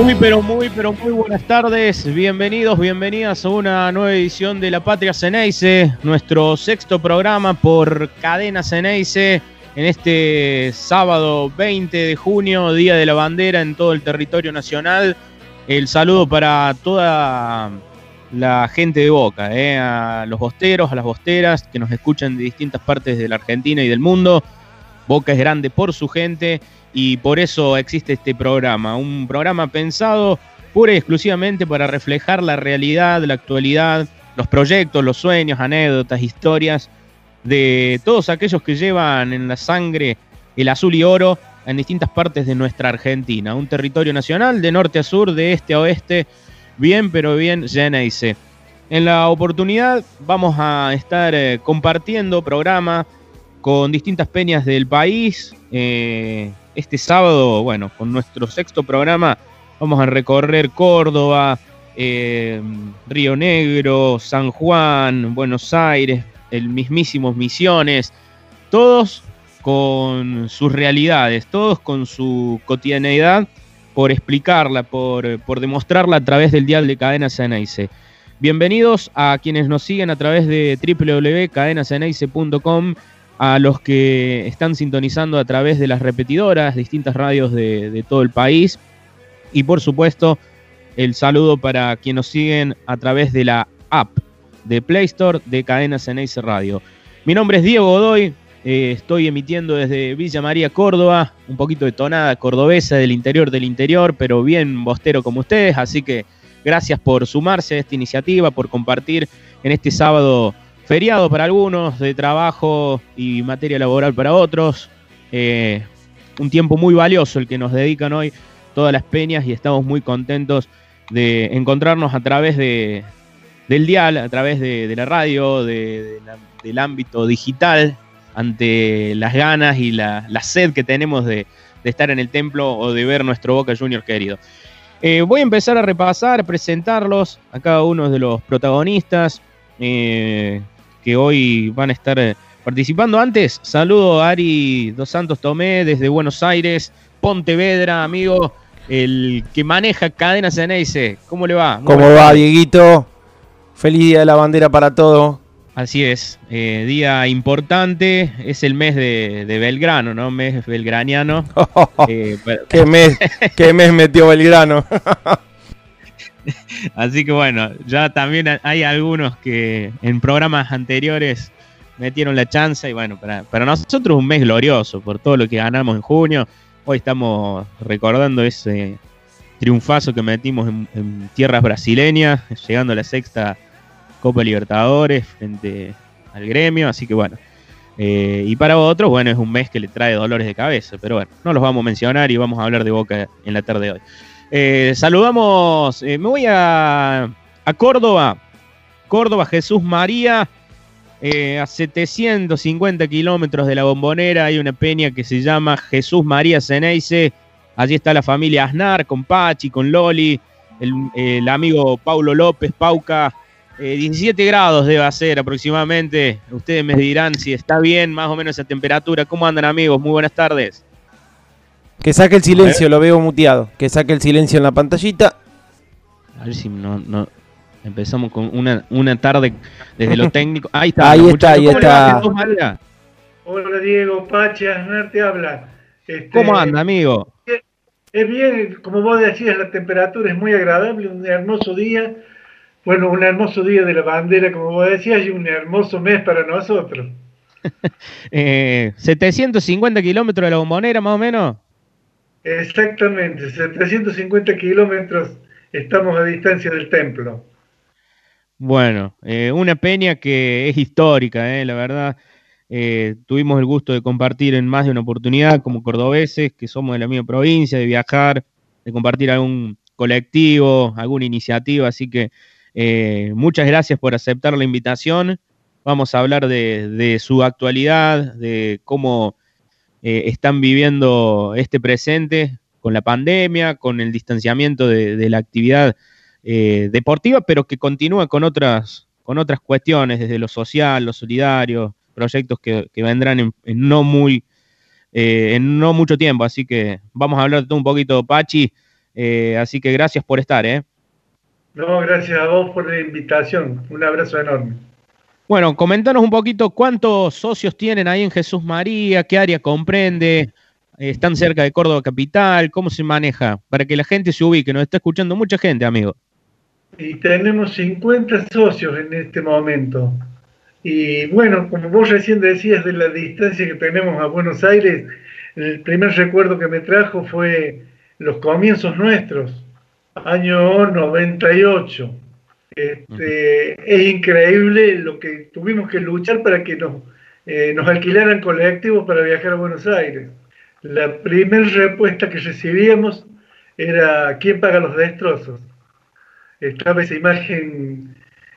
Muy, pero muy, pero muy buenas tardes. Bienvenidos, bienvenidas a una nueva edición de La Patria Ceneice, nuestro sexto programa por Cadena Ceneice en este sábado 20 de junio, Día de la Bandera en todo el territorio nacional. El saludo para toda la gente de Boca, eh, a los bosteros, a las bosteras que nos escuchan de distintas partes de la Argentina y del mundo. Boca es grande por su gente y por eso existe este programa, un programa pensado pura y exclusivamente para reflejar la realidad, la actualidad, los proyectos, los sueños, anécdotas, historias de todos aquellos que llevan en la sangre el azul y oro en distintas partes de nuestra Argentina, un territorio nacional de norte a sur, de este a oeste, bien pero bien C. En la oportunidad vamos a estar eh, compartiendo programa con distintas peñas del país, eh, este sábado, bueno, con nuestro sexto programa, vamos a recorrer Córdoba, eh, Río Negro, San Juan, Buenos Aires, el mismísimo Misiones, todos con sus realidades, todos con su cotidianeidad, por explicarla, por, por demostrarla a través del dial de Cadena Ceneice. Bienvenidos a quienes nos siguen a través de www.cadenaceneice.com a los que están sintonizando a través de las repetidoras, distintas radios de, todo el país. Y por supuesto, el saludo para quienes nos siguen a través de la app de Play Store de Cadena Ceneice Radio. Mi nombre es Diego Godoy, eh, estoy emitiendo desde Villa María, Córdoba, un poquito de tonada cordobesa del interior del interior, pero bien bostero como ustedes, así que gracias por sumarse a esta iniciativa, por compartir en este sábado feriado para algunos, de trabajo y materia laboral para otros. Eh, un tiempo muy valioso el que nos dedican hoy todas las peñas y estamos muy contentos de encontrarnos a través de, del dial, a través de, la radio, del ámbito digital, ante las ganas y la, sed que tenemos de, estar en el templo o de ver nuestro Boca Junior querido. Eh, voy a empezar a repasar, presentarlos a cada uno de los protagonistas. Eh, que hoy van a estar eh, participando. Antes, saludo a Ari Dos Santos Tomé desde Buenos Aires, Pontevedra, amigo, el que maneja Cadena Ceneice. ¿Cómo le va? ¿Cómo va, Dieguito? Feliz Día de la Bandera para todos. Así es, eh, día importante, es el mes de, Belgrano, ¿no? Mes belgraniano. Eh, ¿Qué, mes, ¿Qué mes metió Belgrano? Así que bueno, ya también hay algunos que en programas anteriores metieron la chance y bueno, para, para nosotros un mes glorioso por todo lo que ganamos en junio. Hoy estamos recordando ese triunfazo que metimos en, tierras brasileñas, llegando a la sexta Copa Libertadores frente al gremio, así que bueno. Eh, y para otros, bueno, es un mes que le trae dolores de cabeza, pero bueno, no los vamos a mencionar y vamos a hablar de Boca en la tarde de hoy. Eh, saludamos, eh, me voy a, Córdoba, Córdoba Jesús María, eh, a 750 kilómetros de la bombonera. Hay una peña que se llama Jesús María Ceneice, allí está la familia Aznar con Pachi, con Loli, el, amigo Paulo López, Pauca, 17 grados debe ser aproximadamente, ustedes me dirán si está bien más o menos esa temperatura, ¿cómo andan amigos? Muy buenas tardes. Que saque el silencio, lo veo muteado. Que saque el silencio en la pantallita. A ver si no, no. Empezamos con una, una tarde desde lo técnico. Ahí está. Ahí está, ahí está. Hola Diego, Pache, Aznar te habla. Este, ¿Cómo anda, amigo? Es bien, como vos decías, la temperatura es muy agradable, un hermoso día. Bueno, un hermoso día de la bandera, como vos decías, y un hermoso mes para nosotros. eh, 750 kilómetros de la bombonera, más o menos. Exactamente, 750 kilómetros estamos a distancia del templo. Bueno, eh, una peña que es histórica, eh, la verdad. Eh, tuvimos el gusto de compartir en más de una oportunidad como cordobeses, que somos de la misma provincia, de viajar, de compartir algún colectivo, alguna iniciativa. Así que muchas gracias por aceptar la invitación. Vamos a hablar de, de su actualidad, de cómo eh, están viviendo este presente con la pandemia, con el distanciamiento de, la actividad eh, deportiva, pero que continúa con otras, con otras cuestiones, desde lo social, lo solidario, proyectos que, vendrán en, no muy, eh, en no mucho tiempo. Así que vamos a hablar un poquito, Pachi. así que gracias por estar. No, gracias a vos por la invitación. Un abrazo enorme. Bueno, comentanos un poquito cuántos socios tienen ahí en Jesús María, qué área comprende, están cerca de Córdoba Capital, cómo se maneja, para que la gente se ubique, nos está escuchando mucha gente, amigo. Y tenemos 50 socios en este momento. Y bueno, como vos recién decías de la distancia que tenemos a Buenos Aires, el primer recuerdo que me trajo fue los comienzos nuestros, año 98 este, es increíble lo que tuvimos que luchar para que nos, eh, nos alquilaran colectivos para viajar a Buenos Aires. La primera respuesta que recibíamos era ¿quién paga los destrozos? Estaba esa imagen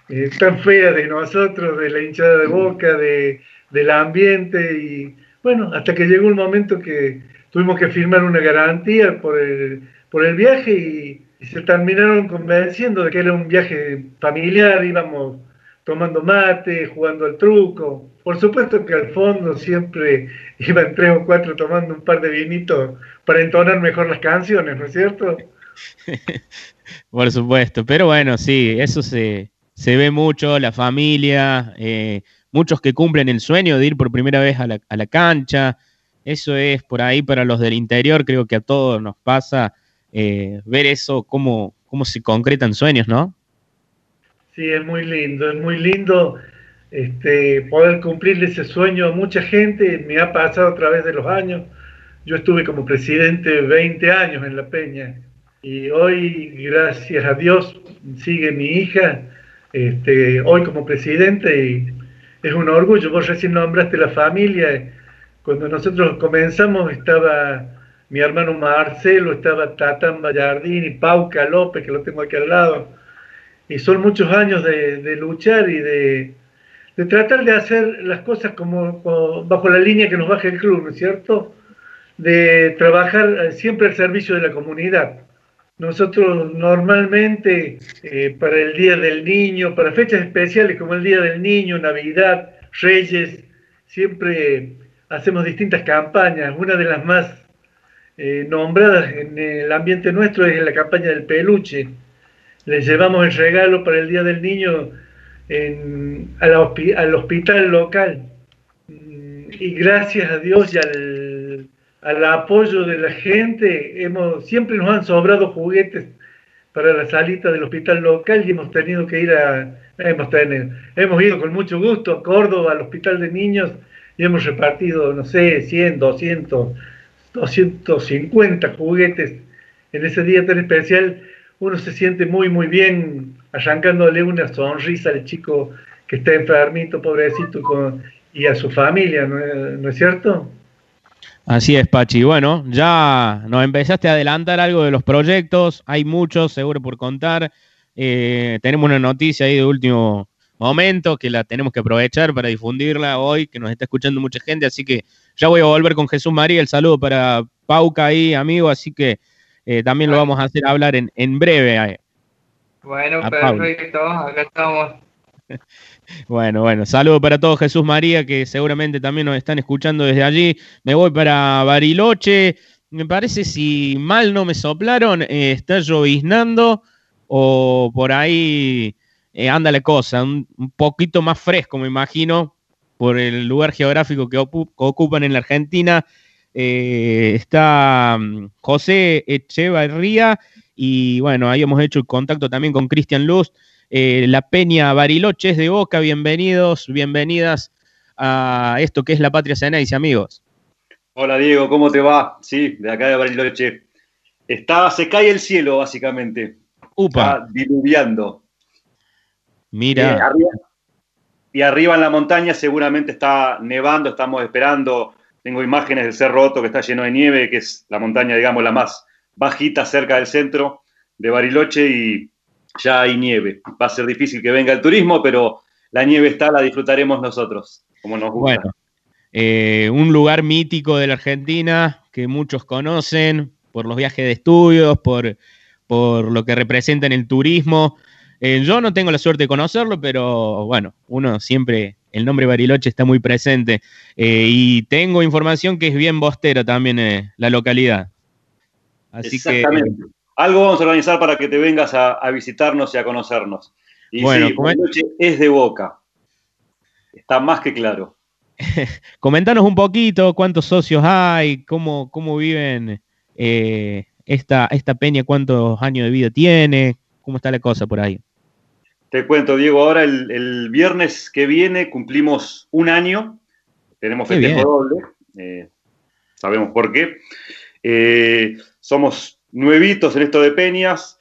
eh, tan fea de nosotros, de la hinchada de boca, de, del ambiente y bueno, hasta que llegó un momento que tuvimos que firmar una garantía por el, por el viaje y y se terminaron convenciendo de que era un viaje familiar, íbamos tomando mate, jugando al truco. Por supuesto que al fondo siempre iban tres o cuatro tomando un par de vinitos para entonar mejor las canciones, ¿no es cierto? Por supuesto, pero bueno, sí, eso se, se ve mucho, la familia, eh, muchos que cumplen el sueño de ir por primera vez a la, a la cancha, eso es por ahí para los del interior, creo que a todos nos pasa eh, ver eso, cómo, cómo se concretan sueños, ¿no? Sí, es muy lindo, es muy lindo este, poder cumplir ese sueño a mucha gente. Me ha pasado a través de los años. Yo estuve como presidente 20 años en La Peña y hoy, gracias a Dios, sigue mi hija, este, hoy como presidente y es un orgullo. Vos recién nombraste la familia. Cuando nosotros comenzamos estaba mi hermano Marcelo, estaba Tatán Ballardini, Pauca López, que lo tengo aquí al lado. Y son muchos años de, luchar y de, tratar de hacer las cosas como, bajo la línea que nos baja el club, ¿no es cierto? De trabajar siempre al servicio de la comunidad. Nosotros normalmente eh, para el Día del Niño, para fechas especiales como el Día del Niño, Navidad, Reyes, siempre hacemos distintas campañas. Una de las más eh, nombradas en el ambiente nuestro es la campaña del peluche. Les llevamos el regalo para el Día del Niño al, hospital local. Mm, y gracias a Dios y al, apoyo de la gente, hemos, siempre nos han sobrado juguetes para la salita del hospital local y hemos tenido que ir a, hemos, tenido, hemos ido con mucho gusto a Córdoba, al hospital de niños, y hemos repartido, no sé, 100, 200, 250 juguetes en ese día tan especial, uno se siente muy, muy bien arrancándole una sonrisa al chico que está enfermito, pobrecito, y a su familia, ¿no, es cierto? Así es, Pachi. Bueno, ya nos empezaste a adelantar algo de los proyectos, hay muchos, seguro por contar. Eh, tenemos una noticia ahí de último momento que la tenemos que aprovechar para difundirla hoy, que nos está escuchando mucha gente, así que ya voy a volver con Jesús María, el saludo para Pauca ahí, amigo, así que eh, también lo vamos a hacer hablar en, en breve. Eh. Bueno, perfecto, acá estamos. Bueno, bueno, saludo para todos Jesús María, que seguramente también nos están escuchando desde allí. Me voy para Bariloche. Me parece, si mal no me soplaron, eh, está lloviznando o por ahí anda la cosa, un, poquito más fresco, me imagino, por el lugar geográfico que, ocupan en la Argentina. Eh, está mm, José Echevarría y bueno, ahí hemos hecho el contacto también con Cristian Luz, eh, la Peña Bariloches de Boca, bienvenidos, bienvenidas a esto que es la Patria Ceneice, amigos. Hola Diego, ¿cómo te va? Sí, de acá de Bariloche. Está, se cae el cielo, básicamente. Upa. Está diluviando. Mira. Eh, y arriba en la montaña seguramente está nevando, estamos esperando, tengo imágenes del Cerro Otto que está lleno de nieve, que es la montaña, digamos, la más bajita cerca del centro de Bariloche y ya hay nieve. Va a ser difícil que venga el turismo, pero la nieve está, la disfrutaremos nosotros, como nos gusta. Bueno, eh, un lugar mítico de la Argentina que muchos conocen por los viajes de estudios, por, por lo que representa en el turismo. Eh, yo no tengo la suerte de conocerlo, pero bueno, uno siempre, el nombre Bariloche está muy presente. Eh, y tengo información que es bien bostera también eh, la localidad. Así Exactamente. algo vamos a organizar para que te vengas a, visitarnos y a conocernos. Y bueno, sí, Bariloche es de Boca. Está más que claro. Comentanos un poquito cuántos socios hay, cómo, cómo viven esta, esta peña, cuántos años de vida tiene, cómo está la cosa por ahí. Te cuento, Diego, ahora el, viernes que viene cumplimos un año, tenemos festejo doble, eh, sabemos por qué. Eh, somos nuevitos en esto de peñas.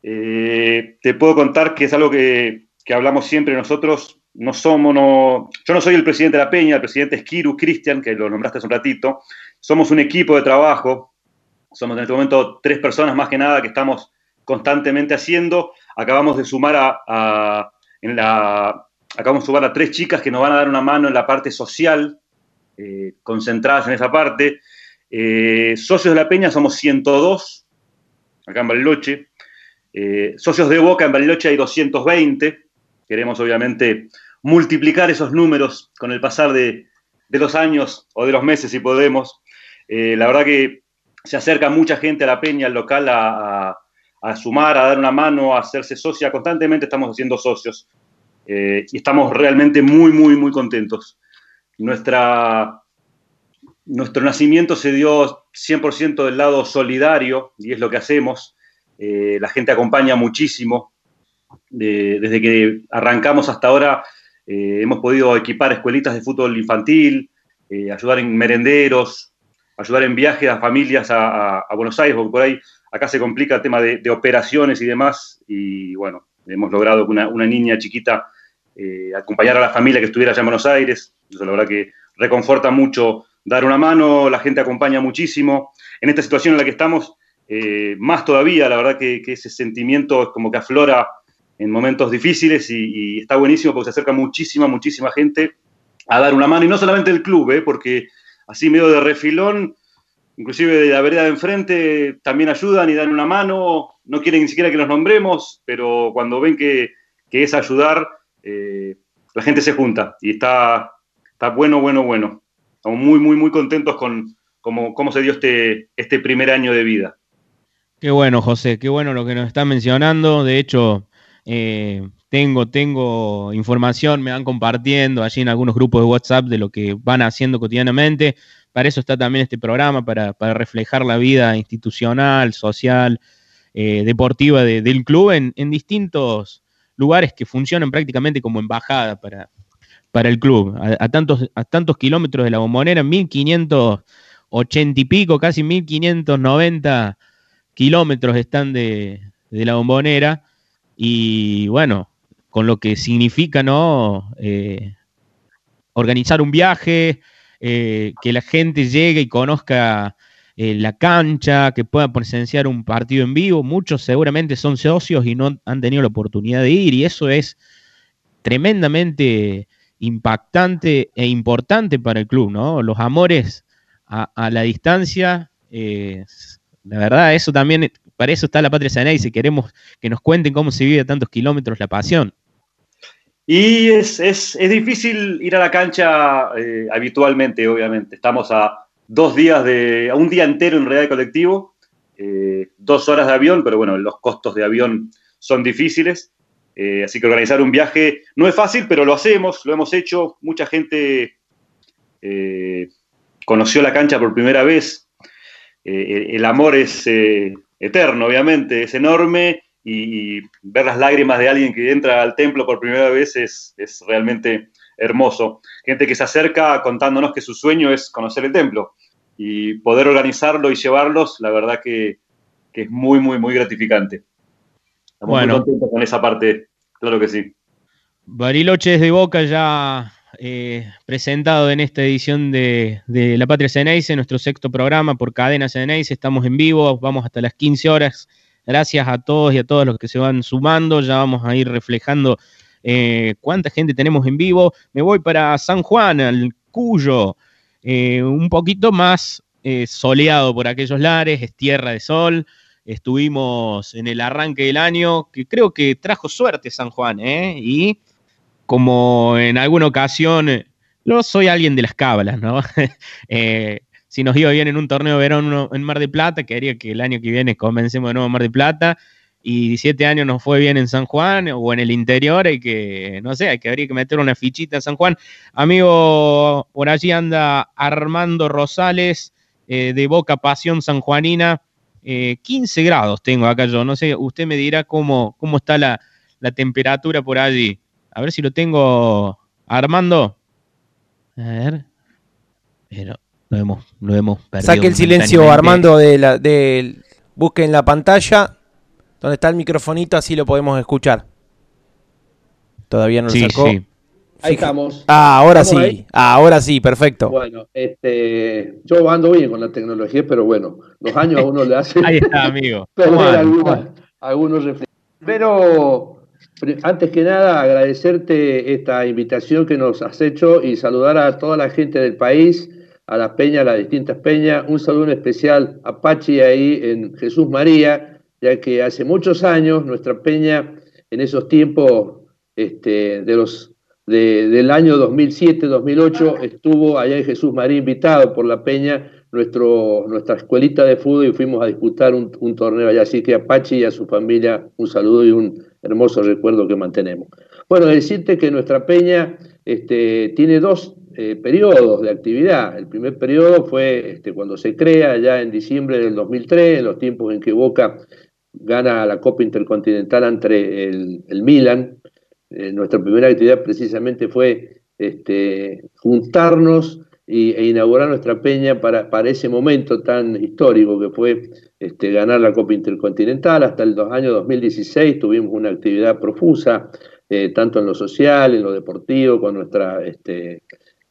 te puedo contar que es algo que, que hablamos siempre nosotros no somos, no, yo no soy el presidente de la Peña, el presidente es Kiru Cristian, que lo nombraste hace un ratito. Somos un equipo de trabajo, somos en este momento tres personas más que nada que estamos constantemente haciendo. Acabamos de sumar a, en la, acabamos de sumar a tres chicas que nos van a dar una mano en la parte social, eh, concentradas en esa parte. Eh, socios de la Peña somos 102, acá en Bariloche. Eh, socios de Boca en Bariloche hay 220. Queremos obviamente multiplicar esos números con el pasar de, los años o de los meses si podemos. La verdad que se acerca mucha gente a la peña, al local, a, sumar, a dar una mano, a hacerse socia. Constantemente estamos haciendo socios eh, y estamos realmente muy, muy, muy contentos. Nuestra, nuestro nacimiento se dio 100% del lado solidario y es lo que hacemos. Eh, la gente acompaña muchísimo. desde que arrancamos hasta ahora eh, hemos podido equipar escuelitas de fútbol infantil, ayudar en merenderos, ayudar en viajes a familias a, Buenos Aires, porque por ahí acá se complica el tema de, operaciones y demás. Y bueno, hemos logrado que una, niña chiquita eh, acompañar a la familia que estuviera allá en Buenos Aires. Eso la verdad que reconforta mucho dar una mano, la gente acompaña muchísimo. En esta situación en la que estamos, más todavía, la verdad que, ese sentimiento es como que aflora en momentos difíciles y, está buenísimo porque se acerca muchísima, muchísima gente a dar una mano y no solamente el club, ¿eh? porque así medio de refilón, inclusive de la vereda de enfrente, también ayudan y dan una mano, no quieren ni siquiera que los nombremos, pero cuando ven que, es ayudar, eh, la gente se junta y está, está bueno, bueno, bueno. Estamos muy, muy, muy contentos con cómo, cómo se dio este, este primer año de vida. Qué bueno, José, qué bueno lo que nos está mencionando. De hecho, eh, tengo, tengo información, me van compartiendo allí en algunos grupos de WhatsApp de lo que van haciendo cotidianamente. Para eso está también este programa, para, reflejar la vida institucional, social, eh, deportiva del club en, distintos lugares que funcionan prácticamente como embajada para, para el club. A, tantos, a tantos kilómetros de la bombonera, 1580 y pico, casi 1590 kilómetros están de, de la bombonera y bueno, con lo que significa, ¿no? Eh, organizar un viaje, eh, que la gente llegue y conozca eh, la cancha, que pueda presenciar un partido en vivo. Muchos seguramente son socios y no han tenido la oportunidad de ir y eso es tremendamente impactante e importante para el club, ¿no? Los amores a, la distancia, la verdad, eso también para eso está la Patria Saná y si queremos que nos cuenten cómo se vive a tantos kilómetros la pasión. Y es, difícil ir a la cancha eh, habitualmente, obviamente. Estamos a dos días de, a un día entero en realidad de colectivo, eh, dos horas de avión, pero bueno, los costos de avión son difíciles. Eh, así que organizar un viaje no es fácil, pero lo hacemos, lo hemos hecho. Mucha gente conoció la cancha por primera vez. el amor es eterno, obviamente, es enorme y, ver las lágrimas de alguien que entra al templo por primera vez es, realmente hermoso. Gente que se acerca contándonos que su sueño es conocer el templo y poder organizarlo y llevarlos, la verdad que, es muy, muy, muy gratificante. Estamos muy contentos con esa parte, claro que sí. Bariloche de Boca ya eh, presentado en esta edición de, La Patria Ceneice, nuestro sexto programa por Cadena Ceneice. Estamos en vivo, vamos hasta las 15 horas. Gracias a todos y a todos los que se van sumando. Ya vamos a ir reflejando eh, cuánta gente tenemos en vivo. Me voy para San Juan, al Cuyo, eh, un poquito más soleado por aquellos lares, es tierra de sol. Estuvimos en el arranque del año, que creo que trajo suerte San Juan, y como en alguna ocasión, no soy alguien de las cábalas, ¿no? Si nos iba bien en un torneo de verano en Mar de Plata, quería que el año que viene comencemos de nuevo en Mar de Plata, y siete años nos fue bien en San Juan o en el interior, y que, no sé, hay que habría que meter una fichita en San Juan. Amigo, por allí anda Armando Rosales, eh, de Boca Pasión Sanjuanina. 15 eh, grados tengo acá yo, no sé, usted me dirá cómo, cómo está la, temperatura por allí. A ver si lo tengo, Armando. A ver. Pero lo hemos, lo hemos perdido. Saque el silencio, Armando, de la, de, busque en la pantalla donde está el microfonito, así lo podemos escuchar. Todavía no lo sacó. Sí. Ahí estamos. Ah, ahora sí. ahora sí, perfecto. Bueno, este, yo ando bien con la tecnología, pero bueno, los años a uno le hacen. Ahí está, amigo. algunos Pero antes que nada, agradecerte esta invitación que nos has hecho y saludar a toda la gente del país, a las peñas, a las distintas peñas. Un saludo especial a Pachi ahí en Jesús María, ya que hace muchos años nuestra peña, en esos tiempos este, de los del año 2007-2008 estuvo allá en Jesús María invitado por la Peña, nuestro, nuestra escuelita de fútbol, y fuimos a disputar un, torneo allá. Así que a Pachi y a su familia un saludo y un hermoso recuerdo que mantenemos. Bueno, decirte que nuestra Peña este, tiene dos eh, periodos de actividad. El primer periodo fue este, cuando se crea, allá en diciembre del 2003, en los tiempos en que Boca gana la Copa Intercontinental entre el, el Milan eh, nuestra primera actividad precisamente fue este, juntarnos e inaugurar nuestra peña para, para, ese momento tan histórico que fue este, ganar la Copa Intercontinental. Hasta el año 2016 tuvimos una actividad profusa, eh, tanto en lo social, en lo deportivo, con nuestra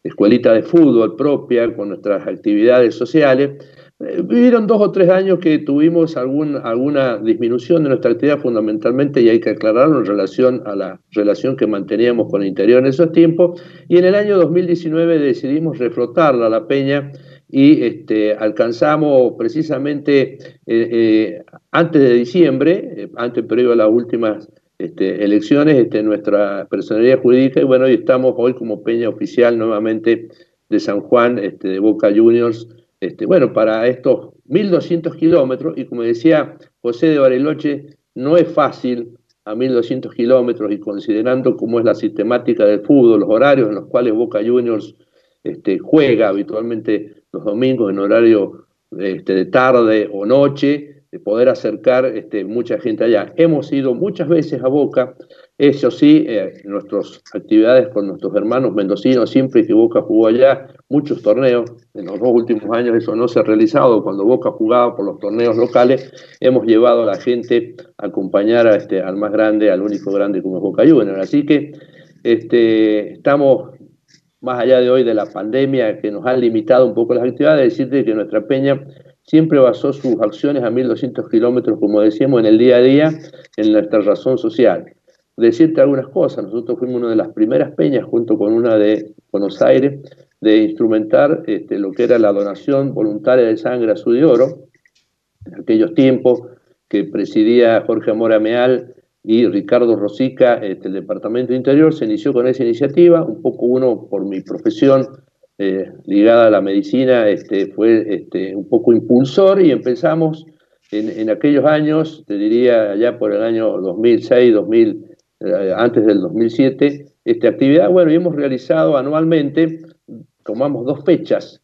escuelita de fútbol propia, con nuestras actividades sociales. Eh, vivieron dos o tres años que tuvimos algún, alguna disminución de nuestra actividad fundamentalmente y hay que aclararlo en relación a la relación que manteníamos con el interior en esos tiempos. Y en el año 2019 decidimos reflotarla la peña y este, alcanzamos precisamente eh, eh, antes de diciembre, antes periodo de las últimas este, elecciones, este, nuestra personalidad jurídica y bueno, y estamos hoy como peña oficial nuevamente de San Juan, este, de Boca Juniors este, bueno, para estos 1.200 kilómetros, y como decía José de Bariloche, no es fácil a 1.200 kilómetros y considerando cómo es la sistemática del fútbol, los horarios en los cuales Boca Juniors este, juega habitualmente los domingos en horario este, de tarde o noche, de poder acercar este, mucha gente allá. Hemos ido muchas veces a Boca, eso sí, eh, nuestras actividades con nuestros hermanos mendocinos, siempre que Boca jugó allá, muchos torneos, en los dos últimos años eso no se ha realizado, cuando Boca jugaba por los torneos locales, hemos llevado a la gente a acompañar este, al más grande, al único grande como es Boca Juniors. Así que este, estamos más allá de hoy de la pandemia que nos ha limitado un poco las actividades, decirte que nuestra peña siempre basó sus acciones a 1.200 kilómetros, como decíamos, en el día a día, en nuestra razón social. Decirte algunas cosas, nosotros fuimos una de las primeras peñas, junto con una de Buenos Aires, de instrumentar este, lo que era la donación voluntaria de sangre azul y oro, en aquellos tiempos que presidía Jorge Amora Meal y Ricardo Rosica, este, el Departamento de Interior, se inició con esa iniciativa, un poco uno por mi profesión eh, ligada a la medicina, este, fue este, un poco impulsor y empezamos en, aquellos años, te diría ya por el año 2006, 2000, eh, antes del 2007, esta actividad, bueno, y hemos realizado anualmente, tomamos dos fechas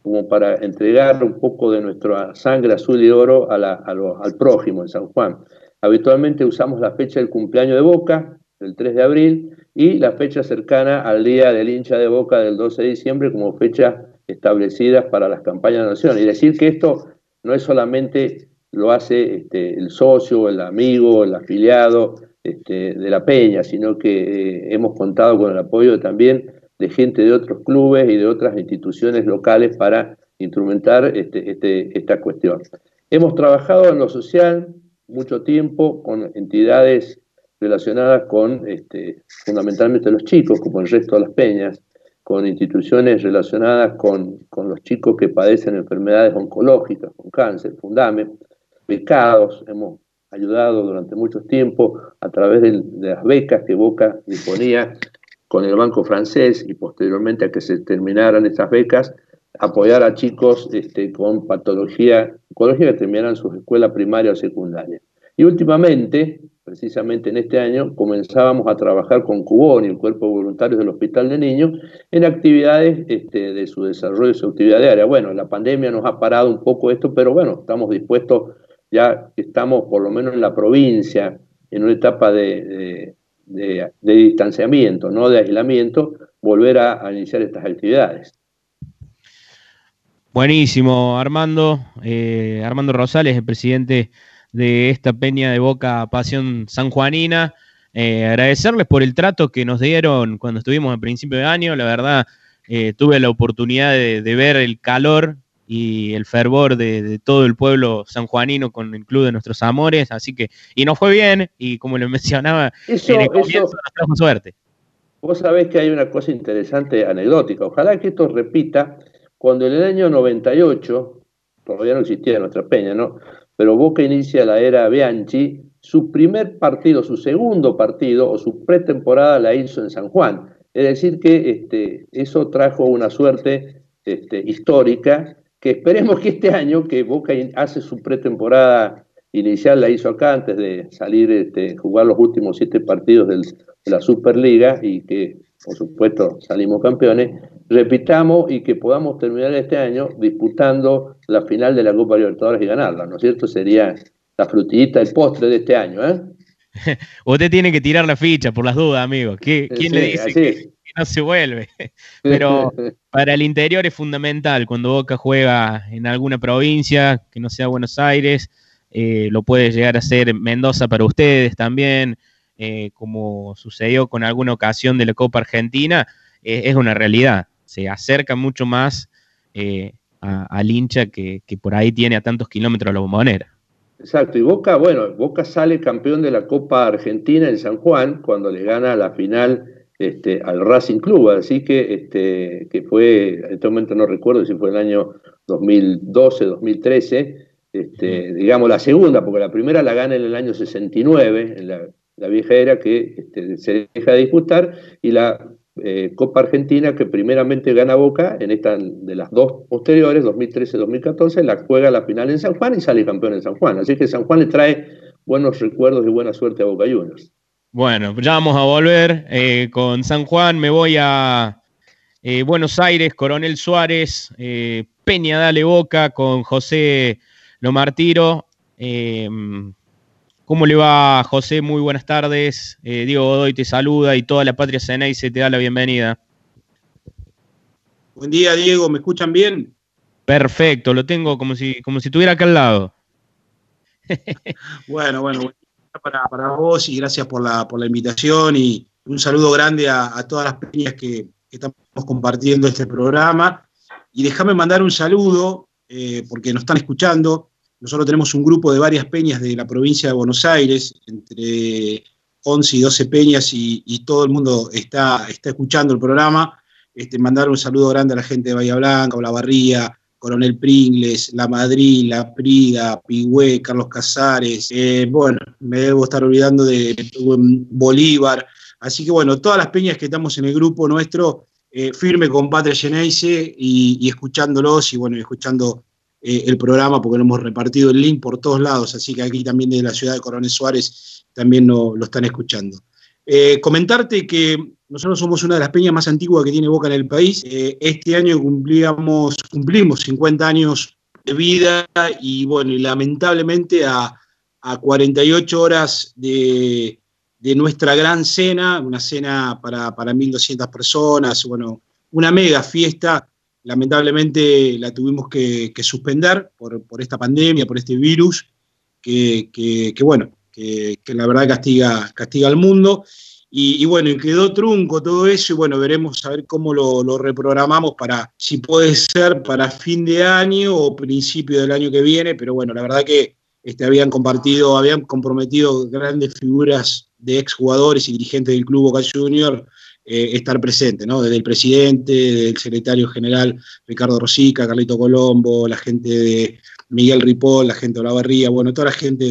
como para entregar un poco de nuestra sangre azul y oro al prójimo en San Juan. Habitualmente usamos la fecha del cumpleaños de Boca, el 3 de abril, y la fecha cercana al Día del hincha de Boca del 12 de diciembre como fecha establecidas para las campañas de. Y decir que esto no es solamente lo hace este, el socio, el amigo, el afiliado este, de la Peña, sino que eh, hemos contado con el apoyo también de gente de otros clubes y de otras instituciones locales para instrumentar este, este esta cuestión. Hemos trabajado en lo social mucho tiempo con entidades relacionadas con este, fundamentalmente los chicos, como el resto de las peñas, con instituciones relacionadas con, los chicos que padecen enfermedades oncológicas, con cáncer, Fundame, becados, hemos ayudado durante mucho tiempo a través de, las becas que Boca disponía con el Banco Francés y posteriormente a que se terminaran estas becas, apoyar a chicos este, con patología oncológica que terminaran su escuela primaria o secundaria. Y últimamente, precisamente en este año, comenzábamos a trabajar con Cubón y el Cuerpo de Voluntarios del Hospital de Niños en actividades este, de su desarrollo y su actividad diaria. Bueno, la pandemia nos ha parado un poco esto, pero bueno, estamos dispuestos, ya que estamos por lo menos en la provincia, en una etapa de, distanciamiento, no de aislamiento, volver a, iniciar estas actividades. Buenísimo, Armando. Eh, Armando Rosales, el presidente de esta peña de Boca Pasión Sanjuanina. Eh, agradecerles por el trato que nos dieron cuando estuvimos a principio de año. La verdad, eh, tuve la oportunidad de, ver el calor y el fervor de, todo el pueblo sanjuanino con el Club de Nuestros Amores. Así que, y nos fue bien, y como lo mencionaba, eso, nos suerte. Vos sabés que hay una cosa interesante, anecdótica. Ojalá que esto repita cuando en el año 98, todavía no existía nuestra peña, ¿no? Pero Boca inicia la era Bianchi, su primer partido, su segundo partido o su pretemporada la hizo en San Juan. Es decir, que este, eso trajo una suerte este, histórica que esperemos que este año, que Boca hace su pretemporada inicial, la hizo acá antes de salir, este, jugar los últimos siete partidos de la Superliga y que, por supuesto, salimos campeones, repitamos y que podamos terminar este año disputando la final de la Copa Libertadores y ganarla, ¿no es cierto? Sería la frutillita, el postre de este año, ¿eh? Usted tiene que tirar la ficha por las dudas, amigo. ¿Quién le dice que, no se vuelve? Pero para el interior es fundamental cuando Boca juega en alguna provincia que no sea Buenos Aires, eh, lo puede llegar a ser Mendoza para ustedes también, eh, como sucedió con alguna ocasión de la Copa Argentina, eh, es una realidad se acerca mucho más eh, al hincha que, por ahí tiene a tantos kilómetros la bombonera. Exacto, y Boca, bueno, Boca sale campeón de la Copa Argentina en San Juan cuando le gana la final este, al Racing Club, así que, este, que fue, en este momento no recuerdo si fue el año 2012, 2013, este, digamos la segunda, porque la primera la gana en el año 69, en la, la vieja era que este, se deja de disputar, y la eh, Copa Argentina que primeramente gana Boca en esta de las dos posteriores, 2013-2014, la juega la final en San Juan y sale campeón en San Juan. Así que San Juan le trae buenos recuerdos y buena suerte a Boca Juniors. Bueno, ya vamos a volver eh, con San Juan. Me voy a eh, Buenos Aires, Coronel Suárez, Peña Dale Boca con José Lomartiro. ¿Cómo le va, José? Muy buenas tardes. Eh, Diego Godoy te saluda y toda la patria se te da la bienvenida. Buen día, Diego. ¿Me escuchan bien? Perfecto, lo tengo como si, como si estuviera acá al lado. bueno, bueno, para, para vos y gracias por la, por la invitación y un saludo grande a, todas las peñas que, estamos compartiendo este programa. Y déjame mandar un saludo, eh, porque nos están escuchando, nosotros tenemos un grupo de varias peñas de la provincia de Buenos Aires, entre 11 y 12 peñas, y, todo el mundo está, está escuchando el programa. Este, mandar un saludo grande a la gente de Bahía Blanca, Olavarría, Coronel Pringles, La Madrid, La Prida, Pigüé, Carlos Casares, eh, bueno, me debo estar olvidando de Bolívar. Así que bueno, todas las peñas que estamos en el grupo nuestro, eh, firme con Patria Geneise y, y, escuchándolos y bueno, escuchando eh, el programa porque lo hemos repartido el link por todos lados, así que aquí también de la ciudad de Coronel Suárez también lo, están escuchando. Eh, comentarte que nosotros somos una de las peñas más antiguas que tiene Boca en el país. Eh, este año cumplíamos, cumplimos 50 años de vida y bueno, lamentablemente a, 48 horas de, nuestra gran cena, una cena para, para 1.200 personas, bueno, una mega fiesta lamentablemente la tuvimos que, suspender por, esta pandemia, por este virus, que, bueno, que, la verdad castiga, castiga al mundo. Y, bueno, y quedó trunco todo eso y bueno, veremos a ver cómo lo, reprogramamos para, si puede ser para fin de año o principio del año que viene, pero bueno, la verdad que este, habían compartido, habían comprometido grandes figuras de exjugadores y dirigentes del Club Boca Junior eh, estar presente, ¿no? Desde el presidente, del secretario general Ricardo Rosica, Carlito Colombo, la gente de Miguel Ripoll, la gente de Olavarría, bueno, toda la gente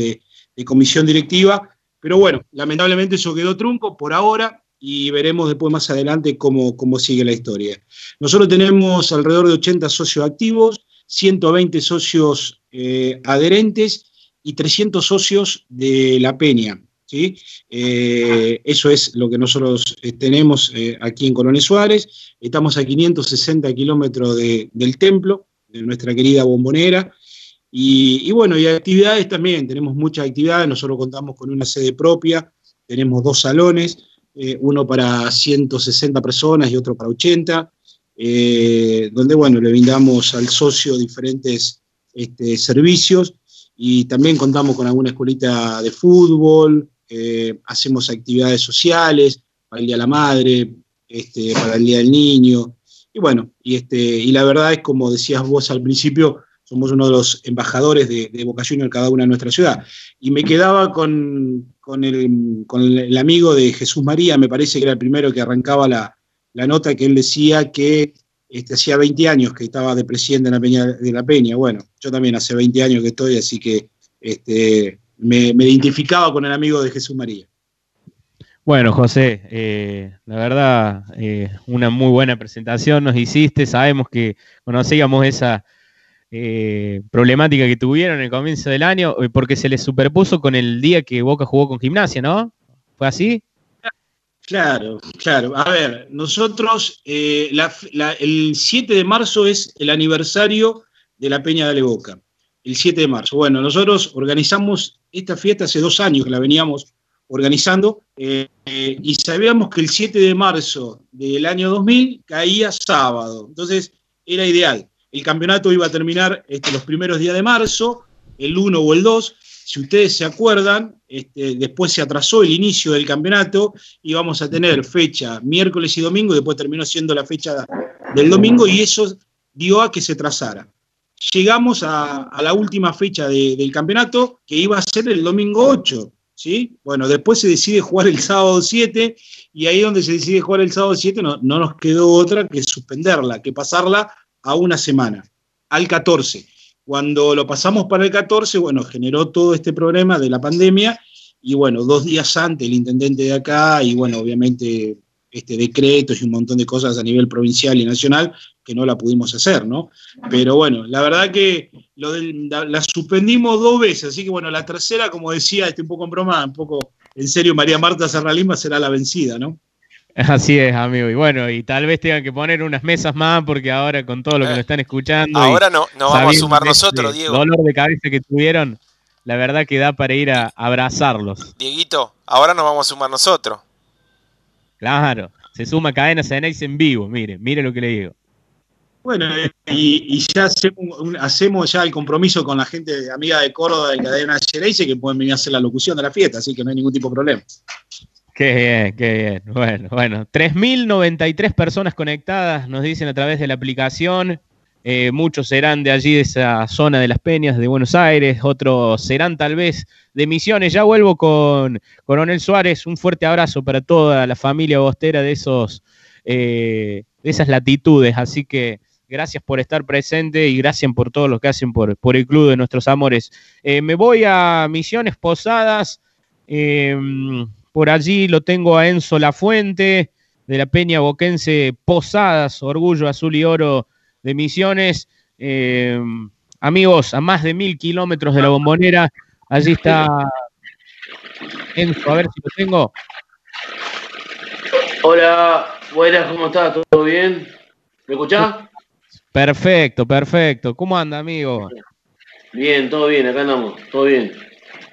de, comisión directiva. Pero bueno, lamentablemente eso quedó trunco por ahora y veremos después más adelante cómo, cómo sigue la historia. Nosotros tenemos alrededor de 80 socios activos, 120 socios eh, adherentes y 300 socios de la Peña. ¿Sí? Eh, eso es lo que nosotros eh, tenemos aquí en Coronel Suárez. Estamos a 560 kilómetros del templo, de nuestra querida bombonera. Y, bueno, y actividades también, tenemos muchas actividades, nosotros contamos con una sede propia, tenemos dos salones, uno para 160 personas y otro para 80. Eh, donde bueno, le brindamos al socio diferentes este, servicios y también contamos con alguna escuelita de fútbol, eh, hacemos actividades sociales para el Día de la Madre, este, para el Día del Niño, y bueno, y, este, y la verdad es como decías vos al principio, somos uno de los embajadores de, Boca en cada una de nuestra ciudad. Y me quedaba con, con, el, con el amigo de Jesús María, me parece que era el primero que arrancaba la, la nota que él decía que este, hacía 20 años que estaba de presidente de la Peña. De la Peña. Bueno, yo también hace 20 años que estoy, así que este, me, identificaba con el amigo de Jesús María. Bueno, José, eh, la verdad, eh, una muy buena presentación nos hiciste. Sabemos que conocíamos esa eh, problemática que tuvieron en el comienzo del año, porque se les superpuso con el día que Boca jugó con gimnasia, ¿no? ¿Fue así? Claro, claro. A ver, nosotros, el 7 de marzo es el aniversario de la Peña de Aleboca. El 7 de marzo. Bueno, nosotros organizamos esta fiesta hace dos años que la veníamos organizando eh, y sabíamos que el 7 de marzo del año 2000 caía sábado. Entonces era ideal. El campeonato iba a terminar este, los primeros días de marzo, el 1 o el 2, si ustedes se acuerdan, este, después se atrasó el inicio del campeonato, y vamos a tener fecha miércoles y domingo, y después terminó siendo la fecha del domingo, y eso dio a que se trazara. Llegamos a, la última fecha del campeonato, que iba a ser el domingo 8. ¿sí? Bueno, después se decide jugar el sábado 7, y ahí donde se decide jugar el sábado 7 no, no nos quedó otra que suspenderla, que pasarla a una semana, al 14. Cuando lo pasamos para el 14, bueno, generó todo este problema de la pandemia y bueno, dos días antes el intendente de acá y bueno, obviamente este, decretos y un montón de cosas a nivel provincial y nacional que no la pudimos hacer, ¿no? Pero bueno, la verdad que lo la, suspendimos dos veces, así que bueno, la tercera, como decía, este, un poco en broma, un poco en serio, María Marta Serralima será la vencida, ¿no? Así es, amigo. Y bueno, y tal vez tengan que poner unas mesas más porque ahora con todo lo que lo están escuchando. Ahora no, no vamos a sumar nosotros, Diego. Dolor de cabeza que tuvieron, la verdad que da para ir a abrazarlos. Dieguito, ahora nos vamos a sumar nosotros. Claro, se suma Cadena Cenex en vivo, mire, mire lo que le digo. Bueno, y, ya hacemos, ya el compromiso con la gente amiga de Córdoba de Cadena Cenex que pueden venir a hacer la locución de la fiesta, así que no hay ningún tipo de problema. Qué bien, qué bien. Bueno, bueno. 3.093 personas conectadas, nos dicen a través de la aplicación. Eh, muchos serán de allí, de esa zona de las Peñas, de Buenos Aires. Otros serán tal vez de Misiones. Ya vuelvo con Coronel Suárez. Un fuerte abrazo para toda la familia bostera de, esos, eh, de esas latitudes. Así que gracias por estar presente y gracias por todo lo que hacen por, por el Club de Nuestros Amores. Eh, me voy a Misiones Posadas. Por allí lo tengo a Enzo Lafuente, de la Peña Boquense Posadas, Orgullo Azul y Oro de Misiones. Eh, amigos, a más de mil kilómetros de la bombonera, allí está Enzo, a ver si lo tengo. Hola, buenas, ¿cómo estás? ¿Todo bien? ¿Me escuchás? Perfecto, perfecto. ¿Cómo anda, amigo? Bien, todo bien, acá andamos, todo bien.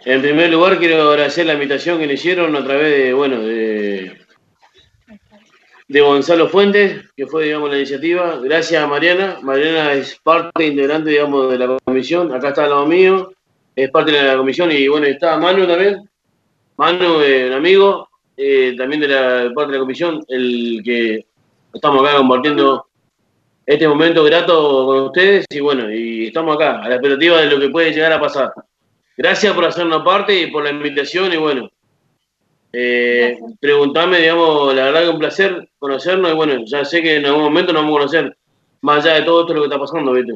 En primer lugar, quiero agradecer la invitación que le hicieron a través de, bueno, de, de Gonzalo Fuentes, que fue, digamos, la iniciativa. Gracias a Mariana. Mariana es parte integrante, digamos, de la comisión. Acá está al lado mío. Es parte de la comisión. Y bueno, está Manu también. Manu, eh, un amigo, eh, también de la parte de la comisión, el que estamos acá compartiendo este momento grato con ustedes. Y bueno, y estamos acá, a la expectativa de lo que puede llegar a pasar. Gracias por hacernos parte y por la invitación y bueno, eh, preguntarme, digamos, la verdad que un placer conocernos y bueno, ya sé que en algún momento nos vamos a conocer más allá de todo esto lo que está pasando, ¿viste?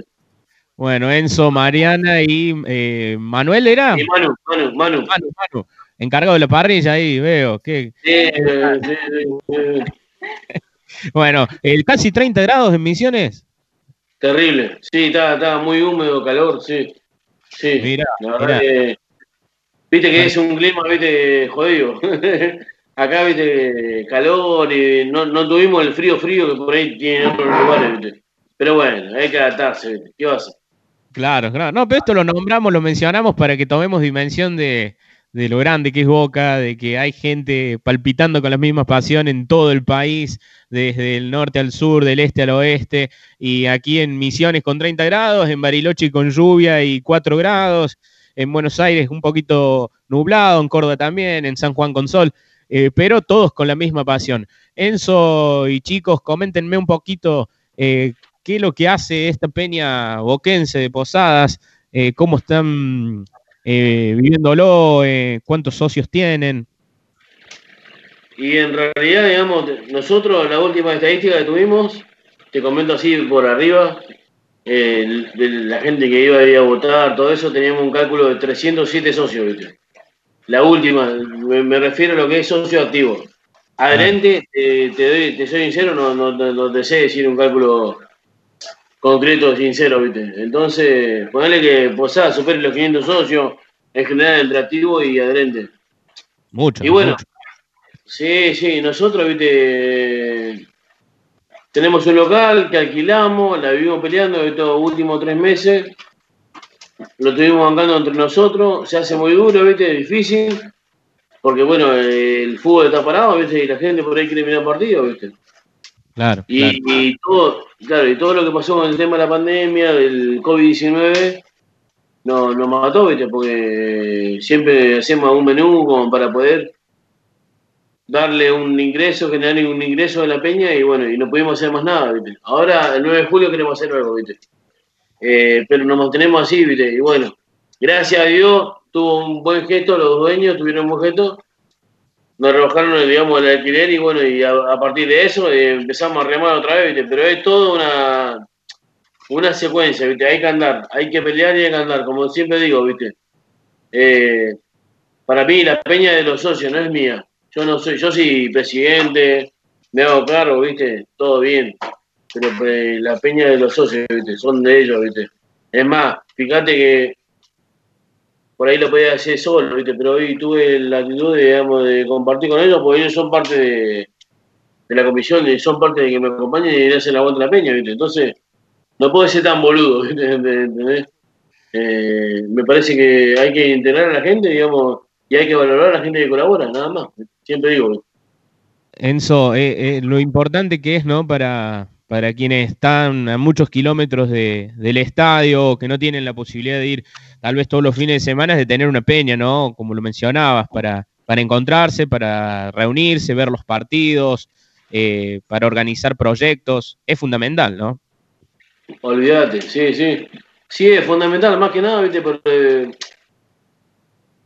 Bueno, Enzo, Mariana y eh, Manuel era. Y Manu, Manu, Manu. Manu, Manu. encargado de la parrilla ahí, veo. Sí, sí, bueno, el casi 30 grados en Misiones. Terrible, sí, está, muy húmedo, calor, sí. Sí, mira, viste que es un clima, viste, jodido. Acá, viste, calor y no, no tuvimos el frío frío que por ahí tiene otros lugares, viste. Pero bueno, hay que adaptarse, viste. ¿Qué va a hacer? Claro, claro. No, pero esto lo nombramos, lo mencionamos para que tomemos dimensión de, de lo grande que es Boca, de que hay gente palpitando con la misma pasión en todo el país, desde el norte al sur, del este al oeste, y aquí en Misiones con 30 grados, en Bariloche con lluvia y 4 grados, en Buenos Aires un poquito nublado, en Córdoba también, en San Juan con sol, eh, pero todos con la misma pasión. Enzo y chicos, coméntenme un poquito eh, qué es lo que hace esta peña boquense de Posadas, eh, cómo están viviéndolo, cuántos socios tienen. Y en realidad, digamos, nosotros la última estadística que tuvimos, te comento así por arriba, de la gente que iba a ir a votar, todo eso, teníamos un cálculo de 307 socios, ¿viste? La última, me, refiero a lo que es socio activo. Adherente, ah. te, doy, te soy sincero, no, no, no, te sé decir un cálculo concreto, sincero, ¿viste? Entonces, ponerle que Posada supere los 500 socios, en general entre activo y adherente. Mucho. Y bueno, sí, sí, nosotros, ¿viste? Tenemos un local que alquilamos, la vivimos peleando estos últimos tres meses. Lo estuvimos bancando entre nosotros, se hace muy duro, ¿viste? difícil, porque bueno, el fútbol está parado, ¿viste? Y la gente por ahí quiere mirar partido, ¿viste? Claro y, todo, claro, y todo lo que pasó con el tema de la pandemia, del COVID-19, no, nos mató, ¿viste? Porque siempre hacemos un menú como para poder darle un ingreso, generar un ingreso a la peña y bueno, y no pudimos hacer más nada, ¿viste? Ahora, el 9 de julio queremos hacer algo, ¿viste? Eh, pero nos mantenemos así, ¿viste? Y bueno, gracias a Dios tuvo un buen gesto, los dueños tuvieron un buen gesto nos rebajaron, digamos, el alquiler y bueno, y a, partir de eso eh, empezamos a remar otra vez, ¿viste? Pero es toda una, una secuencia, ¿viste? Hay que andar, hay que pelear y hay que andar, como siempre digo, ¿viste? Eh, para mí la peña de los socios no es mía. Yo no soy, yo soy presidente, me hago cargo, ¿viste? Todo bien. Pero eh, la peña de los socios, ¿viste? Son de ellos, ¿viste? Es más, fíjate que por ahí lo podía hacer solo, ¿viste? pero hoy tuve la actitud digamos, de compartir con ellos, porque ellos son parte de, la comisión, y son parte de que me acompañen y hacen la vuelta a la peña, ¿viste? entonces no puedo ser tan boludo, ¿viste? Eh, me parece que hay que integrar a la gente, digamos, y hay que valorar a la gente que colabora, nada más, siempre digo. Enzo, eh, eh, lo importante que es, ¿no? Para, para quienes están a muchos kilómetros del estadio, que no tienen la posibilidad de ir tal vez todos los fines de semana, de tener una peña, ¿no? Como lo mencionabas, para, para encontrarse, para reunirse, ver los partidos, eh, para organizar proyectos, es fundamental, ¿no? Olvídate, sí, sí. Sí, es fundamental, más que nada, ¿viste? Porque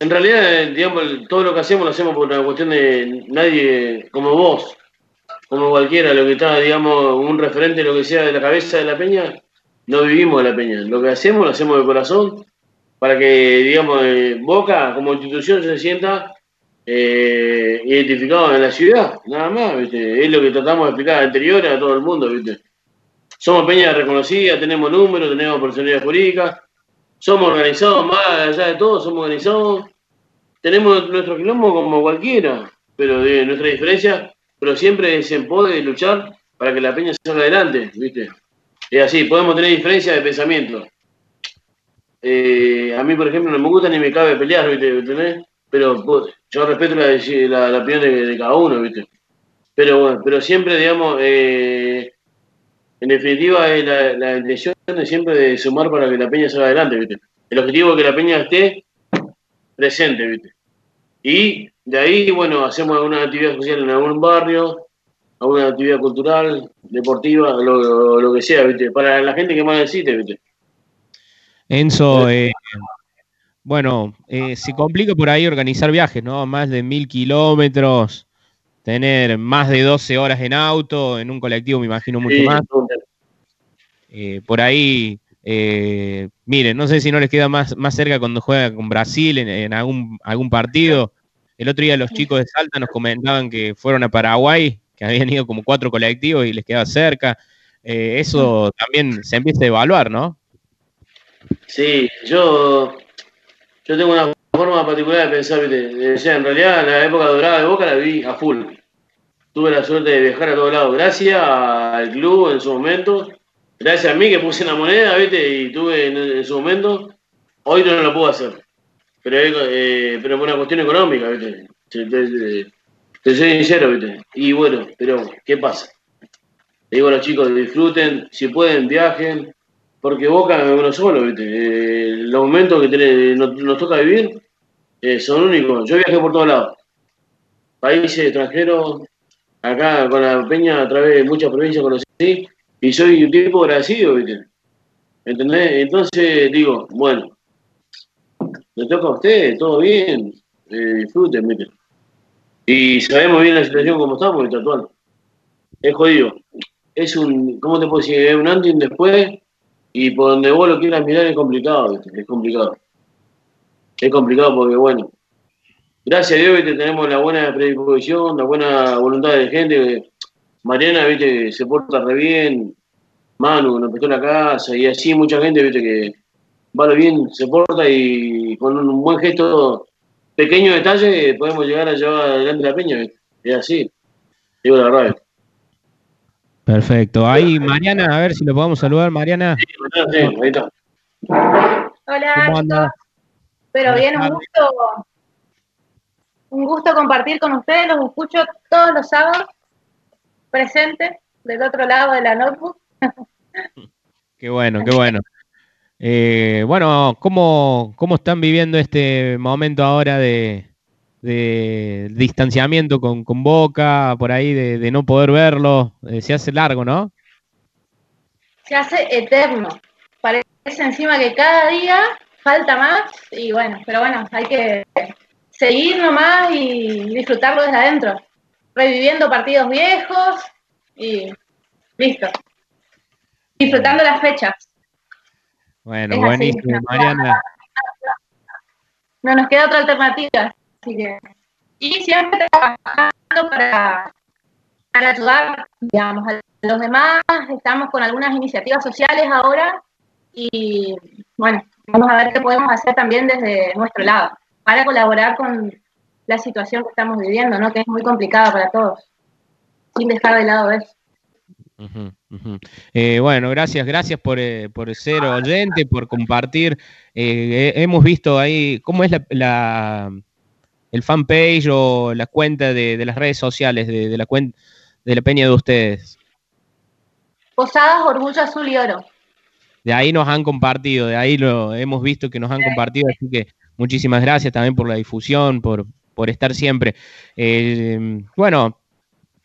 en realidad, digamos, todo lo que hacemos lo hacemos por una cuestión de nadie como vos, como cualquiera, lo que está, digamos, un referente, lo que sea de la cabeza de la peña, no vivimos de la peña. Lo que hacemos, lo hacemos de corazón, para que, digamos, eh, Boca como institución se sienta eh, identificado en la ciudad, nada más, ¿viste? Es lo que tratamos de explicar anterior a todo el mundo, ¿viste? Somos peñas reconocidas, tenemos números, tenemos personalidad jurídica, somos organizados, más allá de todo, somos organizados, tenemos nuestro quilombo como cualquiera, pero de nuestra diferencia pero siempre se puede luchar para que la peña salga adelante, ¿viste? Es así, podemos tener diferencias de pensamiento. Eh, a mí, por ejemplo, no me gusta ni me cabe pelear, ¿viste? Pero pues, yo respeto la, la, opinión de, cada uno, ¿viste? Pero bueno, pero siempre, digamos, eh, en definitiva, es la, la, intención es siempre de sumar para que la peña salga adelante, ¿viste? El objetivo es que la peña esté presente, ¿viste? Y de ahí, bueno, hacemos alguna actividad social en algún barrio, alguna actividad cultural, deportiva, lo, que sea, ¿viste? Para la gente que más necesite, ¿viste? Enzo, eh, bueno, eh, se complica por ahí organizar viajes, ¿no? Más de mil kilómetros, tener más de 12 horas en auto, en un colectivo me imagino mucho más. Eh, por ahí, miren, no sé si no les queda más, más cerca cuando juega con Brasil en, algún, algún partido El otro día los chicos de Salta nos comentaban que fueron a Paraguay, que habían ido como cuatro colectivos y les quedaba cerca. Eh, eso también se empieza a evaluar, ¿no? Sí, yo, yo tengo una forma particular de pensar, en realidad la época dorada de Boca la vi a full. Tuve la suerte de viajar a todos lados, gracias al club en su momento, gracias a mí que puse la moneda, ¿viste? Y tuve en, su momento, hoy no lo puedo hacer. Pero, eh, pero por una cuestión económica, ¿viste? Te, soy sincero, ¿viste? Y bueno, pero ¿qué pasa? Le digo a los chicos, disfruten, si pueden, viajen, porque Boca es uno solo, ¿viste? Eh, los momentos que nos, toca vivir eh, son únicos. Yo viajé por todos lados. Países extranjeros, acá con la Peña, a través de muchas provincias conocí, y soy un tipo agradecido, ¿viste? ¿Entendés? Entonces digo, bueno, le toca a usted, todo bien, eh, disfruten, ¿viste? Y sabemos bien la situación como estamos, ¿viste? Actual. Es jodido. Es un, ¿cómo te puedo decir? Es un antes y un después y por donde vos lo quieras mirar es complicado, es complicado. Es complicado porque, bueno, gracias a Dios que tenemos la buena predisposición, la buena voluntad de gente. Mariana, viste, se porta re bien. Manu, nos prestó la casa y así mucha gente, viste, que vale bien, se porta y con un buen gesto, pequeño detalle, podemos llegar a llevar adelante la peña, Es así. Digo la verdad. Perfecto. Ahí, Mariana, a ver si lo podemos saludar, Mariana. Hola, Pero bien, un gusto, un gusto compartir con ustedes. Los escucho todos los sábados, presentes del otro lado de la notebook. Qué bueno, qué bueno. Eh, bueno, ¿cómo, ¿cómo están viviendo este momento ahora de, de distanciamiento con, Boca, por ahí de, no poder verlo, eh, se hace largo, ¿no? Se hace eterno. Parece encima que cada día falta más y bueno, pero bueno, hay que seguir nomás y disfrutarlo desde adentro, reviviendo partidos viejos y listo. Disfrutando las fechas. Bueno, buenísimo, Mariana. No nos queda otra alternativa y siempre trabajando para, para ayudar, digamos, a los demás. Estamos con algunas iniciativas sociales ahora y, bueno, vamos a ver qué podemos hacer también desde nuestro lado para colaborar con la situación que estamos viviendo, ¿no? Que es muy complicada para todos, sin dejar de lado eso. Eh, bueno, gracias, gracias por, eh, por, ser oyente, por compartir. Eh, hemos visto ahí cómo es la, el fanpage o la cuenta de, las redes sociales de, la cuenta de la peña de ustedes? Posadas Orgullo Azul y Oro. De ahí nos han compartido, de ahí lo hemos visto que nos han compartido, así que muchísimas gracias también por la difusión, por, por estar siempre. Eh, bueno,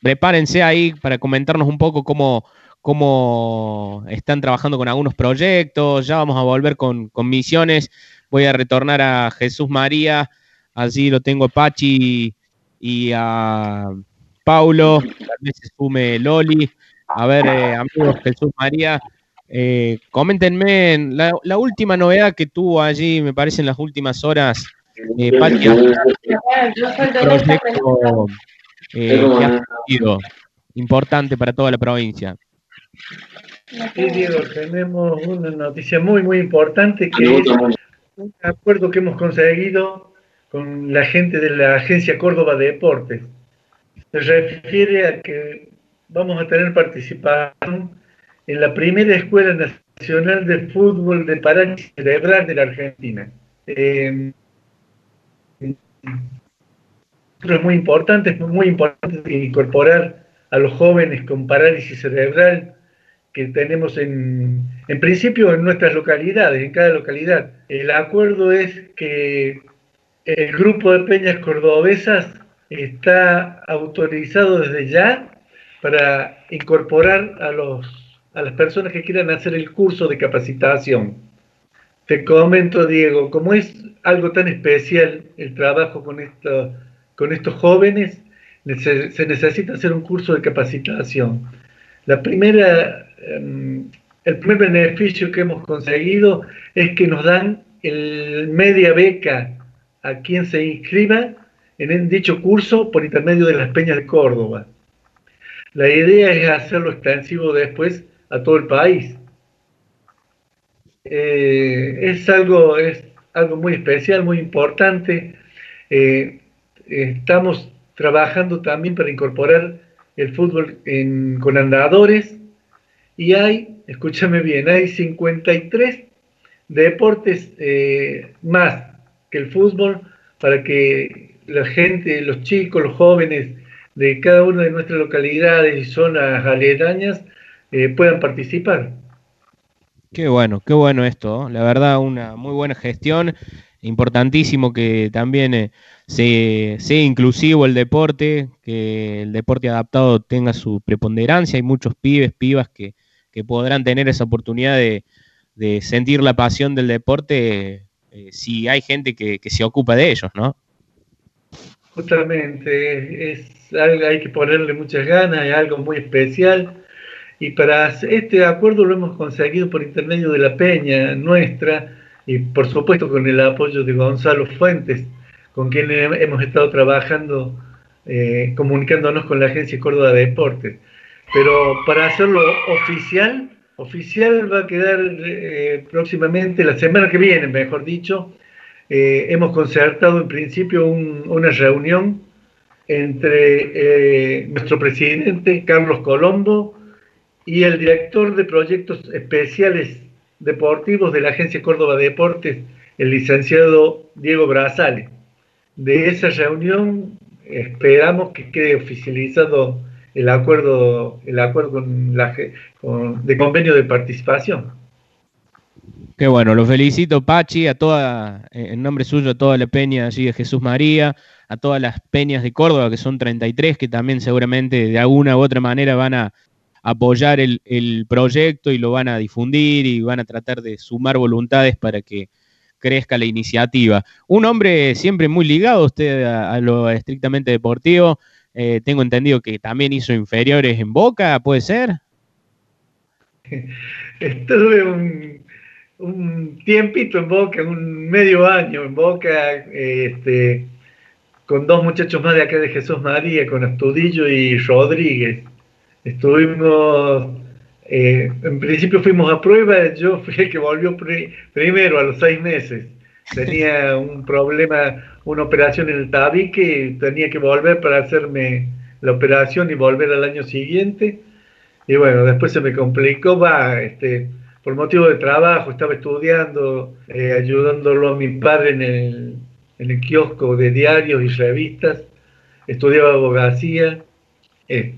prepárense ahí para comentarnos un poco cómo, cómo están trabajando con algunos proyectos, ya vamos a volver con, con misiones, voy a retornar a Jesús María. Así lo tengo a Pachi y a Paulo, tal vez se sume Loli. A ver, eh, amigos, Jesús María, eh, coméntenme la, última novedad que tuvo allí, me parece en las últimas horas, eh, Pachi, proyecto eh, que ha sido importante para toda la provincia. Sí, Diego, tenemos una noticia muy, muy importante que es un acuerdo que hemos conseguido con la gente de la Agencia Córdoba de Deportes. Se refiere a que vamos a tener participación en la primera Escuela Nacional de Fútbol de Parálisis Cerebral de la Argentina. Eh, es muy importante, es muy importante incorporar a los jóvenes con parálisis cerebral que tenemos en, en principio en nuestras localidades, en cada localidad. El acuerdo es que el grupo de peñas cordobesas está autorizado desde ya para incorporar a, los, a las personas que quieran hacer el curso de capacitación. Te comento, Diego, como es algo tan especial el trabajo con, esto, con estos jóvenes, se necesita hacer un curso de capacitación. La primera, em, el primer beneficio que hemos conseguido es que nos dan el media beca a quien se inscriba en dicho curso por intermedio de las Peñas de Córdoba. La idea es hacerlo extensivo después a todo el país. Eh, es, algo, es algo muy especial, muy importante. Eh, estamos trabajando también para incorporar el fútbol con andadores y hay, escúchame bien, hay 53 deportes eh, más que el fútbol para que la gente, los chicos, los jóvenes de cada una de nuestras localidades y zonas aledañas puedan participar. Qué bueno, qué bueno esto. La verdad, una muy buena gestión. Importantísimo que también eh, sea inclusivo el deporte, que el deporte adaptado tenga su preponderancia. Hay muchos pibes, pibas que, podrán tener esa oportunidad de, sentir la pasión del deporte eh, si hay gente que, que se ocupa de ellos, ¿no? Justamente, es algo, hay que ponerle muchas ganas, es algo muy especial. Y para este acuerdo lo hemos conseguido por intermedio de la peña nuestra y por supuesto con el apoyo de Gonzalo Fuentes, con quien hemos estado trabajando, eh, comunicándonos con la Agencia Córdoba de Deportes. Pero para hacerlo oficial, oficial va a quedar eh, próximamente, la semana que viene, mejor dicho, eh, hemos concertado en principio una reunión entre eh, nuestro presidente Carlos Colombo y el director de proyectos especiales deportivos de la Agencia Córdoba de Deportes, el licenciado Diego Brazales. De esa reunión esperamos que quede oficializado el acuerdo, el acuerdo de convenio de participación. Qué bueno, lo felicito, Pachi, a toda, en nombre suyo, a toda la peña allí de Jesús María, a todas las peñas de Córdoba, que son 33, que también seguramente de alguna u otra manera van a apoyar el, proyecto y lo van a difundir y van a tratar de sumar voluntades para que crezca la iniciativa. Un hombre siempre muy ligado usted a, lo estrictamente deportivo. Eh, tengo entendido que también hizo inferiores en Boca, ¿puede ser? Estuve un un tiempito en Boca, un medio año en Boca, este, con dos muchachos más de acá de Jesús María, con Astudillo y Rodríguez. Estuvimos, eh, en principio fuimos a prueba, yo fui el que volvió primero a los seis meses. Tenía un problema, una operación en el tabique, tenía que volver para hacerme la operación y volver al año siguiente. Y bueno, después se me complicó, va, este, por motivo de trabajo, estaba estudiando, eh, ayudándolo a mi padre en el, en el kiosco de diarios y revistas, estudiaba abogacía, eh,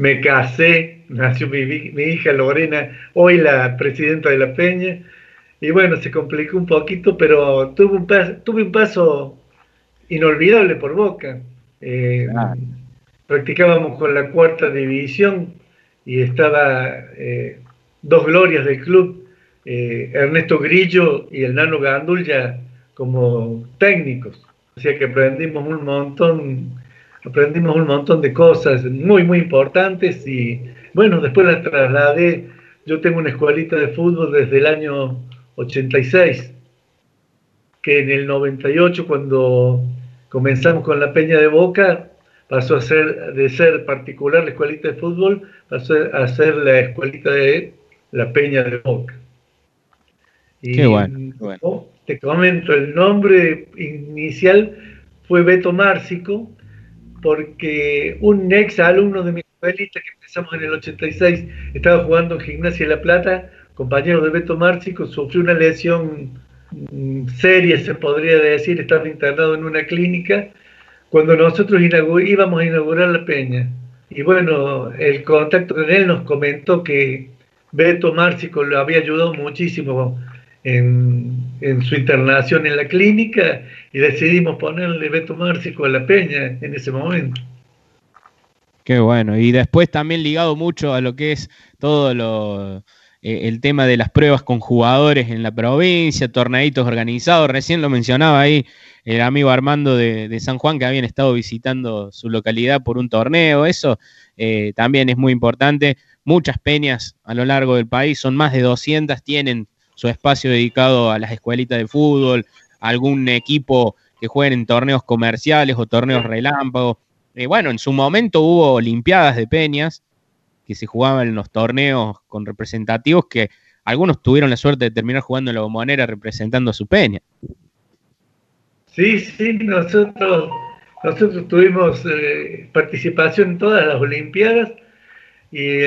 me casé, nació mi, mi, hija Lorena, hoy la presidenta de la Peña, y bueno, se complicó un poquito, pero tuve un paso, tuve un paso inolvidable por Boca. Eh, practicábamos con la cuarta división y estaba dos glorias del club, eh, Ernesto Grillo y el Nano Gandul ya como técnicos. O sea que aprendimos un montón, aprendimos un montón de cosas muy, muy importantes y bueno, después las trasladé. Yo tengo una escuelita de fútbol desde el año 86, que en el 98 cuando comenzamos con la Peña de Boca, pasó a ser de ser particular la escuelita de fútbol, pasó a ser la escuelita de la Peña de Boca. Y qué bueno, Te comento, el nombre inicial fue Beto Márcico, porque un ex alumno de mi escuelita que empezamos en el 86 estaba jugando en Gimnasia de La Plata, compañero de Beto Márcico, sufrió una lesión mm, seria, se podría decir, estaba internado en una clínica, cuando nosotros íbamos a inaugurar la peña. Y bueno, el contacto con él nos comentó que Beto Márcico lo había ayudado muchísimo en, su internación en la clínica y decidimos ponerle Beto Márcico a la peña en ese momento. Qué bueno. Y después también ligado mucho a lo que es todo lo, eh, el tema de las pruebas con jugadores en la provincia, torneitos organizados. Recién lo mencionaba ahí el amigo Armando de, San Juan que habían estado visitando su localidad por un torneo. Eso eh, también es muy importante muchas peñas a lo largo del país, son más de 200, tienen su espacio dedicado a las escuelitas de fútbol, algún equipo que jueguen en torneos comerciales o torneos relámpagos. Eh, bueno, en su momento hubo Olimpiadas de Peñas, que se jugaban en los torneos con representativos que algunos tuvieron la suerte de terminar jugando en la bombonera representando a su peña. Sí, sí, nosotros, nosotros tuvimos eh, participación en todas las Olimpiadas y,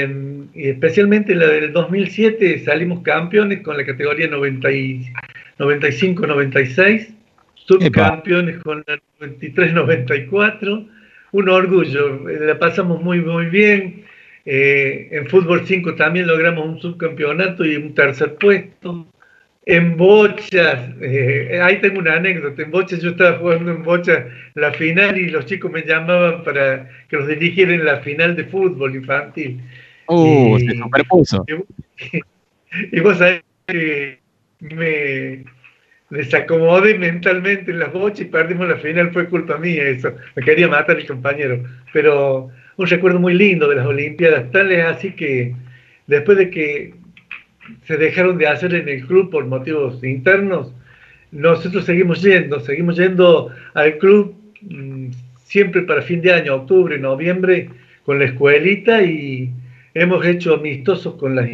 especialmente en la del 2007 salimos campeones con la categoría 95-96, subcampeones con la 93-94, un orgullo, eh, la pasamos muy, muy bien. Eh, en fútbol 5 también logramos un subcampeonato y un tercer puesto. En bochas, eh, ahí tengo una anécdota, en bochas yo estaba jugando en bochas la final y los chicos me llamaban para que los dirigiera en la final de fútbol infantil. Uh, y, se superpuso. Y, vos sabés que me desacomodé mentalmente en las bochas y perdimos la final, fue culpa mía eso, me quería matar el compañero, pero un recuerdo muy lindo de las Olimpiadas, tal es así que después de que se dejaron de hacer en el club por motivos internos, nosotros seguimos yendo, seguimos yendo al club mm, siempre para fin de año, octubre, noviembre, con la escuelita y hemos hecho amistosos con las,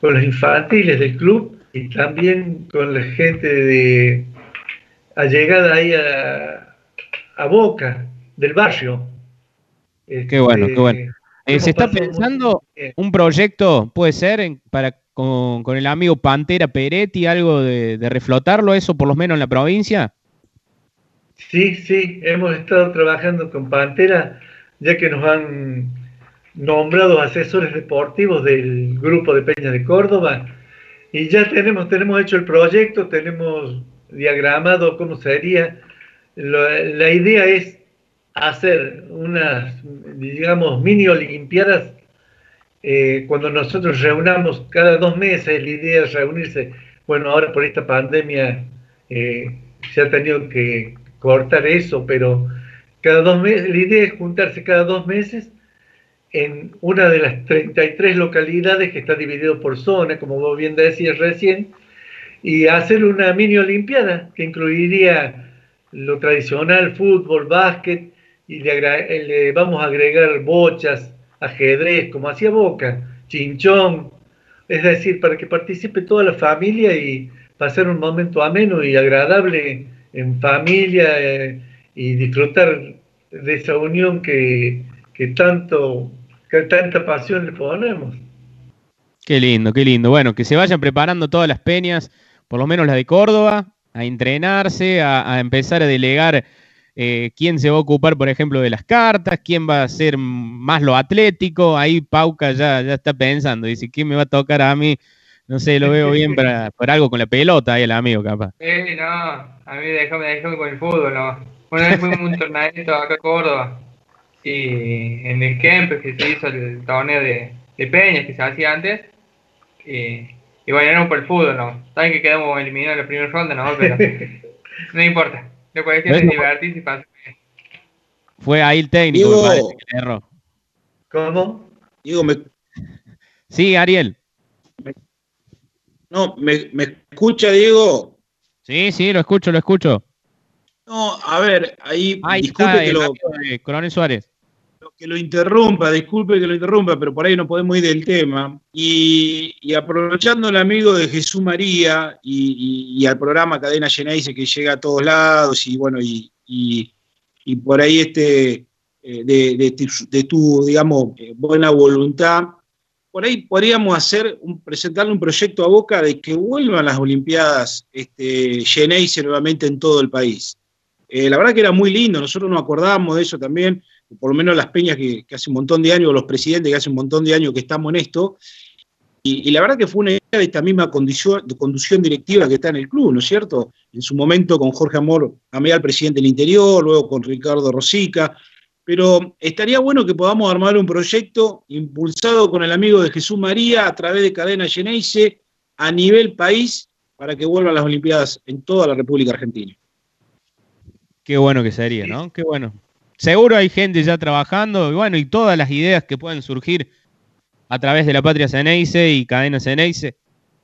con las infantiles del club y también con la gente de allegada ahí a, a Boca, del barrio. Qué bueno, qué bueno. Eh, ¿Se está pensando un proyecto, puede ser, para con, el amigo Pantera Peretti, algo de, reflotarlo eso, por lo menos en la provincia? Sí, sí, hemos estado trabajando con Pantera, ya que nos han nombrado asesores deportivos del grupo de Peña de Córdoba, y ya tenemos, tenemos hecho el proyecto, tenemos diagramado cómo sería. la idea es hacer unas, digamos, mini olimpiadas eh, cuando nosotros reunamos cada dos meses, la idea es reunirse, bueno, ahora por esta pandemia eh, se ha tenido que cortar eso, pero cada dos meses, la idea es juntarse cada dos meses en una de las 33 localidades que está dividido por zona, como vos bien decías recién, y hacer una mini olimpiada que incluiría lo tradicional, fútbol, básquet, y le, vamos a agregar bochas, ajedrez, como hacía Boca, chinchón, es decir, para que participe toda la familia y pasar un momento ameno y agradable en familia eh, y disfrutar de esa unión que, tanto, que tanta pasión le ponemos. Qué lindo, qué lindo. Bueno, que se vayan preparando todas las peñas, por lo menos la de Córdoba, a entrenarse, a empezar a delegar eh, quién se va a ocupar, por ejemplo, de las cartas, quién va a hacer más lo atlético. Ahí Pauca ya, ya está pensando, dice, ¿quién me va a tocar a mí? No sé, lo veo bien para, algo con la pelota ahí el amigo, capaz. Sí, no, a mí déjame, déjame con el fútbol, no. Una vez fuimos a un torneo acá en Córdoba y en el Kempes que se hizo el torneo de, de Peñas que se hacía antes y, y bueno, por el fútbol, ¿no? Saben que quedamos eliminados en la primera ronda, ¿no? Pero no importa. Fue ahí el técnico, me parece que erró. ¿Cómo? Digo, me... Sí, Ariel. No, ¿me, ¿me escucha, Diego? Sí, sí, lo escucho, lo escucho. No, a ver, ahí, ahí disculpe que lo, Coronel Suárez que lo interrumpa, disculpe que lo interrumpa, pero por ahí no podemos ir del tema. Y, aprovechando el amigo de Jesús María y, al programa Cadena Geneise que llega a todos lados y bueno, y, por ahí este, eh, de, tu, digamos, eh, buena voluntad, por ahí podríamos hacer presentarle un proyecto a Boca de que vuelvan las Olimpiadas este, Geneise nuevamente en todo el país. Eh, la verdad que era muy lindo, nosotros nos acordamos de eso también por lo menos las peñas que, hace un montón de años, los presidentes que hace un montón de años que estamos en esto, y, la verdad que fue una idea de esta misma condición, de conducción directiva que está en el club, ¿no es cierto? En su momento con Jorge Amor Ameal, presidente del interior, luego con Ricardo Rosica, pero estaría bueno que podamos armar un proyecto impulsado con el amigo de Jesús María a través de Cadena Geneise a nivel país para que vuelvan las Olimpiadas en toda la República Argentina. Qué bueno que sería, ¿no? Qué bueno seguro hay gente ya trabajando, y bueno, y todas las ideas que pueden surgir a través de la Patria Ceneice y Cadena Ceneice,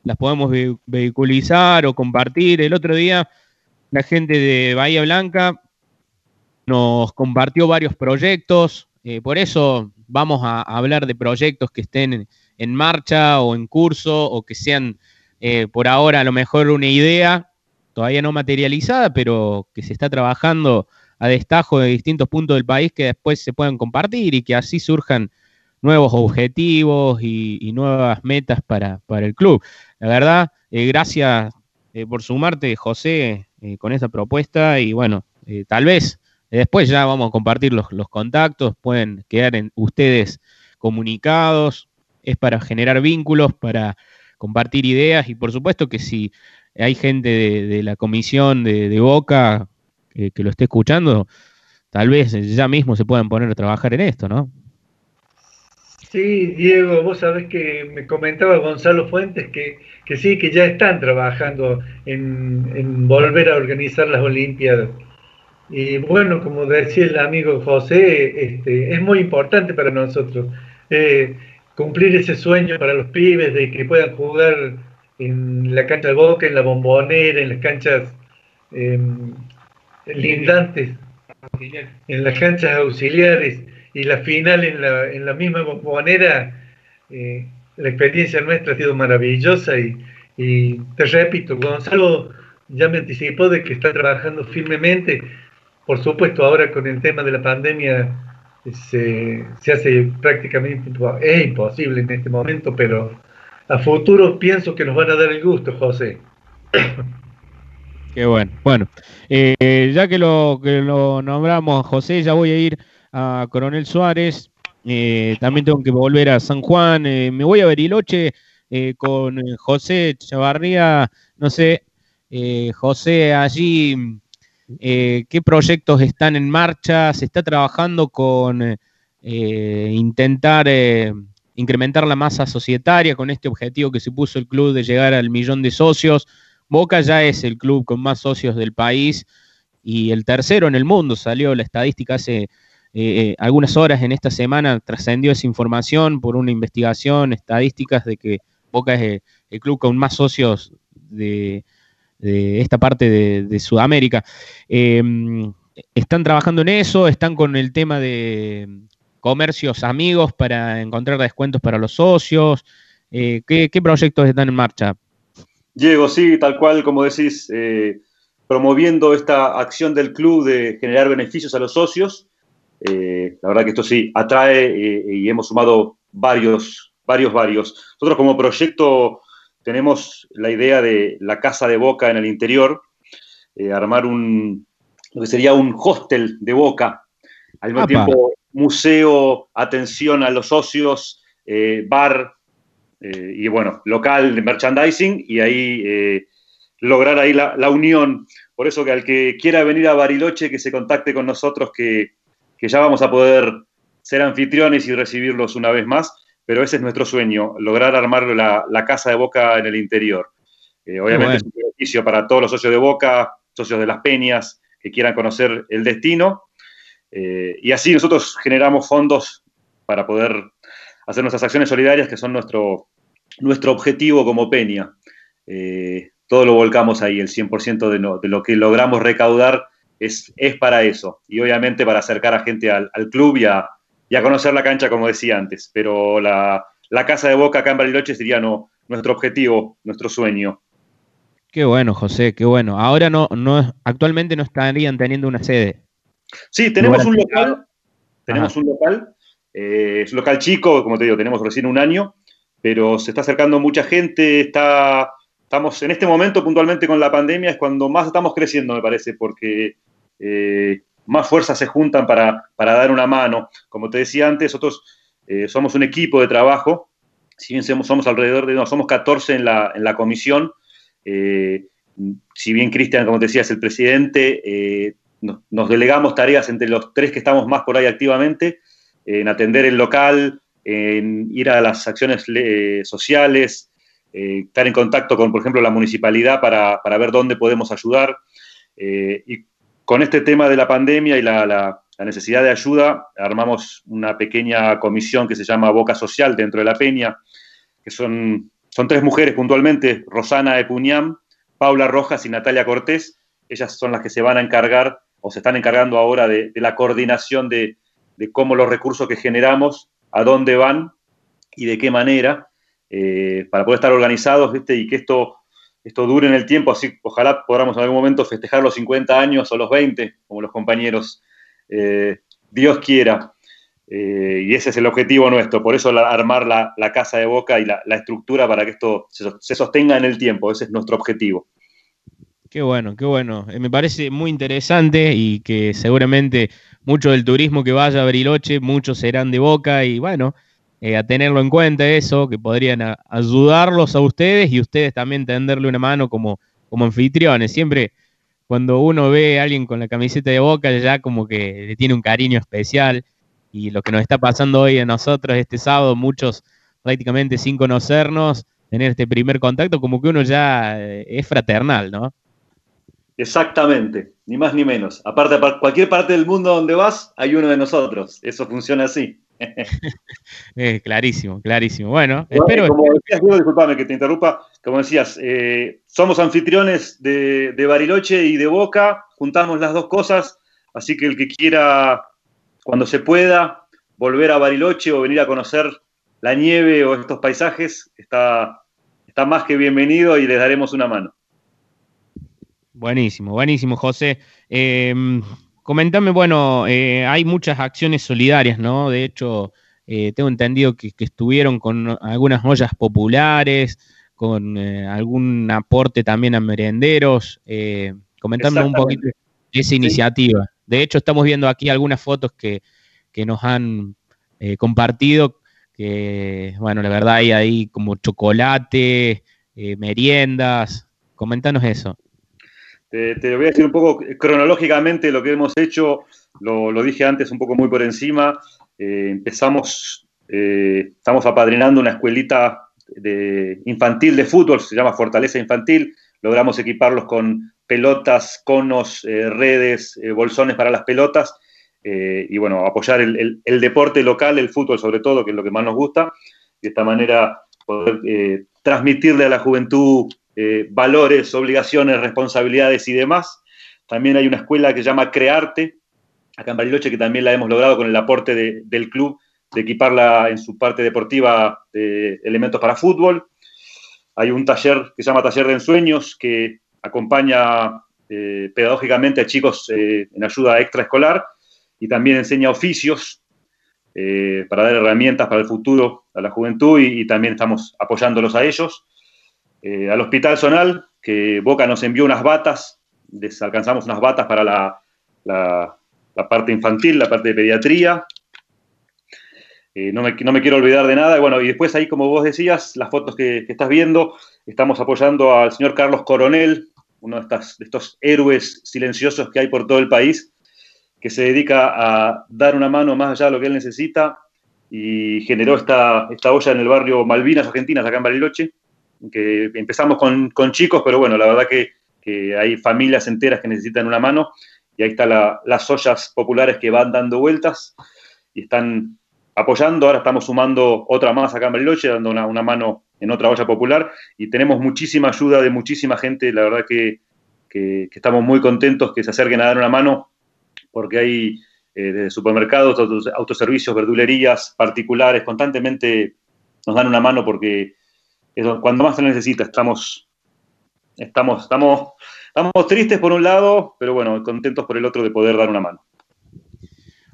las podemos vehiculizar o compartir. El otro día la gente de Bahía Blanca nos compartió varios proyectos, eh, por eso vamos a hablar de proyectos que estén en, marcha o en curso o que sean eh, por ahora a lo mejor una idea todavía no materializada, pero que se está trabajando a destajo de distintos puntos del país que después se puedan compartir y que así surjan nuevos objetivos y, nuevas metas para, el club. La verdad, eh, gracias por sumarte, José, con esa propuesta y bueno, tal vez Después ya vamos a compartir los, contactos, pueden quedar en ustedes comunicados, es para generar vínculos, para compartir ideas y por supuesto que si hay gente de, la comisión de, Boca que, lo esté escuchando, tal vez ya mismo se puedan poner a trabajar en esto, ¿no? Sí, Diego, vos sabés que me comentaba Gonzalo Fuentes que, sí, que ya están trabajando en, en volver a organizar las Olimpiadas. Y bueno, como decía el amigo José, este, es muy importante para nosotros eh, cumplir ese sueño para los pibes de que puedan jugar en la cancha de Boca, en la bombonera, en las canchas em, lindantes, en las canchas auxiliares y la final en la, en la misma bombonera. Eh, la experiencia nuestra ha sido maravillosa y, y te repito, Gonzalo ya me anticipó de que está trabajando firmemente por supuesto, ahora con el tema de la pandemia se, hace prácticamente es imposible en este momento, pero a futuro pienso que nos van a dar el gusto, José. Qué bueno. Bueno, eh, ya que lo, que lo nombramos José, ya voy a ir a Coronel Suárez. Eh, también tengo que volver a San Juan. Eh, me voy a Beriloche con José Chavarría. No sé, José, allí qué proyectos están en marcha, se está trabajando con intentar incrementar la masa societaria con este objetivo que se puso el club de llegar al millón de socios. Boca ya es el club con más socios del país y el tercero en el mundo. Salió la estadística hace algunas horas en esta semana, trascendió esa información por una investigación estadísticas de que Boca es el club con más socios de, de esta parte de, Sudamérica. Em, están trabajando en eso, están con el tema de comercios amigos para encontrar descuentos para los socios. Eh, ¿qué, proyectos están en marcha? Diego, sí, tal cual como decís, eh, promoviendo esta acción del club de generar beneficios a los socios. Eh, la verdad que esto sí atrae y hemos sumado varios, varios, varios. Nosotros como proyecto tenemos la idea de la casa de Boca en el interior, eh, armar un, lo que sería un hostel de Boca, al mismo tiempo museo, atención a los socios, eh, bar eh, y bueno, local de merchandising y ahí lograr ahí la, la, unión. Por eso que al que quiera venir a Bariloche, que se contacte con nosotros, que, que ya vamos a poder ser anfitriones y recibirlos una vez más pero ese es nuestro sueño, lograr armar la, casa de Boca en el interior. Eh, obviamente es un beneficio para todos los socios de Boca, socios de las Peñas, que quieran conocer el destino. Eh, y así nosotros generamos fondos para poder hacer nuestras acciones solidarias, que son nuestro, nuestro objetivo como Peña. Eh, todo lo volcamos ahí, el 100% de, de, lo que logramos recaudar es, es, para eso. Y obviamente para acercar a gente al, al club y a, y a conocer la cancha, como decía antes. Pero la, casa de Boca acá en Bariloche sería no, nuestro objetivo, nuestro sueño. Qué bueno, José, qué bueno. Ahora no, no, actualmente no estarían teniendo una sede. Sí, tenemos un local, tenemos un local, eh, es local chico, como te digo, tenemos recién un año, pero se está acercando mucha gente, está, estamos en este momento puntualmente con la pandemia, es cuando más estamos creciendo, me parece, porque eh, más fuerzas se juntan para, dar una mano. Como te decía antes, nosotros eh, somos un equipo de trabajo, si bien somos, alrededor de, no, somos 14 en la, en la comisión, eh, si bien Cristian, como te decía, es el presidente, nos, delegamos tareas entre los tres que estamos más por ahí activamente, en atender el local, en ir a las acciones sociales, estar en contacto con, por ejemplo, la municipalidad para, para ver dónde podemos ayudar. y con este tema de la pandemia y la, necesidad de ayuda, armamos una pequeña comisión que se llama Boca Social dentro de la Peña, que son, son tres mujeres puntualmente, Rosana de Puñam, Paula Rojas y Natalia Cortés, ellas son las que se van a encargar o se están encargando ahora de, la coordinación de, cómo los recursos que generamos, a dónde van y de qué manera, eh, para poder estar organizados ¿viste? y que esto, esto dure en el tiempo, así ojalá podamos en algún momento festejar los 50 años o los 20, como los compañeros, eh, Dios quiera. Eh, y ese es el objetivo nuestro, por eso armar la, casa de boca y la, estructura para que esto se, sostenga en el tiempo, ese es nuestro objetivo. Qué bueno, qué bueno. Eh, me parece muy interesante y que seguramente mucho del turismo que vaya a Bariloche, muchos serán de boca y bueno, eh, a tenerlo en cuenta eso, que podrían ayudarlos a ustedes y ustedes también tenderle una mano como, como anfitriones. Siempre cuando uno ve a alguien con la camiseta de boca, ya como que le tiene un cariño especial y lo que nos está pasando hoy a nosotros este sábado, muchos prácticamente sin conocernos, tener este primer contacto, como que uno ya eh, es fraternal, ¿no? Exactamente, ni más ni menos. Aparte, cualquier parte del mundo donde vas, hay uno de nosotros. Eso funciona así. eh, clarísimo, clarísimo. Bueno, espero. Como decías, disculpame que te interrumpa. Como decías, eh, somos anfitriones de, de Bariloche y de Boca, juntamos las dos cosas. Así que el que quiera cuando se pueda volver a Bariloche o venir a conocer la nieve o estos paisajes, está, está más que bienvenido y les daremos una mano. Buenísimo, buenísimo, José. Eh, comentame, bueno, eh, hay muchas acciones solidarias, ¿no? De hecho, eh, tengo entendido que, estuvieron con algunas ollas populares, con algún aporte también a merenderos. comentame un poquito esa iniciativa. De hecho, estamos viendo aquí algunas fotos que, nos han eh, compartido, que, bueno, la verdad hay ahí como chocolate, eh, meriendas. Coméntanos eso. Te, voy a decir un poco cronológicamente lo que hemos hecho, lo, dije antes un poco muy por encima. Eh, empezamos, estamos apadrinando una escuelita de, infantil de fútbol, se llama Fortaleza Infantil. Logramos equiparlos con pelotas, conos, eh, redes, eh, bolsones para las pelotas. Eh, y bueno, apoyar el, deporte local, el fútbol sobre todo, que es lo que más nos gusta. De esta manera poder transmitirle a la juventud valores, obligaciones, responsabilidades y demás. También hay una escuela que se llama Crearte, acá en Bariloche, que también la hemos logrado con el aporte del club de equiparla en su parte deportiva de elementos para fútbol. Hay un taller que se llama Taller de Ensueños, que acompaña eh, pedagógicamente a chicos eh, en ayuda extraescolar y también enseña oficios eh, para dar herramientas para el futuro a la juventud y, también estamos apoyándolos a ellos. Al Hospital Zonal, que Boca nos envió unas batas, les alcanzamos unas batas para la, parte infantil, la parte de pediatría. no, me, quiero olvidar de nada. Bueno, y después ahí, como vos decías, las fotos que, que estás viendo, estamos apoyando al señor Carlos Coronel, uno de, estos héroes silenciosos que hay por todo el país, que se dedica a dar una mano más allá de lo que él necesita y generó esta, esta olla en el barrio Malvinas Argentinas, acá en Bariloche, que empezamos con, chicos, pero bueno, la verdad que, hay familias enteras que necesitan una mano y ahí están las ollas populares que van dando vueltas y están apoyando. Ahora estamos sumando otra más acá en Bariloche, dando una, una mano en otra olla popular y tenemos muchísima ayuda de muchísima gente, la verdad que, estamos muy contentos que se acerquen a dar una mano porque hay eh, supermercados, autoservicios, verdulerías, particulares, constantemente nos dan una mano porque cuando más se necesita estamos, estamos, estamos, estamos tristes por un lado, pero bueno, contentos por el otro de poder dar una mano.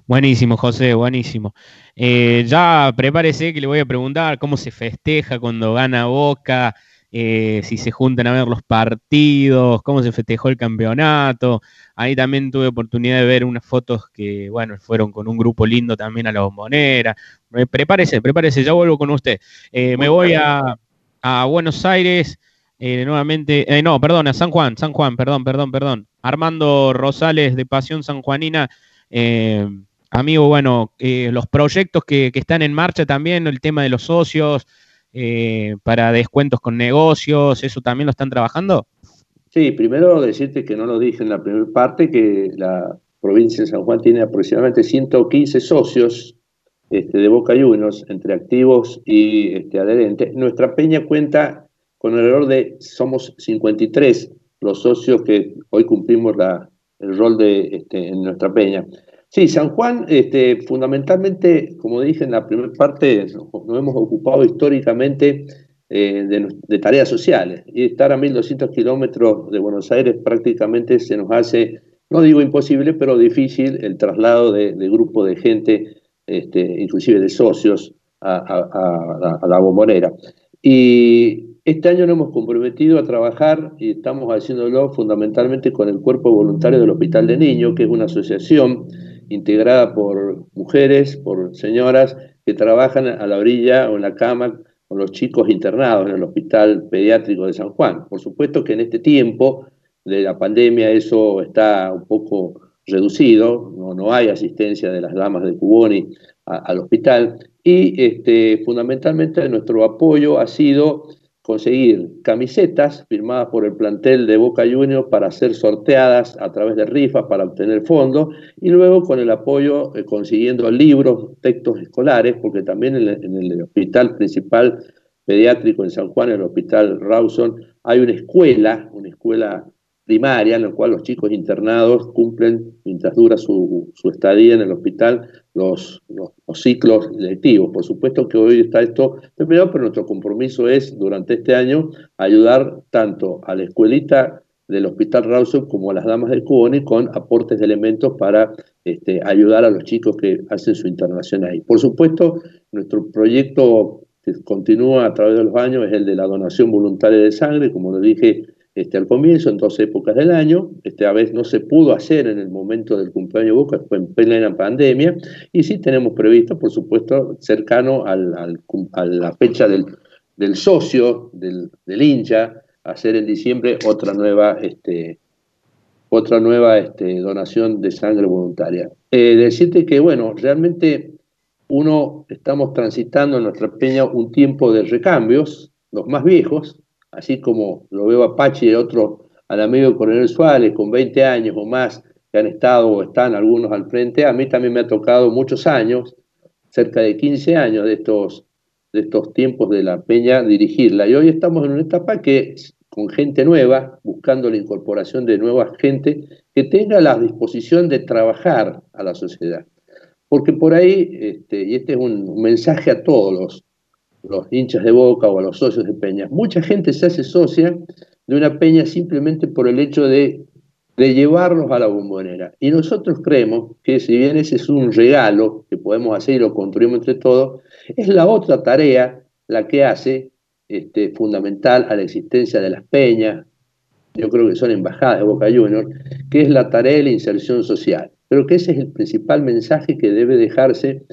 Buenísimo, José, buenísimo. Eh, ya prepárese que le voy a preguntar cómo se festeja cuando gana Boca, eh, si se juntan a ver los partidos, cómo se festejó el campeonato. Ahí también tuve oportunidad de ver unas fotos que, bueno, fueron con un grupo lindo también a la bombonera. Eh, prepárese, prepárese, ya vuelvo con usted. me voy a, a Buenos Aires. nuevamente, no, perdón, a San Juan, San Juan, perdón, perdón, perdón. Armando Rosales de Pasión Sanjuanina. Eh, Amigo, bueno, eh, los proyectos que, están en marcha también, el tema de los socios, eh, para descuentos con negocios, ¿eso también lo están trabajando? Sí, primero decirte que no lo dije en la primera parte, que la provincia de San Juan tiene aproximadamente 115 socios este, de Boca Juniors, entre activos y este, adherentes. Nuestra peña cuenta con alrededor de, somos 53 los socios que hoy cumplimos el rol de, este, en nuestra peña. Sí, San Juan, este, fundamentalmente, como dije en la primera parte, nos hemos ocupado históricamente eh, de, tareas sociales. Y estar a 1.200 kilómetros de Buenos Aires prácticamente se nos hace, no digo imposible, pero difícil el traslado de, grupo de gente, este, inclusive de socios, a, la bombonera. Y este año nos hemos comprometido a trabajar y estamos haciéndolo fundamentalmente con el Cuerpo Voluntario del Hospital de Niños, que es una asociación integrada por mujeres, por señoras que trabajan a la orilla o en la cama con los chicos internados en el Hospital Pediátrico de San Juan. Por supuesto que en este tiempo de la pandemia eso está un poco reducido, no, no hay asistencia de las damas de Cuboni al hospital. Y este, fundamentalmente nuestro apoyo ha sido conseguir camisetas firmadas por el plantel de Boca Juniors para ser sorteadas a través de rifas para obtener fondos y luego con el apoyo eh, consiguiendo libros, textos escolares, porque también en el, hospital principal pediátrico en San Juan, el hospital Rawson, hay una escuela, una escuela primaria en la cual los chicos internados cumplen, mientras dura su, estadía en el hospital, los, los, ciclos lectivos. Por supuesto que hoy está esto terminado, pero nuestro compromiso es, durante este año, ayudar tanto a la escuelita del Hospital Rawson como a las damas del Cuboni con aportes de elementos para este, ayudar a los chicos que hacen su internación ahí. Por supuesto, nuestro proyecto que continúa a través de los años es el de la donación voluntaria de sangre, como lo dije este, al comienzo, en dos épocas del año. Esta vez no se pudo hacer en el momento del cumpleaños de Boca, fue en plena pandemia. Y sí tenemos previsto, por supuesto, cercano al, a la fecha del, del socio, del, del, hincha, hacer en diciembre otra nueva, este, otra nueva este, donación de sangre voluntaria. Eh, decirte que, bueno, realmente uno estamos transitando en nuestra peña un tiempo de recambios, los más viejos, así como lo veo a Pachi y otro al amigo Coronel Suárez con 20 años o más que han estado o están algunos al frente, a mí también me ha tocado muchos años, cerca de 15 años de estos, de estos tiempos de la peña dirigirla. Y hoy estamos en una etapa que con gente nueva, buscando la incorporación de nueva gente que tenga la disposición de trabajar a la sociedad. Porque por ahí, este, y este es un mensaje a todos los, los hinchas de Boca o a los socios de Peña. Mucha gente se hace socia de una Peña simplemente por el hecho de, llevarlos a la bombonera. Y nosotros creemos que si bien ese es un regalo que podemos hacer y lo construimos entre todos, es la otra tarea la que hace este, fundamental a la existencia de las peñas, yo creo que son embajadas de Boca Juniors, que es la tarea de la inserción social. Creo que ese es el principal mensaje que debe dejarse,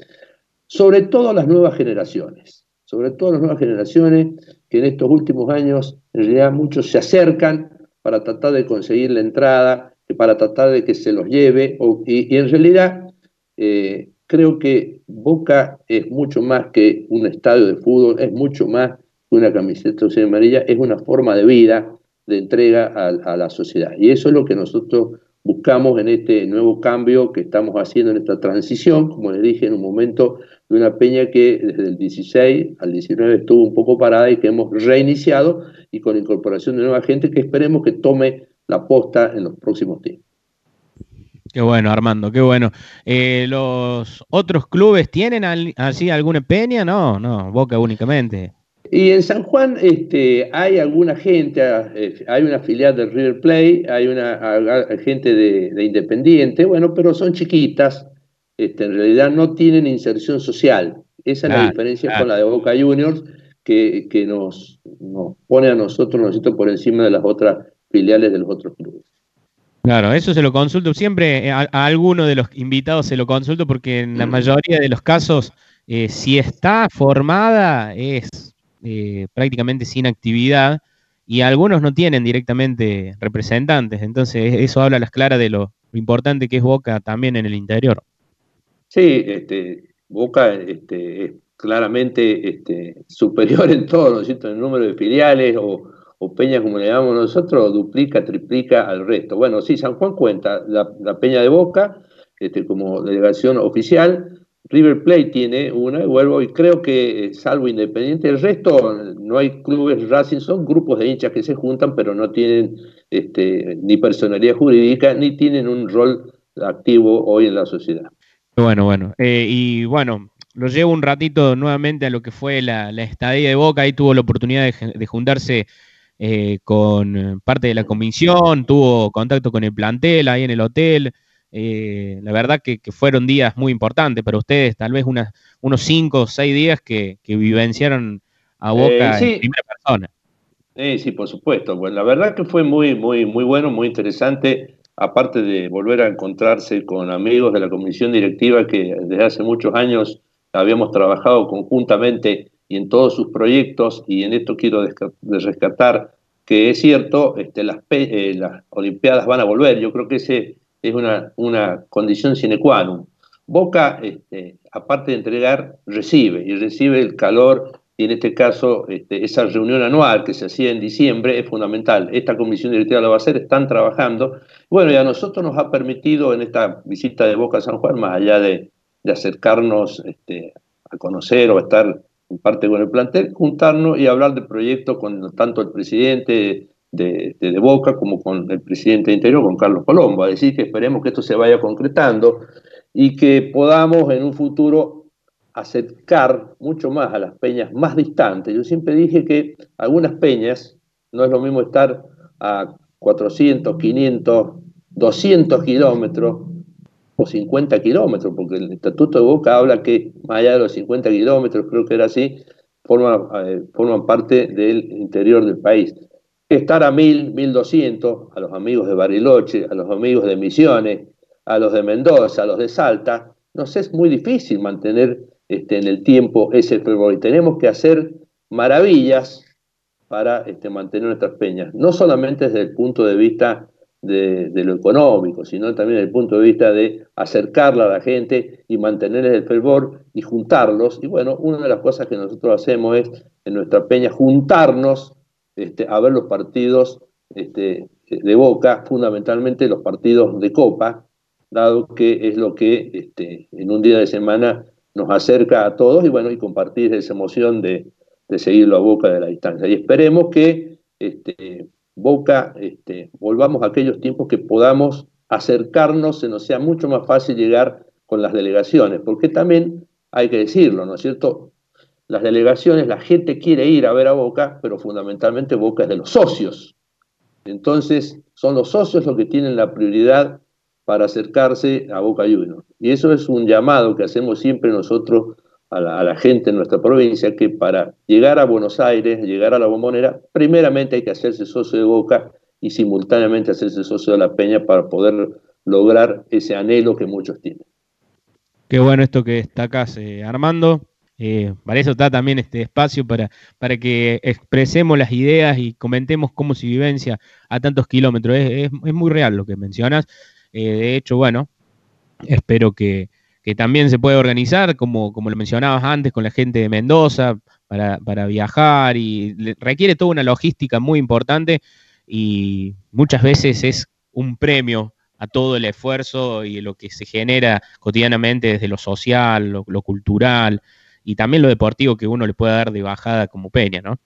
sobre todo a las nuevas generaciones sobre todo las nuevas generaciones, que en estos últimos años en realidad muchos se acercan para tratar de conseguir la entrada, para tratar de que se los lleve, y, en realidad eh, creo que Boca es mucho más que un estadio de fútbol, es mucho más que una camiseta de amarilla, es una forma de vida, de entrega a la sociedad. Y eso es lo que nosotros buscamos en este nuevo cambio que estamos haciendo en esta transición, como les dije en un momento, de una peña que desde el 16 al 19 estuvo un poco parada y que hemos reiniciado y con incorporación de nueva gente que esperemos que tome la posta en los próximos tiempos. Qué bueno, Armando, qué bueno. Eh, ¿Los otros clubes tienen así alguna peña? No, no, Boca únicamente. Y en San Juan este, hay alguna gente, eh, hay una filial del River Play, hay una gente de, Independiente, bueno, pero son chiquitas, este, en realidad no tienen inserción social. Esa es la diferencia con la de Boca Juniors, que, que nos, nos, pone a nosotros, nosotros por encima de las otras filiales de los otros clubes. Claro, eso se lo consulto siempre, eh, a, alguno de los invitados se lo consulto porque en la mm. mayoría de los casos, eh, si está formada, es eh, prácticamente sin actividad y algunos no tienen directamente representantes. Entonces, eso habla a las claras de lo, importante que es Boca también en el interior. Sí, este, Boca este, es claramente este, superior en todo, ¿no es cierto?, en el número de filiales o, peñas, como le llamamos nosotros, duplica, triplica al resto. Bueno, sí, San Juan cuenta la, peña de Boca este, como delegación oficial, River Plate tiene una, y vuelvo, y creo que eh, salvo Independiente, el resto no hay clubes Racing, son grupos de hinchas que se juntan, pero no tienen este, ni personalidad jurídica, ni tienen un rol activo hoy en la sociedad. Bueno, bueno, eh, y bueno, lo llevo un ratito nuevamente a lo que fue la, estadía de Boca, ahí tuvo la oportunidad de, juntarse eh, con parte de la comisión, tuvo contacto con el plantel ahí en el hotel, eh, la verdad que, fueron días muy importantes para ustedes, tal vez unos cinco o seis días que, vivenciaron a Boca en primera persona. sí, por supuesto. Bueno, la verdad que fue muy, muy, muy bueno, muy interesante aparte de volver a encontrarse con amigos de la comisión directiva que desde hace muchos años habíamos trabajado conjuntamente y en todos sus proyectos, y en esto quiero rescatar que es cierto, este, las, eh, las Olimpiadas van a volver, yo creo que ese es una, una condición sine qua non. Boca, este, aparte de entregar, recibe, y recibe el calor y en este caso este, esa reunión anual que se hacía en diciembre es fundamental. Esta comisión directiva lo va a hacer, están trabajando. Bueno, y a nosotros nos ha permitido en esta visita de Boca a San Juan, más allá de, acercarnos este, a conocer o estar en parte con el plantel, juntarnos y hablar de proyectos con tanto el presidente de, de, Boca como con el presidente de Interior, con Carlos Colombo, a decir que esperemos que esto se vaya concretando y que podamos en un futuro acercar mucho más a las peñas más distantes. Yo siempre dije que algunas peñas no es lo mismo estar a 400, 500, 200 kilómetros o 50 kilómetros, porque el Estatuto de Boca habla que más allá de los 50 kilómetros, creo que era así, forman, eh, forman parte del interior del país. Estar a 1000, 1200, a los amigos de Bariloche, a los amigos de Misiones, a los de Mendoza, a los de Salta, nos es muy difícil mantener este, en el tiempo ese fervor. Y tenemos que hacer maravillas para este, mantener nuestras peñas, no solamente desde el punto de vista de, lo económico, sino también desde el punto de vista de acercarla a la gente y mantener el fervor y juntarlos. Y bueno, una de las cosas que nosotros hacemos es en nuestra peña juntarnos este, a ver los partidos este, de Boca, fundamentalmente los partidos de Copa, dado que es lo que este, en un día de semana nos acerca a todos y bueno, y compartir esa emoción de, seguirlo a Boca de la distancia. Y esperemos que este, Boca este, volvamos a aquellos tiempos que podamos acercarnos, se nos sea mucho más fácil llegar con las delegaciones, porque también hay que decirlo, ¿no es cierto? Las delegaciones, la gente quiere ir a ver a Boca, pero fundamentalmente Boca es de los socios. Entonces, son los socios los que tienen la prioridad para acercarse a Boca Juniors. Y eso es un llamado que hacemos siempre nosotros a la, gente en nuestra provincia, que para llegar a Buenos Aires, llegar a la bombonera, primeramente hay que hacerse socio de Boca y simultáneamente hacerse socio de la Peña para poder lograr ese anhelo que muchos tienen. Qué bueno esto que destacas, eh, Armando. Eh, para eso está también este espacio, para, para que expresemos las ideas y comentemos cómo se vivencia a tantos kilómetros. es muy real lo que mencionas. Eh, de hecho, bueno, espero que, también se pueda organizar, como, como lo mencionabas antes, con la gente de Mendoza para, viajar y requiere toda una logística muy importante y muchas veces es un premio a todo el esfuerzo y lo que se genera cotidianamente desde lo social, lo, lo cultural y también lo deportivo que uno le puede dar de bajada como Peña, ¿no?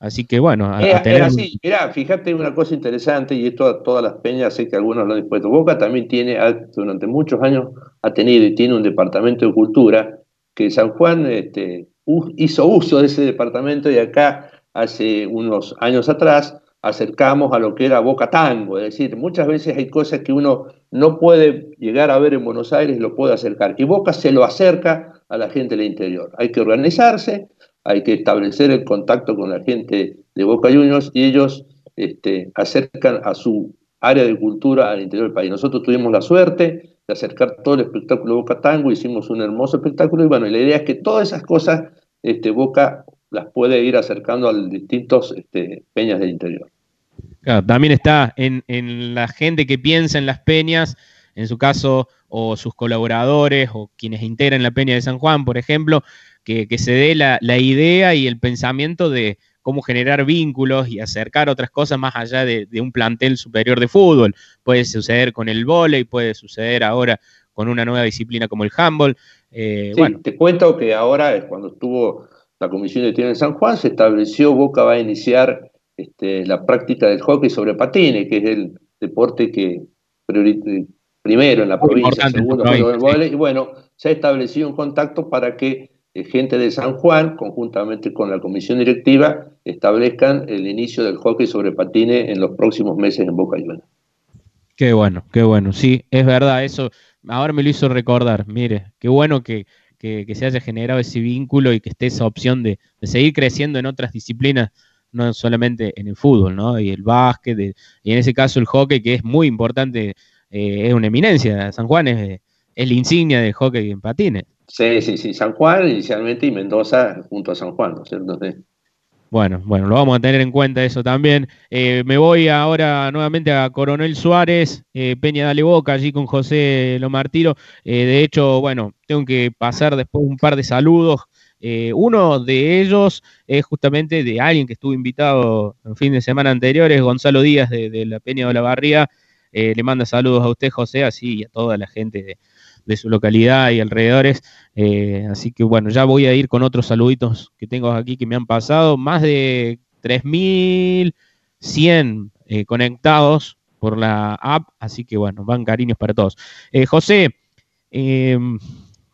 Así que bueno, a, así. Mirá, fíjate una cosa interesante, y esto a todas las peñas, sé que algunos lo han dispuesto. Boca también tiene, durante muchos años, ha tenido y tiene un departamento de cultura que San Juan este, hizo uso de ese departamento y acá, hace unos años atrás, acercamos a lo que era Boca Tango. Es decir, muchas veces hay cosas que uno no puede llegar a ver en Buenos Aires y lo puede acercar. Y Boca se lo acerca a la gente del interior. Hay que organizarse hay que establecer el contacto con la gente de Boca Juniors y ellos este, acercan a su área de cultura al interior del país. Nosotros tuvimos la suerte de acercar todo el espectáculo de Boca Tango, hicimos un hermoso espectáculo y bueno, la idea es que todas esas cosas este, Boca las puede ir acercando a distintos este, peñas del interior. También está en la gente que piensa en las peñas, en su caso, o sus colaboradores, o quienes integran la peña de San Juan, por ejemplo, que, se dé la, idea y el pensamiento de cómo generar vínculos y acercar otras cosas más allá de, un plantel superior de fútbol. Puede suceder con el vóley, puede suceder ahora con una nueva disciplina como el handball. Eh, bueno. Te cuento que ahora, cuando estuvo la Comisión de Tierra en San Juan, se estableció, Boca va a iniciar este, la práctica del hockey sobre patines, que es el deporte que primero en la provincia, segundo el y bueno, se ha establecido un contacto para que eh, gente de San Juan, conjuntamente con la comisión directiva, establezcan el inicio del hockey sobre patines en los próximos meses en Boca Juniors. Qué bueno, qué bueno. Sí, es verdad, eso ahora me lo hizo recordar. Mire, qué bueno que, se haya generado ese vínculo y que esté esa opción de, seguir creciendo en otras disciplinas, no solamente en el fútbol, ¿no? Y el básquet, y en ese caso el hockey, que es muy importante, eh, es una eminencia. San Juan es, es la insignia del hockey en patines. Sí, sí, sí, San Juan inicialmente y Mendoza junto a San Juan, ¿no es cierto? Bueno, bueno, lo vamos a tener en cuenta eso también. Eh, me voy ahora nuevamente a Coronel Suárez, eh, Peña Dale Boca, allí con José Lomartiro. Eh, de hecho, bueno, tengo que pasar después un par de saludos. uno de ellos es justamente de alguien que estuvo invitado en fin de semana anterior, es Gonzalo Díaz de, la Peña de la Barría. le manda saludos a usted, José, así y a toda la gente de, de su localidad y alrededores. Eh, así que bueno, ya voy a ir con otros saluditos que tengo aquí que me han pasado. Más de 3.100 eh, conectados por la app, así que bueno, van cariños para todos. Eh, José, em,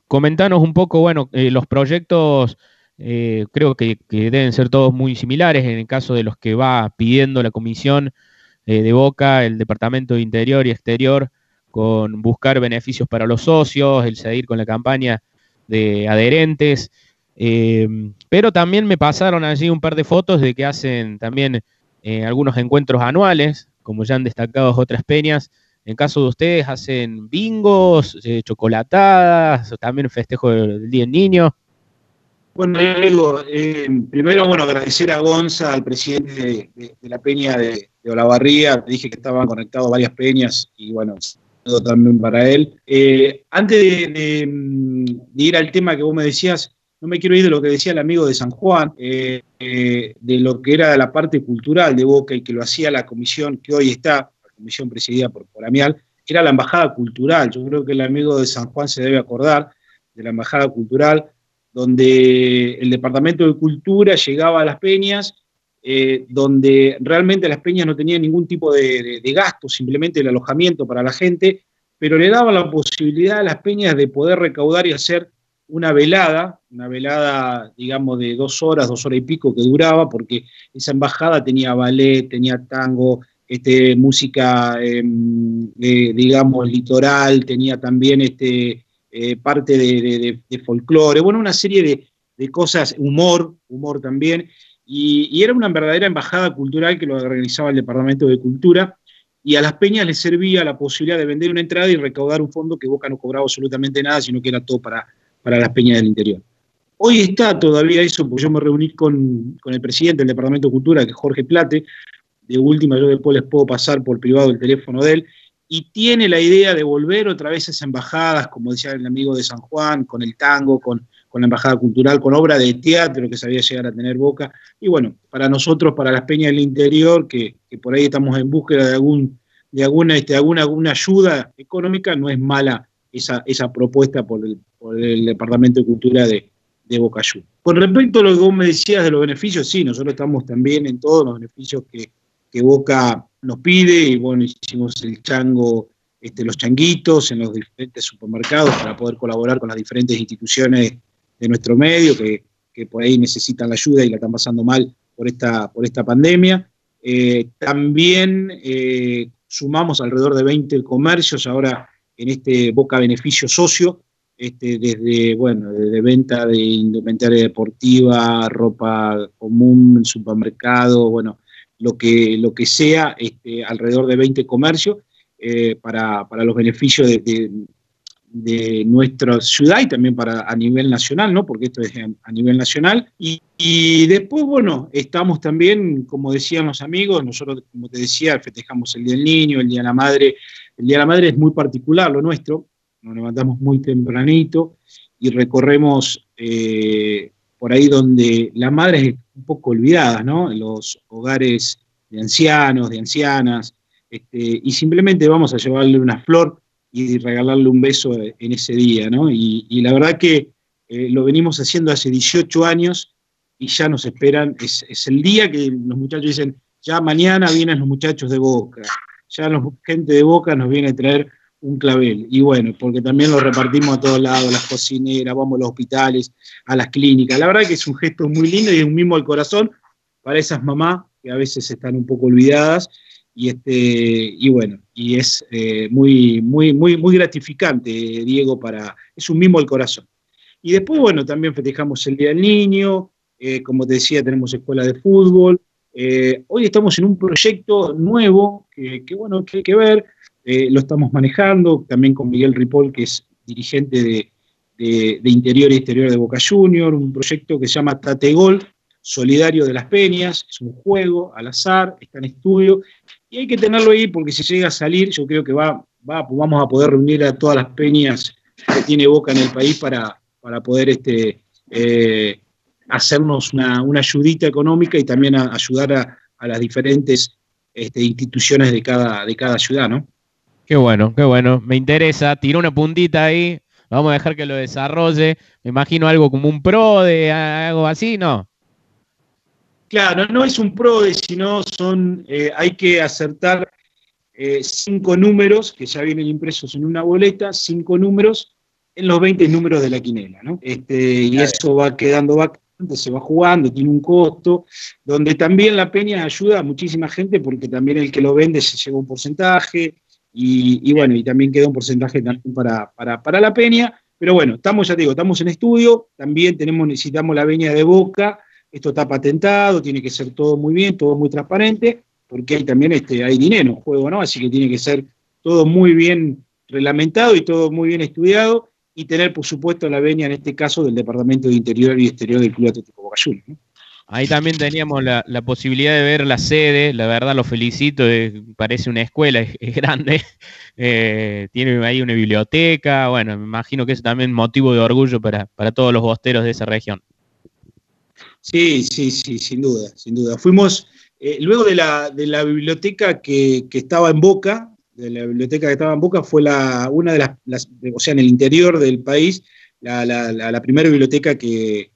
comentanos un poco, bueno, los proyectos creo que, que, deben ser todos muy similares en el caso de los que va pidiendo la comisión de Boca, el Departamento de Interior y Exterior con buscar beneficios para los socios, el seguir con la campaña de adherentes. Eh, pero también me pasaron allí un par de fotos de que hacen también eh, algunos encuentros anuales, como ya han destacado otras peñas. En caso de ustedes, hacen bingos, eh, chocolatadas, también festejo del Día del Niño. Bueno, digo, primero, bueno, agradecer a Gonza, al presidente de, la peña de Olavarría. Dije que estaban conectados varias peñas y bueno, también para él. Eh, antes de, ir al tema que vos me decías, no me quiero ir de lo que decía el amigo de San Juan, eh, eh, de lo que era la parte cultural de Boca y que lo hacía la comisión que hoy está, la comisión presidida por, por Amial, era la embajada cultural. Yo creo que el amigo de San Juan se debe acordar de la embajada cultural, donde el Departamento de Cultura llegaba a las peñas eh, donde realmente las peñas no tenían ningún tipo de, gasto, simplemente el alojamiento para la gente, pero le daba la posibilidad a las peñas de poder recaudar y hacer una velada, una velada, digamos, de dos horas, dos horas y pico que duraba, porque esa embajada tenía ballet, tenía tango, este, música, em, digamos, litoral, tenía también este, eh, parte de, de folclore, bueno, una serie de cosas, humor, humor también, y, era una verdadera embajada cultural que lo organizaba el Departamento de Cultura, y a las peñas les servía la posibilidad de vender una entrada y recaudar un fondo que Boca no cobraba absolutamente nada, sino que era todo para, para las peñas del interior. Hoy está todavía eso, porque yo me reuní con, con el presidente del Departamento de Cultura, que es Jorge Plate, de última yo después les puedo pasar por privado el teléfono de él, y tiene la idea de volver otra vez a esas embajadas, como decía el amigo de San Juan, con el tango, con, con la Embajada Cultural, con obra de teatro que sabía llegar a tener Boca. Y bueno, para nosotros, para las peñas del interior, que, por ahí estamos en búsqueda de, algún, de alguna, este, alguna, alguna ayuda económica, no es mala esa, esa propuesta por el, por el Departamento de Cultura de, de Boca Juniors. Con respecto a lo que vos me decías de los beneficios, sí, nosotros estamos también en todos los beneficios que, que Boca nos pide, y bueno, hicimos el chango, este, los changuitos en los diferentes supermercados para poder colaborar con las diferentes instituciones de nuestro medio, que, por ahí necesitan la ayuda y la están pasando mal por esta, por esta pandemia. Eh, también eh, sumamos alrededor de 20 comercios ahora en este Boca Beneficio Socio, este, desde, bueno, desde venta de indumentaria deportiva, ropa común, supermercado, bueno, lo que, lo que sea, este, alrededor de 20 comercios eh, para, los beneficios de nuestra ciudad y también para a nivel nacional, ¿no? Porque esto es a nivel nacional. Y, después, bueno, estamos también, como decían los amigos, nosotros, como te decía, festejamos el Día del Niño, el Día de la Madre. El Día de la Madre es muy particular, lo nuestro. Nos levantamos muy tempranito y recorremos eh, por ahí donde la madre es un poco olvidada, ¿no? En los hogares de ancianos, de ancianas, este, y simplemente vamos a llevarle una flor y regalarle un beso en ese día, ¿no? Y, la verdad que eh, lo venimos haciendo hace 18 años y ya nos esperan, es, el día que los muchachos dicen, ya mañana vienen los muchachos de Boca, ya la gente de Boca nos viene a traer un clavel. Y bueno, porque también lo repartimos a todos lados, las cocineras, vamos a los hospitales, a las clínicas. La verdad que es un gesto muy lindo y es un mimo al corazón para esas mamás que a veces están un poco olvidadas. Y, este, y bueno, y es eh, muy, muy, muy, muy gratificante, Diego, para, es un mimo al corazón. Y después, bueno, también festejamos el Día del Niño, eh, como te decía, tenemos escuela de fútbol. Eh, hoy estamos en un proyecto nuevo que, bueno, que hay que ver, lo estamos manejando también con Miguel Ripoll, que es dirigente de, Interior y Exterior de Boca Junior, un proyecto que se llama Tategol, Solidario de las Peñas, es un juego al azar, está en estudio, y hay que tenerlo ahí porque si llega a salir, yo creo que va, vamos a poder reunir a todas las peñas que tiene Boca en el país para, para poder este, eh, hacernos una, ayudita económica y también ayudar a, las diferentes este, instituciones de cada, de cada ciudad, ¿no? Qué bueno, qué bueno. Me interesa. Tiro una puntita ahí. Vamos a dejar que lo desarrolle. Me imagino algo como un pro de algo así, ¿no? Claro, no es un pro de, sino son, eh, hay que acertar eh, cinco números que ya vienen impresos en una boleta, cinco números en los 20 números de la quinela, ¿no? Este, y eso va quedando vacante, se va jugando, tiene un costo, donde también la peña ayuda a muchísima gente porque también el que lo vende se lleva un porcentaje, y, bueno, y también queda un porcentaje también para, para, la peña. Pero bueno, estamos, ya te digo, estamos en estudio, también tenemos, necesitamos la veña de boca, esto está patentado, tiene que ser todo muy bien, todo muy transparente, porque hay también este, hay dinero en juego, ¿no? Así que tiene que ser todo muy bien reglamentado y todo muy bien estudiado, y tener, por supuesto, la veña, en este caso, del Departamento de Interior y Exterior del Club Atlético Boca Juniors. Ahí también teníamos la, posibilidad de ver la sede, la verdad lo felicito, parece una escuela, es, grande, eh, tiene ahí una biblioteca, bueno, me imagino que es también motivo de orgullo para, todos los bosteros de esa región. Sí, sí, sí, sin duda, sin duda. Fuimos, eh, luego de la, de la biblioteca que, estaba en Boca, de la biblioteca que estaba en Boca, fue la, una de las, o sea, en el interior del país, la primera biblioteca que,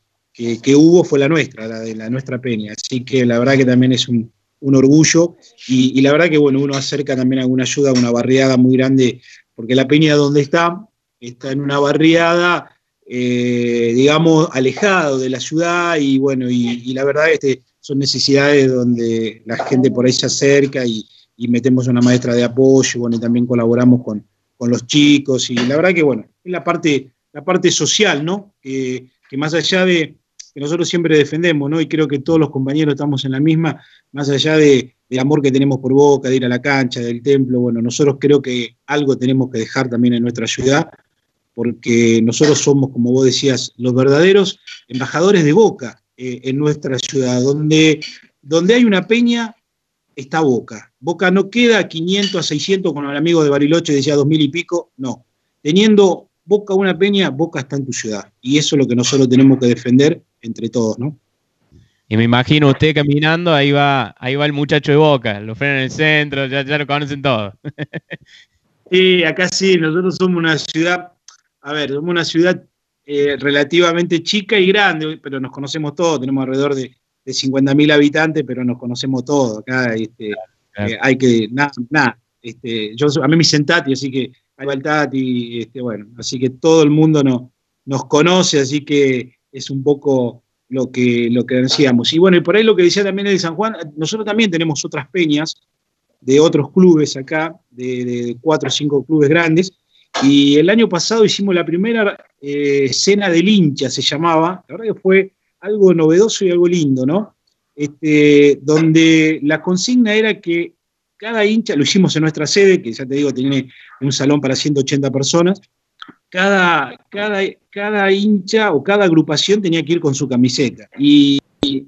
que, hubo fue la nuestra, la de la nuestra peña. Así que la verdad que también es un, orgullo y, la verdad que bueno, uno acerca también alguna ayuda a una barriada muy grande, porque la peña donde está, está en una barriada, eh, digamos, alejado de la ciudad y bueno, y, la verdad este, son necesidades donde la gente por ahí se acerca y, metemos una maestra de apoyo, bueno, y también colaboramos con, los chicos y la verdad que bueno, es la parte, la parte social, ¿no? que más allá de, que nosotros siempre defendemos, ¿no? Y creo que todos los compañeros estamos en la misma, más allá de, del amor que tenemos por Boca, de ir a la cancha, del templo, bueno, nosotros creo que algo tenemos que dejar también en nuestra ciudad, porque nosotros somos, como vos decías, los verdaderos embajadores de Boca eh, en nuestra ciudad, donde, donde hay una peña, está Boca. Boca no queda a 500, a 600, con el amigo de Bariloche decía 2000 y pico, no. Teniendo Boca una peña, Boca está en tu ciudad. Y eso es lo que nosotros tenemos que defender entre todos, ¿no? Y me imagino usted caminando, ahí va, ahí va el muchacho de Boca, lo frena en el centro, ya, lo conocen todos. sí, acá sí, nosotros somos una ciudad, a ver, somos una ciudad eh, relativamente chica y grande, pero nos conocemos todos, tenemos alrededor de, de 50.000 habitantes, pero nos conocemos todos. Acá este, eh, hay que, nada, nada. Este, yo, a mí me sentati, así que hay Tati, este, bueno, así que todo el mundo no, nos conoce, así que es un poco lo que, lo que decíamos. Y bueno, y por ahí lo que decía también de San Juan, nosotros también tenemos otras peñas de otros clubes acá, de, cuatro o cinco clubes grandes, y el año pasado hicimos la primera eh, cena del hincha, se llamaba, la verdad que fue algo novedoso y algo lindo, ¿no? Este, donde la consigna era que cada hincha, lo hicimos en nuestra sede, que ya te digo, tiene un salón para 180 personas, cada, cada, cada hincha o cada agrupación tenía que ir con su camiseta. Y,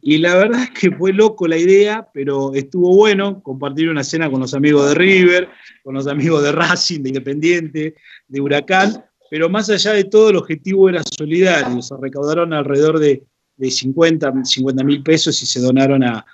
la verdad es que fue loco la idea, pero estuvo bueno compartir una cena con los amigos de River, con los amigos de Racing, de Independiente, de Huracán, pero más allá de todo el objetivo era solidario, se recaudaron alrededor de, de 50 mil pesos y se donaron a,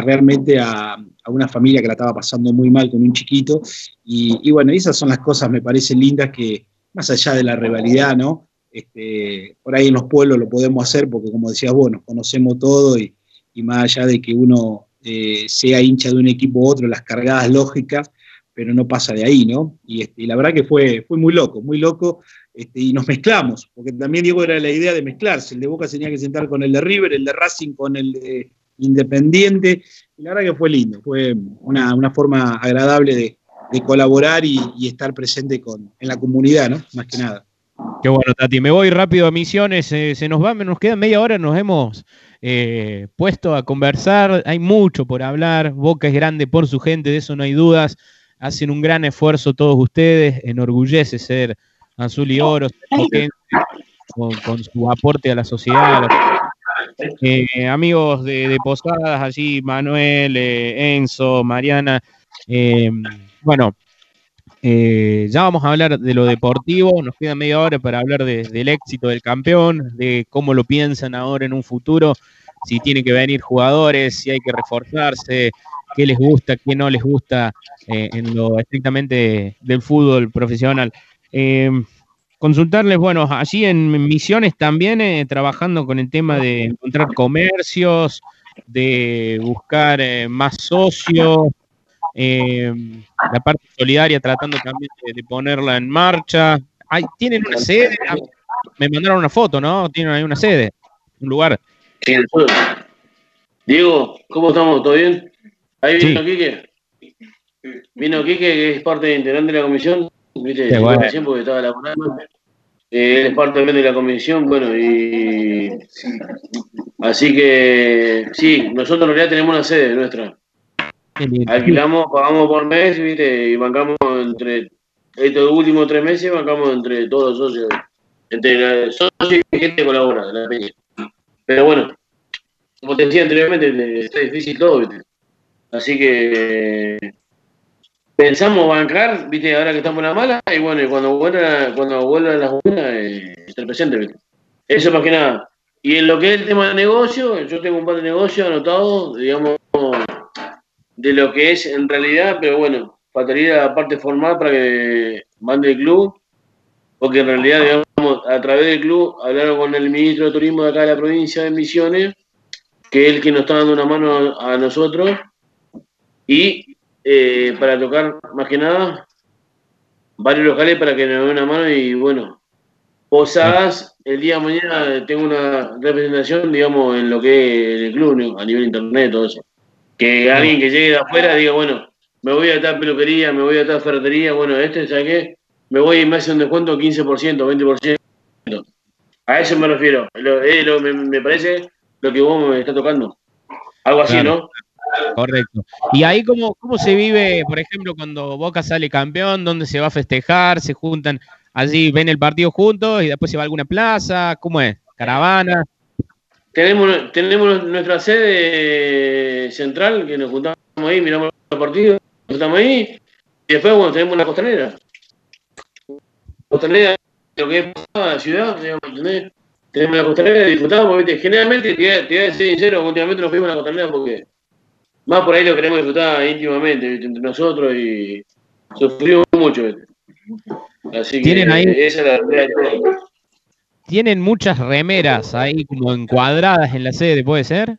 realmente a, una familia que la estaba pasando muy mal con un chiquito. Y, bueno, esas son las cosas, me parecen lindas, que más allá de la rivalidad, ¿no? Este, por ahí en los pueblos lo podemos hacer porque, como decías vos, nos conocemos todo y, más allá de que uno eh, sea hincha de un equipo u otro, las cargadas lógicas, pero no pasa de ahí, ¿no? Y, este, la verdad que fue, muy loco, muy loco, este, y nos mezclamos, porque también Diego era la idea de mezclarse, el de Boca tenía que sentar con el de River, el de Racing con el de Independiente, y la verdad que fue lindo, fue una, forma agradable de, colaborar y, estar presente con, en la comunidad, ¿no? Más que nada. Qué bueno, Tati. Me voy rápido a Misiones. Eh, se nos va, nos queda media hora. Nos hemos eh, puesto a conversar. Hay mucho por hablar. Boca es grande por su gente, de eso no hay dudas hacen un gran esfuerzo todos ustedes, enorgullece ser azul y oro, con, su aporte a la sociedad. Eh, amigos de, Posadas, allí Manuel, Enzo, Mariana, eh, ya vamos a hablar de lo deportivo, nos queda media hora para hablar del éxito del campeón, de cómo lo piensan ahora en un futuro, si tiene que venir jugadores, si hay que reforzarse, qué les gusta, qué no les gusta eh, en lo estrictamente del fútbol profesional. Eh, consultarles, bueno, allí en Misiones también eh, trabajando con el tema de encontrar comercios, de buscar más socios, la parte solidaria tratando también de, ponerla en marcha. tienen una sede, ah, me mandaron una foto, ¿no? Tienen ahí una sede, un lugar. Diego, ¿cómo estamos? ¿Todo bien? Ahí vino Quique. Vino Quique, que es parte integrante de la comisión. ¿Viste? porque estaba laburando. Eh, él es parte también de la comisión, bueno, y. Así que, sí, nosotros en realidad tenemos una sede nuestra. Alquilamos, pagamos por mes, ¿viste? Y bancamos entre. Estos últimos tres meses bancamos entre todos los socios. Entre los socios y gente colabora, la peña. Pero bueno, como te decía anteriormente, está difícil todo, ¿viste? Así que pensamos bancar, viste, ahora que estamos en la mala, y bueno, cuando vuelva, cuando vuelva las buenas, eh, estar presente, ¿viste? Eso más que nada. Y en lo que es el tema de negocio, yo tengo un par de negocios anotados, digamos, de lo que es en realidad, pero bueno, faltaría la parte formal para que mande el club, porque en realidad, digamos, a través del club hablaron con el ministro de Turismo de acá de la provincia de Misiones, que es el que nos está dando una mano a nosotros y eh, para tocar más que nada varios locales para que nos den una mano y bueno, Posadas, el día de mañana tengo una representación, digamos, en lo que es el club, a nivel internet, todo eso. Que alguien que llegue de afuera diga, bueno, me voy a tal peluquería, me voy a tal ferretería, bueno, este, ¿sabes qué? Me voy y me hace un descuento 15%, 20%. A eso me refiero. me, parece lo que vos me está tocando. Algo así, ¿no? Correcto. Y ahí, ¿cómo, ¿cómo se vive, por ejemplo, cuando Boca sale campeón? ¿Dónde se va a festejar? ¿Se juntan allí, ven el partido juntos y después se va a alguna plaza? ¿Cómo es? ¿Caravana? Tenemos, tenemos nuestra sede central, que nos juntamos ahí, miramos los partidos, nos juntamos ahí, y después, bueno, tenemos una costanera. Costanera, lo que es la ciudad, digamos, Tenemos la costanera disfrutamos, Generalmente, te voy a ser sincero, últimamente nos fuimos a la costanera porque más por ahí lo queremos disfrutar íntimamente entre nosotros y sufrimos mucho. Así que ¿Tienen ahí, esa es la realidad Tienen muchas remeras ahí como encuadradas en la sede, ¿puede ser?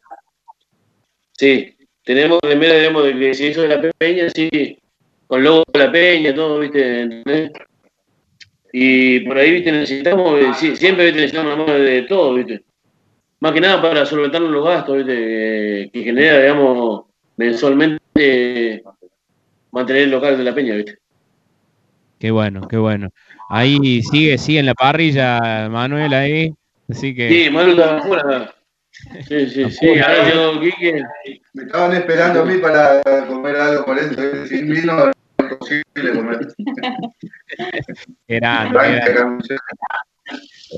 Sí, tenemos remeras, digamos, de que se hizo de la peña, sí, con logo de la peña, todo, ¿viste? Y por ahí, ¿viste? Necesitamos, sí, siempre ¿viste? necesitamos la mano de todo, ¿viste? Más que nada para solventarnos los gastos, ¿viste? Que genera, digamos, mensualmente mantener el local de la peña, ¿viste? Qué bueno, qué bueno. Ahí sigue, sigue en la parrilla Manuel ahí. Así que. Sí, Manuel está afuera. Sí, sí, sí. Ahora llegó Quique. Me estaban esperando a mí para comer algo por eso. Sin vino es imposible comer. Grande,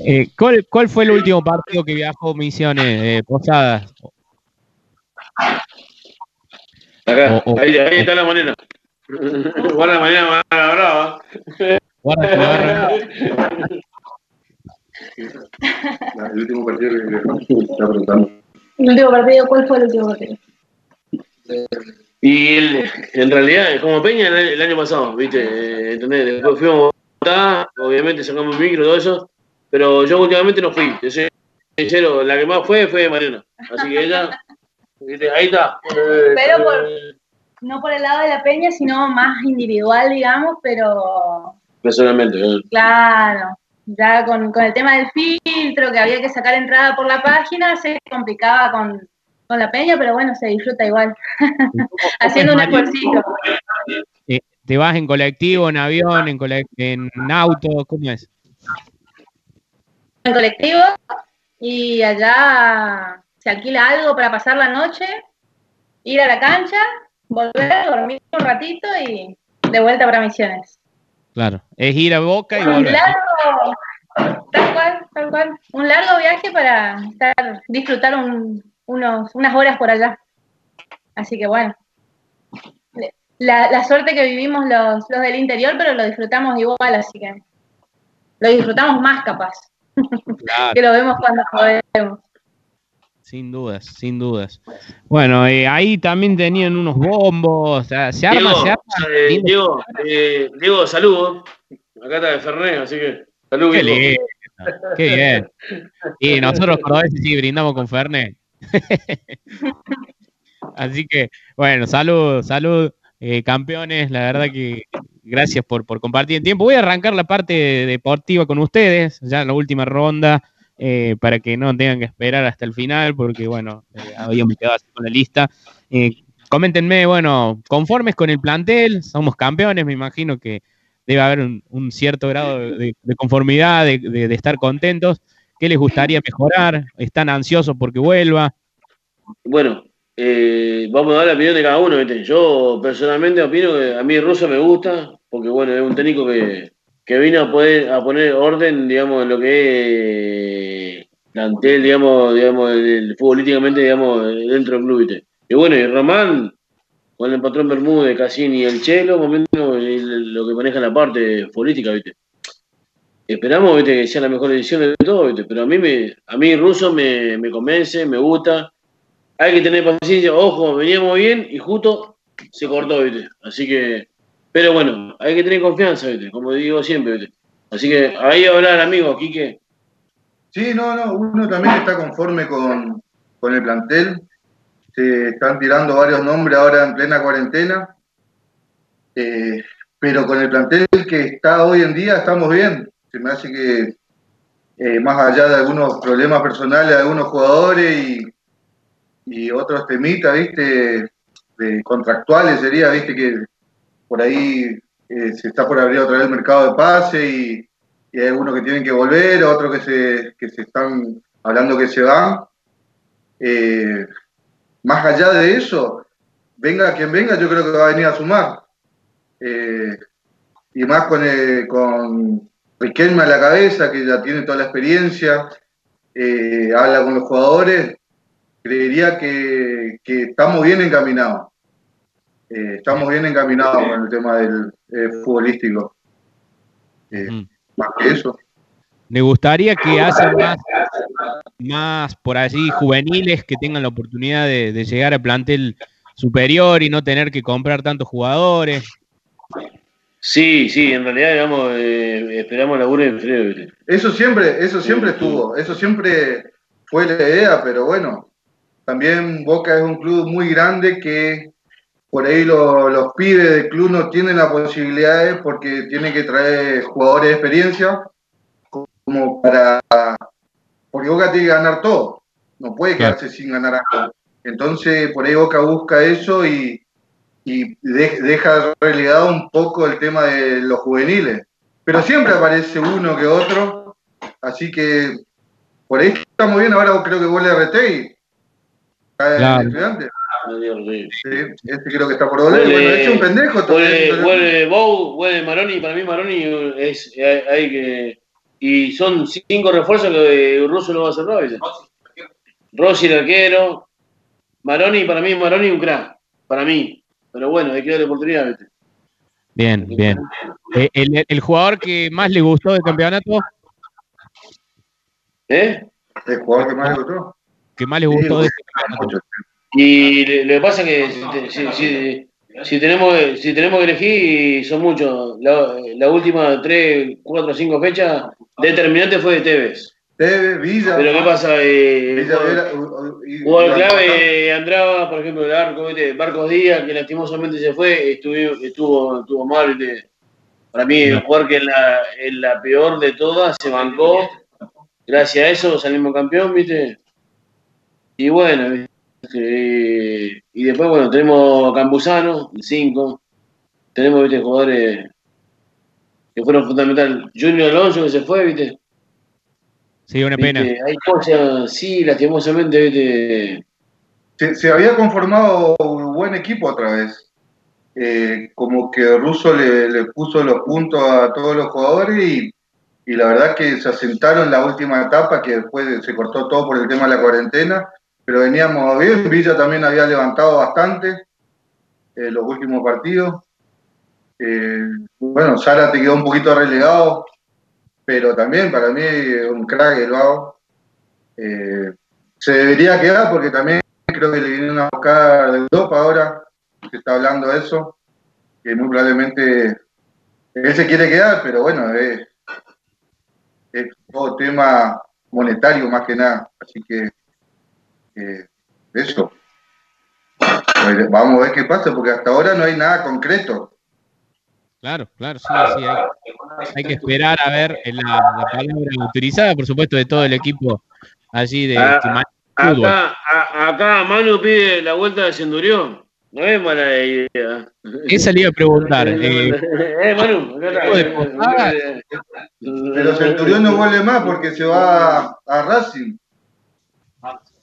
eh, ¿cuál, ¿Cuál fue el último partido que viajó Misiones? Eh, Posadas. Acá, ahí, ahí está la manera. Guarda la manera más brava. Guarda, guarda. El último partido que está preguntando. El último partido, ¿cuál fue el último partido? Y en realidad, como Peña el, el año pasado, ¿viste? Eh, ¿Entendés? Después fuimos a Bogotá, obviamente sacamos el micro y todo eso, pero yo últimamente no fui. Yo soy sincero, la que más fue fue Mariana. Así que ella, ¿viste? ahí está. Eh, Pero por, no por el lado de la peña, sino más individual, digamos, pero Personalmente. eh. claro, ya con, con el tema del filtro, que había que sacar entrada por la página, se complicaba con, con la peña, pero bueno, se disfruta igual, haciendo un esfuercito. Eh, ¿Te vas en colectivo, en avión, en, en auto? ¿Cómo es? En colectivo, y allá se alquila algo para pasar la noche, ir a la cancha, volver, dormir un ratito y de vuelta para Misiones. Claro, es ir a Boca y Un volver. largo, tal cual, tal cual, un largo viaje para estar, disfrutar un- unos, unas horas por allá. Así que bueno, la, la suerte que vivimos los, los del interior, pero lo disfrutamos igual, así que lo disfrutamos más capaz, Claro, que lo vemos cuando podemos. Sin dudas, sin dudas. Bueno, eh, ahí también tenían unos bombos, sea, se arma, Diego, se arma. eh. Diego, eh, Diego. Acá está de Fernet, así que salud, Qué lindo, qué bien. Y nosotros cordobeses sí brindamos con Fernet. Así que, bueno, salud, salud, eh, campeones. La verdad que gracias por, por compartir el tiempo. Voy a arrancar la parte deportiva con ustedes, ya en la última ronda, eh, para que no tengan que esperar hasta el final, porque, bueno, eh, habíamos quedado así con la lista. Eh, coméntenme, bueno, conformes con el plantel, somos campeones, me imagino que debe haber un, cierto grado de, conformidad, de, estar contentos. ¿Qué les gustaría mejorar? ¿Están ansiosos porque vuelva? Bueno, vamos a dar la opinión de cada uno. ¿viste? Yo personalmente opino que a mí Russo me gusta, porque bueno, es un técnico que, que vino a poder a poner orden, digamos, en lo que es plantel, digamos, digamos, el, futbolísticamente, digamos, dentro del club, ¿viste? Y bueno, y Román, con el patrón Bermúdez, Cassini y el Chelo, más o menos el- lo que maneja la parte política, ¿viste? Esperamos, ¿viste? que sea la mejor decisión de todo, ¿viste? Pero a mí, me, a mí Russo me, me convence, me gusta hay que tener paciencia, ojo, veníamos bien y justo se cortó, ¿viste? Así que, pero bueno, hay que tener confianza, ¿viste? Como digo siempre, ¿viste? Así que ahí hablar, amigo, Quique. Sí, no, no, uno también está conforme con, con el plantel. Se están tirando varios nombres ahora en plena cuarentena. Eh, pero con el plantel que está hoy en día estamos bien. Se me hace que, eh, más allá de algunos problemas personales de algunos jugadores y, otros temitas, ¿viste? De contractuales sería, ¿viste? Que por ahí eh, se está por abrir otra vez el mercado de pase y, y hay algunos que tienen que volver, otros que se, que se están hablando que se van. Eh, más allá de eso, venga quien venga, yo creo que va a venir a sumar. Eh, y más con, eh, con Riquelme a la cabeza, que ya tiene toda la experiencia, eh, habla con los jugadores, creería que, que estamos bien encaminados. Eh, estamos bien encaminados con el tema del eh, futbolístico. Eh, Mm. Más que eso. Me gustaría que hacen más, más por allí juveniles que tengan la oportunidad de, de llegar al plantel superior y no tener que comprar tantos jugadores. Sí, sí, en realidad, digamos, eh, esperamos laburo en frío. Eso siempre, eso siempre estuvo, eso siempre fue la idea, pero bueno, también Boca es un club muy grande que por ahí lo- los pibes del club no tienen las posibilidades porque tienen que traer jugadores de experiencia como para porque Boca tiene que ganar todo, no puede quedarse sin ganar algo. Entonces por ahí Boca busca eso y, y de- deja relegado un poco el tema de los juveniles. Pero siempre aparece uno que otro, así que por ahí estamos bien. Ahora creo que vuelve a RT está Claro. estudiante. No sí. Sí, este creo que está por volver. Vuelve- bueno, es un pendejo. Vuelve, todavía. vuelve Bow, vuelve Maroni, para mí Maroni es, hay, hay que... Y son cinco refuerzos que Russo lo va a cerrar, ¿viste? Rossi el arquero, Maroni, para mí Maroni un crack, para mí. Pero bueno, hay que darle oportunidad, ¿viste? Bien, bien. Eh, el, el jugador que más le gustó del campeonato, ¿Eh? El jugador que más le gustó. que más les gustó de este campeonato. Y lo que pasa es que si, tenemos, si tenemos que elegir, son muchos. La, última tres, cuatro, cinco fechas, determinante fue de Tevez. Tevez, Villa. Pero ¿qué pasa? Eh, Hubo el clave, Andraba, por ejemplo, el arco, ¿viste? Marcos Díaz, que lastimosamente se fue, estuvo, estuvo, estuvo mal, ¿viste? Para mí, el jugador que en la, en la peor de todas se bancó. Gracias a eso salimos campeón, ¿viste? Y bueno, este, y después, bueno, tenemos Campuzano, el 5. Tenemos, ¿viste? Jugadores que fueron fundamentales. Junior Alonso que se fue, ¿viste? Sí, una pena. Hay cosas, sí, lastimosamente, ¿viste? Se, se había conformado un buen equipo otra vez. Eh, como que Russo le, puso los puntos a todos los jugadores y, la verdad que se asentaron en la última etapa, que después se cortó todo por el tema de la cuarentena, pero veníamos bien, Villa también había levantado bastante eh, los últimos partidos. Eh, bueno, Sara te quedó un poquito relegado, pero también para mí un crack el vago. se debería quedar porque también creo que le vienen a buscar de Europa ahora se está hablando de eso, que muy probablemente él se quiere quedar, pero bueno, es, todo tema monetario más que nada, así que eh, eso. Pues vamos a ver qué pasa, porque hasta ahora no hay nada concreto. Claro, claro, sí, sí. Hay, que esperar a ver la, palabra autorizada, por supuesto, de todo el equipo allí de ah, acá, acá Manu pide la vuelta de Centurión. No es mala idea. Esa le iba a preguntar. eh, eh Manu, Pero Centurión no vuelve más porque se va a, Racing.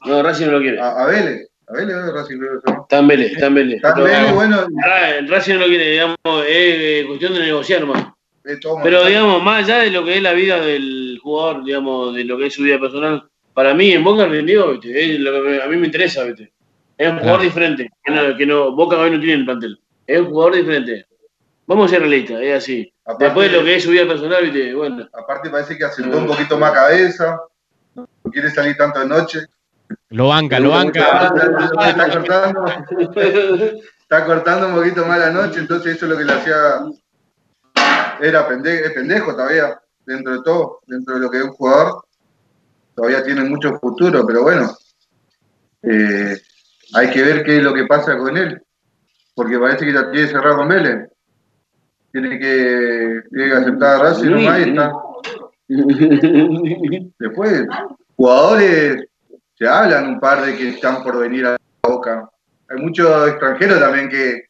No, Racing no lo quiere. A, Vélez. A Vélez o Racing Está en Vélez, está en Vélez. Está en Vélez, bueno. Ah, el Racing no lo quiere, digamos, es cuestión de negociar más. Pero digamos, más allá de lo que es la vida del jugador, digamos, de lo que es su vida personal, para mí en Boca rendió, ¿viste? Es lo que a mí me interesa, ¿viste? Es un jugador diferente, que no, que no, Boca hoy no tiene el plantel. Es un jugador diferente. Vamos a ser realistas, es así. Después de lo que es su vida personal, ¿viste? bueno. Aparte parece que asentó un poquito más cabeza, no quiere salir tanto de noche. Lo banca, lo banca. Está cortando, está cortando un poquito más la noche, entonces eso es lo que le hacía. Era pendejo, es pendejo todavía, dentro de todo, dentro de lo que es un jugador. Todavía tiene mucho futuro, pero bueno. Eh, hay que ver qué es lo que pasa con él, porque parece que ya tiene cerrado con Vélez. Tiene que, tiene que aceptar a Racing nomás y está. Después, jugadores, se hablan un par de que están por venir a la Boca. Hay muchos extranjeros también que,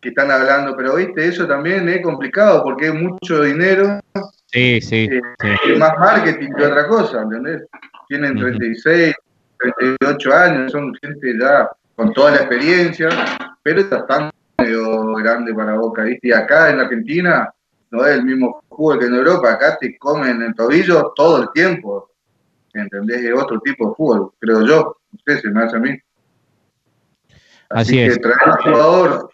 que están hablando, pero viste, eso también es complicado porque es mucho dinero. Sí, sí. Eh, más marketing que otra cosa, ¿entendés? Tienen 36, 38 años, son gente ya con toda la experiencia, pero está tan medio grande para Boca, ¿viste? Y acá en Argentina no es el mismo fútbol que en Europa, acá te comen el tobillo todo el tiempo, ¿entendés? Es otro tipo de fútbol, creo yo, no sé, si me hace a mí. Así, que traer un jugador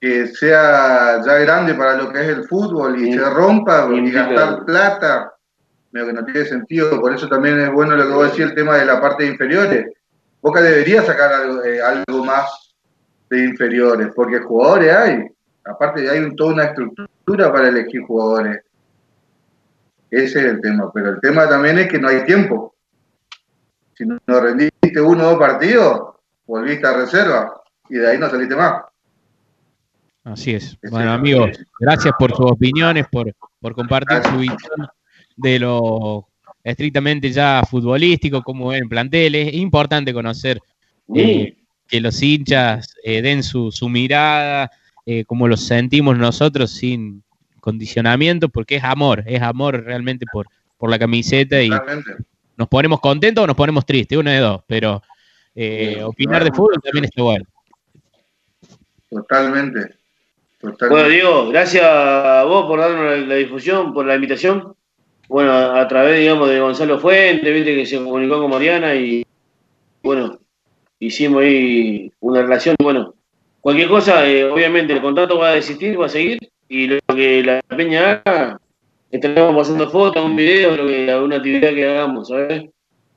que sea ya grande para lo que es el fútbol y, se rompa y gastar plata, que no tiene sentido. Por eso también es bueno lo que vos decís, el tema de la parte de inferiores. Boca debería sacar eh, algo, más de inferiores, porque jugadores hay. Aparte hay toda una estructura para elegir jugadores. Ese es el tema. Pero el tema también es que no hay tiempo. Si no rendiste uno o dos partidos, volviste a reserva y de ahí no saliste más. Así es. bueno, amigos, gracias por sus opiniones, por, por compartir su visión de lo estrictamente ya futbolístico, como en planteles. Es importante conocer eh, que los hinchas eh, den su, mirada, eh, como lo sentimos nosotros, sin condicionamiento, porque es amor, es amor realmente por, por la camiseta y nos ponemos contentos o nos ponemos tristes, uno de dos, pero opinar de fútbol también está bueno. Totalmente. Totalmente. Bueno, Diego, gracias a vos por darnos la difusión, por la invitación bueno, a, través, digamos, de Gonzalo Fuente, viste que se comunicó con Mariana y, bueno, hicimos ahí una relación. Bueno, cualquier cosa, eh, obviamente el contrato va a desistir, va a seguir, y lo que la peña haga, estaremos pasando fotos, un video, lo que, alguna actividad que hagamos, ¿sabes?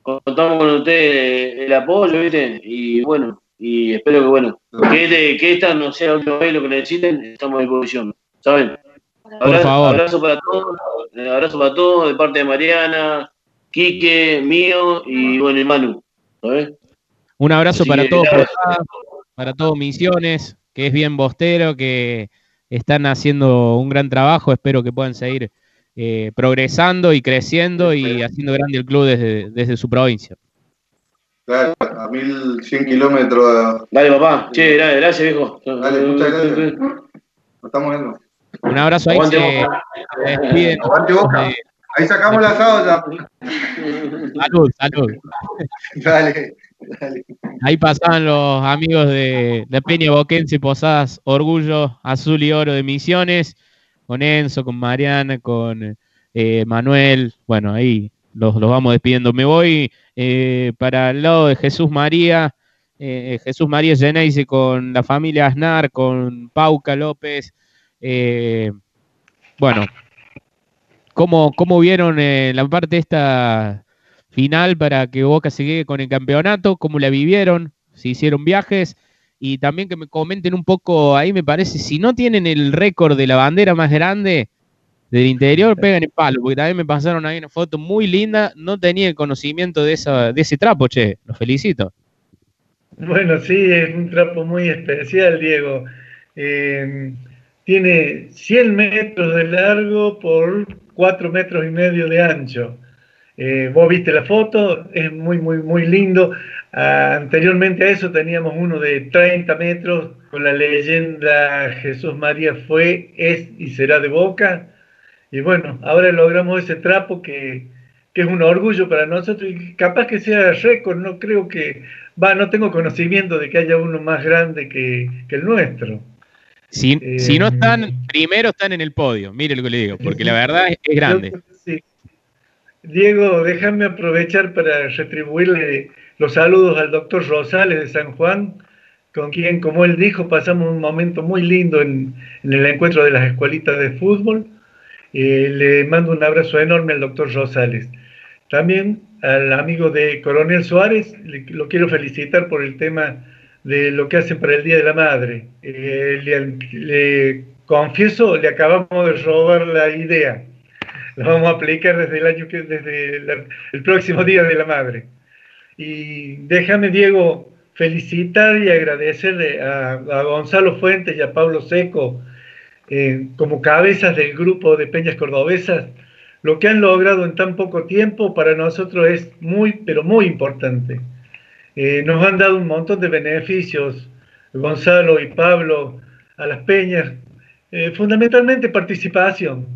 contamos con usted el apoyo, ¿viste? Y bueno, y espero que, bueno, que, que esta no sea otra vez lo que necesiten, estamos a disposición, ¿saben? Abrazo, abrazo para todos, abrazo para todos de parte de Mariana, Quique, mío y bueno, y Manu, Un abrazo para todos, para todos Misiones, que es bien bostero, que están haciendo un gran trabajo, espero que puedan seguir eh, progresando y creciendo y haciendo grande el club desde, desde su provincia. Claro, a 1100 kilómetros. Dale, papá. Che, dale, gracias, viejo. Dale, muchas gracias. Nos estamos viendo. Un abrazo ahí. Aguante se, Aguante boca. Ahí sacamos la asado ya. Salud, salud. Dale, dale. Ahí pasaban los amigos de la Peña Boquense Posadas Orgullo Azul y Oro de Misiones con Enzo, con Mariana, con eh, Manuel. Bueno, ahí los, los, vamos despidiendo. Me voy eh, para el lado de Jesús María. Eh, Jesús María Geneise con la familia Aznar, con Pauca López. bueno, ¿cómo, cómo vieron la parte esta final para que Boca se quede con el campeonato? ¿Cómo la vivieron? ¿Si hicieron viajes? Y también que me comenten un poco, ahí me parece, si no tienen el récord de la bandera más grande del interior, pegan el palo, porque también me pasaron ahí una foto muy linda, no tenía el conocimiento de, esa, de ese trapo, che, los felicito. Bueno, sí, es un trapo muy especial, Diego. Eh, tiene 100 metros de largo por 4 metros y medio de ancho. Eh, vos viste la foto, es muy, muy, muy lindo. Anteriormente a eso teníamos uno de 30 metros con la leyenda Jesús María fue, es y será de boca. Y bueno, ahora logramos ese trapo que, es un orgullo para nosotros y capaz que sea récord, no creo que, va, no tengo conocimiento de que haya uno más grande que, el nuestro. Si, si, no eh, están, primero están en el podio, mire lo que le digo, porque la verdad es, grande. Diego, déjame aprovechar para retribuirle los saludos al doctor Rosales de San Juan, con quien, como él dijo, pasamos un momento muy lindo en, el encuentro de las escuelitas de fútbol. Eh, le mando un abrazo enorme al doctor Rosales. También al amigo de Coronel Suárez, lo quiero felicitar por el tema de lo que hacen para el Día de la Madre. Eh, le, confieso, le acabamos de robar la idea. La vamos a aplicar desde el próximo Día de la Madre. Y déjame, Diego, felicitar y agradecerle a, Gonzalo Fuentes y a Pablo Seco eh, como cabezas del grupo de Peñas Cordobesas. Lo que han logrado en tan poco tiempo para nosotros es muy, pero muy importante. Eh, nos han dado un montón de beneficios, Gonzalo y Pablo, a las peñas, eh, fundamentalmente participación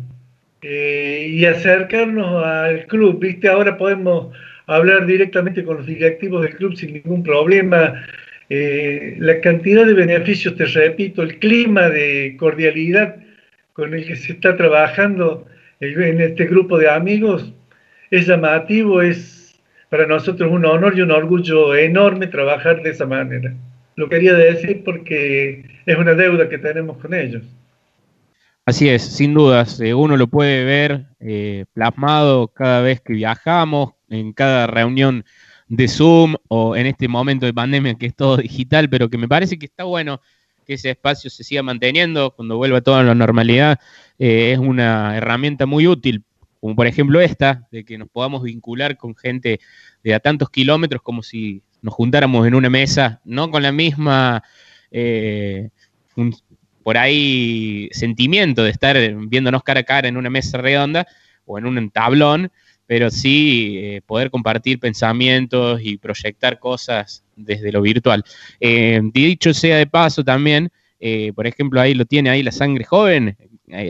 y acercarnos al club. Viste, ahora podemos hablar directamente con los directivos del club sin ningún problema. Eh, la cantidad de beneficios, te repito, el clima de cordialidad con el que se está trabajando en este grupo de amigos es llamativo, es para nosotros un honor y un orgullo enorme trabajar de esa manera. Lo quería decir porque es una deuda que tenemos con ellos. Así es, sin dudas, eh, uno lo puede ver eh, plasmado cada vez que viajamos, en cada reunión de Zoom o en este momento de pandemia que es todo digital, pero que me parece que está bueno que ese espacio se siga manteniendo cuando vuelva todo a la normalidad. Eh, es una herramienta muy útil, como por ejemplo esta, de que nos podamos vincular con gente de a tantos kilómetros como si nos juntáramos en una mesa, no con la misma por ahí sentimiento de estar viéndonos cara a cara en una mesa redonda o en un tablón, pero sí eh, poder compartir pensamientos y proyectar cosas desde lo virtual. Eh, dicho sea de paso también, eh, por ejemplo, ahí lo tiene ahí la sangre joven,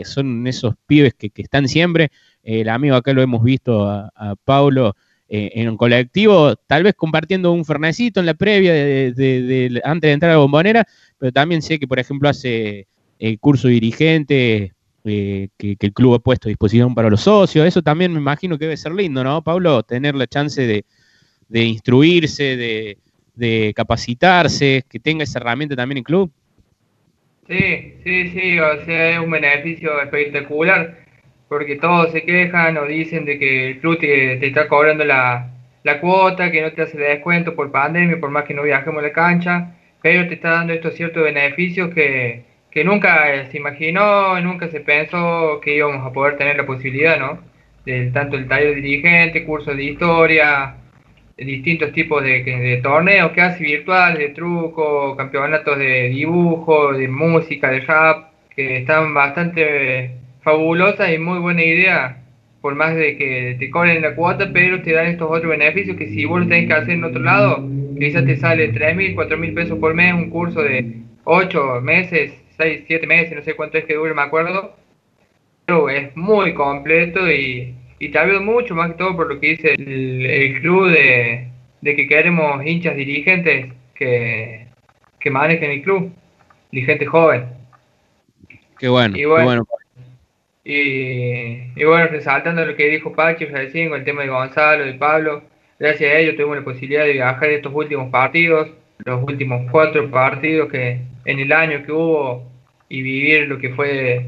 son esos pibes que, están siempre. el amigo acá lo hemos visto a, a Paulo en un colectivo, tal vez compartiendo un fernecito en la previa de, antes de entrar a la bombonera, pero también sé que, por ejemplo, hace el curso dirigente eh, que, el club ha puesto a disposición para los socios. Eso también me imagino que debe ser lindo, ¿no, Pablo? Tener la chance de, instruirse, de, capacitarse, que tenga esa herramienta también el club. Sí, sí, sí, o sea, es un beneficio espectacular, porque todos se quejan o dicen de que el club te, está cobrando la, la cuota, que no te hace descuento por pandemia, por más que no viajemos a la cancha, pero te está dando estos ciertos beneficios que, que nunca se imaginó, nunca se pensó que íbamos a poder tener la posibilidad, ¿no? De, tanto el taller dirigente, cursos de historia, distintos tipos de, torneos que hace virtuales, de truco, campeonatos de dibujo, de música, de rap, que están bastante fabulosas y muy buena idea, por más de que te cobren la cuota, pero te dan estos otros beneficios que si vos lo tenés que hacer en otro lado, quizás te sale 3.000, 4.000 pesos por mes, un curso de 8 meses, 6, 7 meses, no sé cuánto es que dure, me acuerdo, pero es muy completo y y te hablo mucho más que todo por lo que dice el, club de, que queremos hinchas dirigentes que, que manejen el club, dirigentes joven. Qué bueno, y bueno, Y, bueno, resaltando lo que dijo Pachi recién con el tema de Gonzalo, de Pablo, gracias a ellos tuvimos la posibilidad de viajar estos últimos partidos, los últimos cuatro partidos que en el año que hubo y vivir lo que fue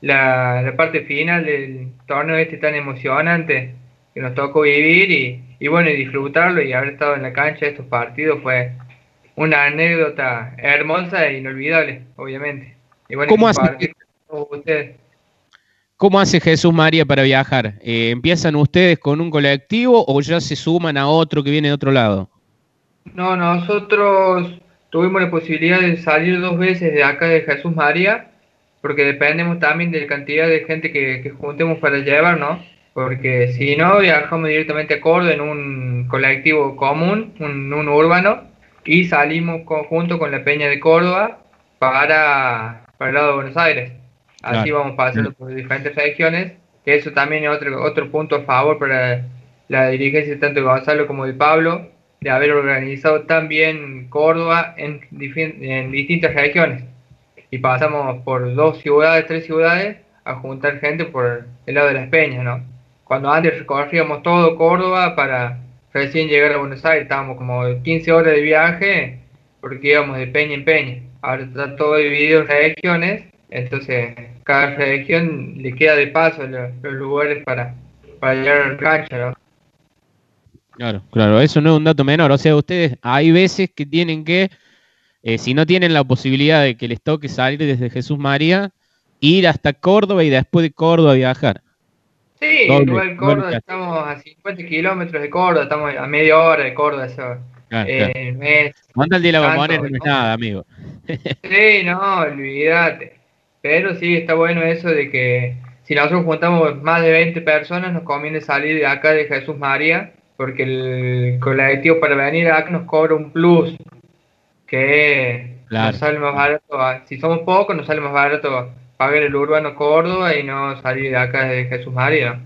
la, la parte final del torneo este tan emocionante que nos tocó vivir y, y bueno, y disfrutarlo y haber estado en la cancha de estos partidos fue una anécdota hermosa e inolvidable, obviamente. Y bueno, ¿Cómo, hace, ¿Cómo hace Jesús María para viajar? Eh, ¿Empiezan ustedes con un colectivo o ya se suman a otro que viene de otro lado? No, nosotros tuvimos la posibilidad de salir dos veces de acá de Jesús María porque dependemos también de la cantidad de gente que, juntemos para llevar, ¿no? Porque si no, viajamos directamente a Córdoba en un colectivo común, un, urbano, y salimos junto con la Peña de Córdoba para, para el lado de Buenos Aires. Así vamos pasando por diferentes regiones, que eso también es otro, otro punto a favor para la dirigencia tanto de Gonzalo como de Pablo, de haber organizado también Córdoba en, en distintas regiones y pasamos por dos ciudades, tres ciudades, a juntar gente por el lado de las peñas, ¿no? Cuando antes recorríamos todo Córdoba para recién llegar a Buenos Aires, estábamos como 15 horas de viaje porque íbamos de peña en peña. Ahora está todo dividido en regiones, entonces cada región le queda de paso los, lugares para, para llegar a la cancha, ¿no? Claro, claro, eso no es un dato menor. O sea, ustedes hay veces que tienen que eh, si no tienen la posibilidad de que les toque salir desde Jesús María, ir hasta Córdoba y después de Córdoba viajar. Sí, igual Córdoba, estamos a 50 kilómetros de Córdoba, estamos a media hora de Córdoba. Eso, eh, Manda el día la no es nada, amigo. sí, no, olvídate. Pero sí, está bueno eso de que si nosotros juntamos más de 20 personas, nos conviene salir de acá de Jesús María, porque el colectivo para venir acá nos cobra un plus que nos sale más barato, si somos pocos, nos sale más barato pagar el urbano Córdoba y no salir de acá de Jesús María.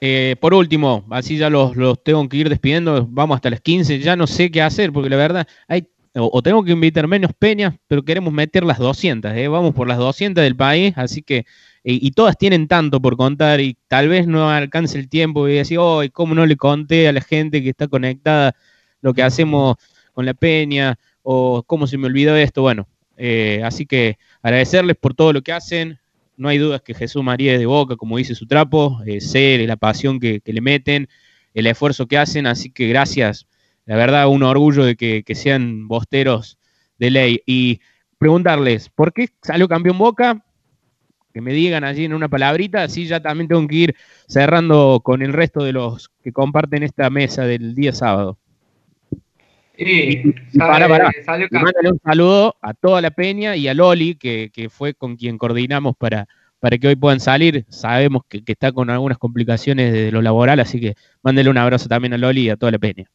Eh, por último, así ya los, los, tengo que ir despidiendo, vamos hasta las 15, ya no sé qué hacer, porque la verdad, hay o, tengo que invitar menos peñas, pero queremos meter las 200, ¿eh? vamos por las 200 del país, así que, y todas tienen tanto por contar, y tal vez no alcance el tiempo y decir, oh, ¿cómo no le conté a la gente que está conectada lo que hacemos con la peña? o cómo se me olvidó esto. Bueno, eh, así que agradecerles por todo lo que hacen. No hay dudas que Jesús María es de Boca, como dice su trapo, eh, sé la pasión que, le meten, el esfuerzo que hacen, así que gracias. La verdad, un orgullo de que, sean bosteros de ley. Y preguntarles, ¿por qué salió campeón Boca? Que me digan allí en una palabrita, así ya también tengo que ir cerrando con el resto de los que comparten esta mesa del día sábado. Y, para, un saludo a toda la peña y a Loli, que, fue con quien coordinamos para, para que hoy puedan salir. Sabemos que, está con algunas complicaciones de lo laboral, así que mándele un abrazo también a Loli y a toda la peña.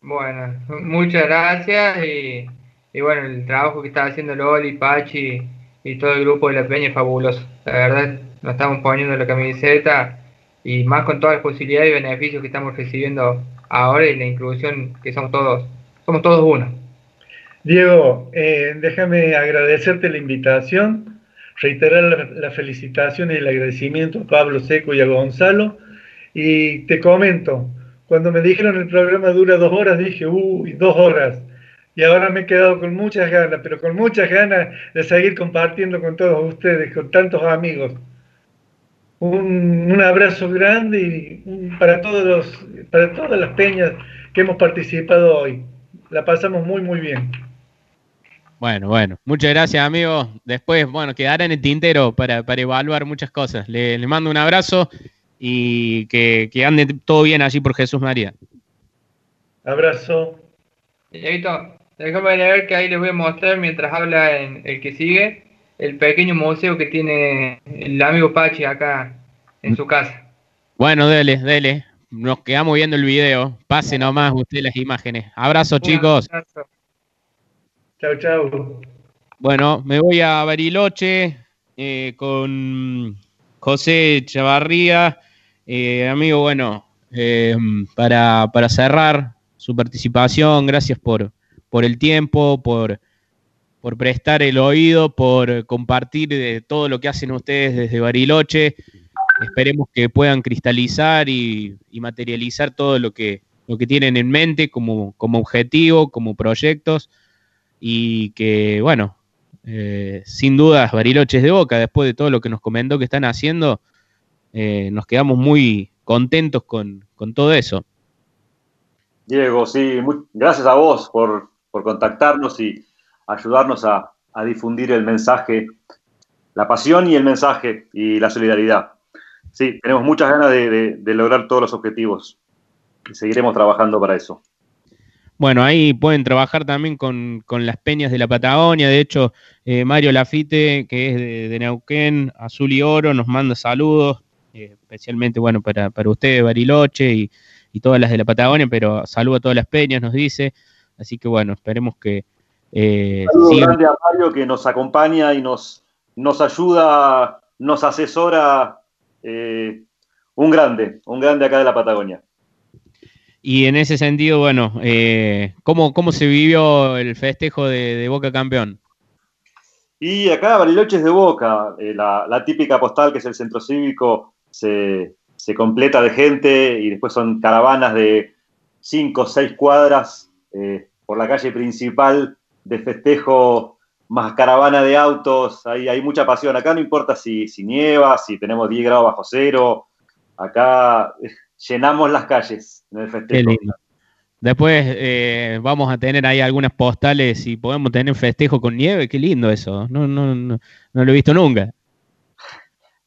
Bueno, muchas gracias y, bueno, el trabajo que está haciendo Loli, Pachi y todo el grupo de la peña es fabuloso. La verdad, nos estamos poniendo la camiseta y más con todas las posibilidades y beneficios que estamos recibiendo ahora y la inclusión que somos todos, somos todos uno. Diego, eh, déjame agradecerte la invitación, reiterar las la felicitaciones y el agradecimiento a Pablo Seco y a Gonzalo. Y te comento, cuando me dijeron el programa dura dos horas, dije, uy, dos horas. Y ahora me he quedado con muchas ganas, pero con muchas ganas de seguir compartiendo con todos ustedes, con tantos amigos. un, abrazo grande y para todos los, para todas las peñas que hemos participado hoy. La pasamos muy muy bien. Bueno, bueno, muchas gracias amigo. Después, bueno, quedará en el tintero para, evaluar muchas cosas. Le, mando un abrazo y que, ande todo bien allí por Jesús María. Abrazo. Déjame ver que ahí les voy a mostrar mientras habla en el que sigue el pequeño museo que tiene el amigo Pachi acá en su casa. Bueno, dele, dele. Nos quedamos viendo el video. Pase nomás usted las imágenes. Abrazo, chicos. Chao, chao. Bueno, me voy a Bariloche eh, con José Chavarría. Eh, amigo, bueno, eh, para, cerrar su participación, gracias por, por el tiempo, por, por prestar el oído, por compartir todo lo que hacen ustedes desde Bariloche. Esperemos que puedan cristalizar y, materializar todo lo que, lo que tienen en mente como, como objetivo, como proyectos y que, bueno, eh, sin dudas, Bariloche es de boca, después de todo lo que nos comentó que están haciendo, eh, nos quedamos muy contentos con, todo eso. Diego, sí, gracias a vos por, contactarnos y ayudarnos a, difundir el mensaje, la pasión y el mensaje y la solidaridad. Sí, tenemos muchas ganas de lograr todos los objetivos y seguiremos trabajando para eso. Bueno, ahí pueden trabajar también con, las peñas de la Patagonia. De hecho, eh, Mario Lafite, que es de, Neuquén, Azul y Oro, nos manda saludos, eh, especialmente, bueno, para, para ustedes, Bariloche y, todas las de la Patagonia, pero saludo a todas las peñas, nos dice. Así que, bueno, esperemos que... Eh, Un grande a Mario que nos acompaña y nos, nos ayuda, nos asesora. Eh, un grande, un grande acá de la Patagonia. Y en ese sentido, bueno, eh, ¿cómo, se vivió el festejo de, Boca campeón? Y acá Bariloche es de Boca, eh, la, típica postal que es el centro cívico se, completa de gente y después son caravanas de cinco o seis cuadras eh, por la calle principal de festejo más caravana de autos, hay, hay mucha pasión. Acá no importa si, si nieva, si tenemos 10 grados bajo cero, acá llenamos las calles en el festejo. Después eh, vamos a tener ahí algunas postales y podemos tener festejo con nieve, qué lindo eso. No, no, no, no lo he visto nunca.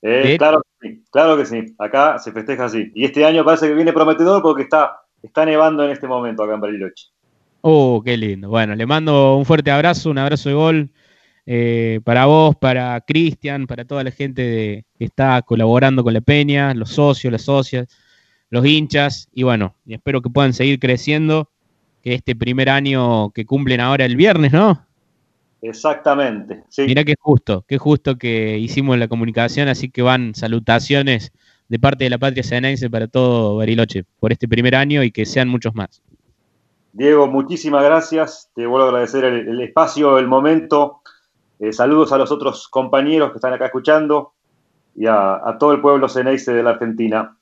Eh, claro que sí, claro que sí. Acá se festeja así. Y este año parece que viene prometedor porque está, está nevando en este momento acá en Bariloche. Oh, qué lindo. Bueno, le mando un fuerte abrazo, un abrazo de gol eh, para vos, para Cristian, para toda la gente que está colaborando con la Peña, los socios, las socias los hinchas y bueno, y espero que puedan seguir creciendo, que este primer año que cumplen ahora el viernes, ¿no? Exactamente. Sí. Mirá qué justo, qué justo que hicimos la comunicación, así que van salutaciones de parte de la patria senense para todo Bariloche por este primer año y que sean muchos más. Diego, muchísimas gracias. Te vuelvo a agradecer el, espacio, el momento. Eh, saludos a los otros compañeros que están acá escuchando y a, a todo el pueblo senense de la Argentina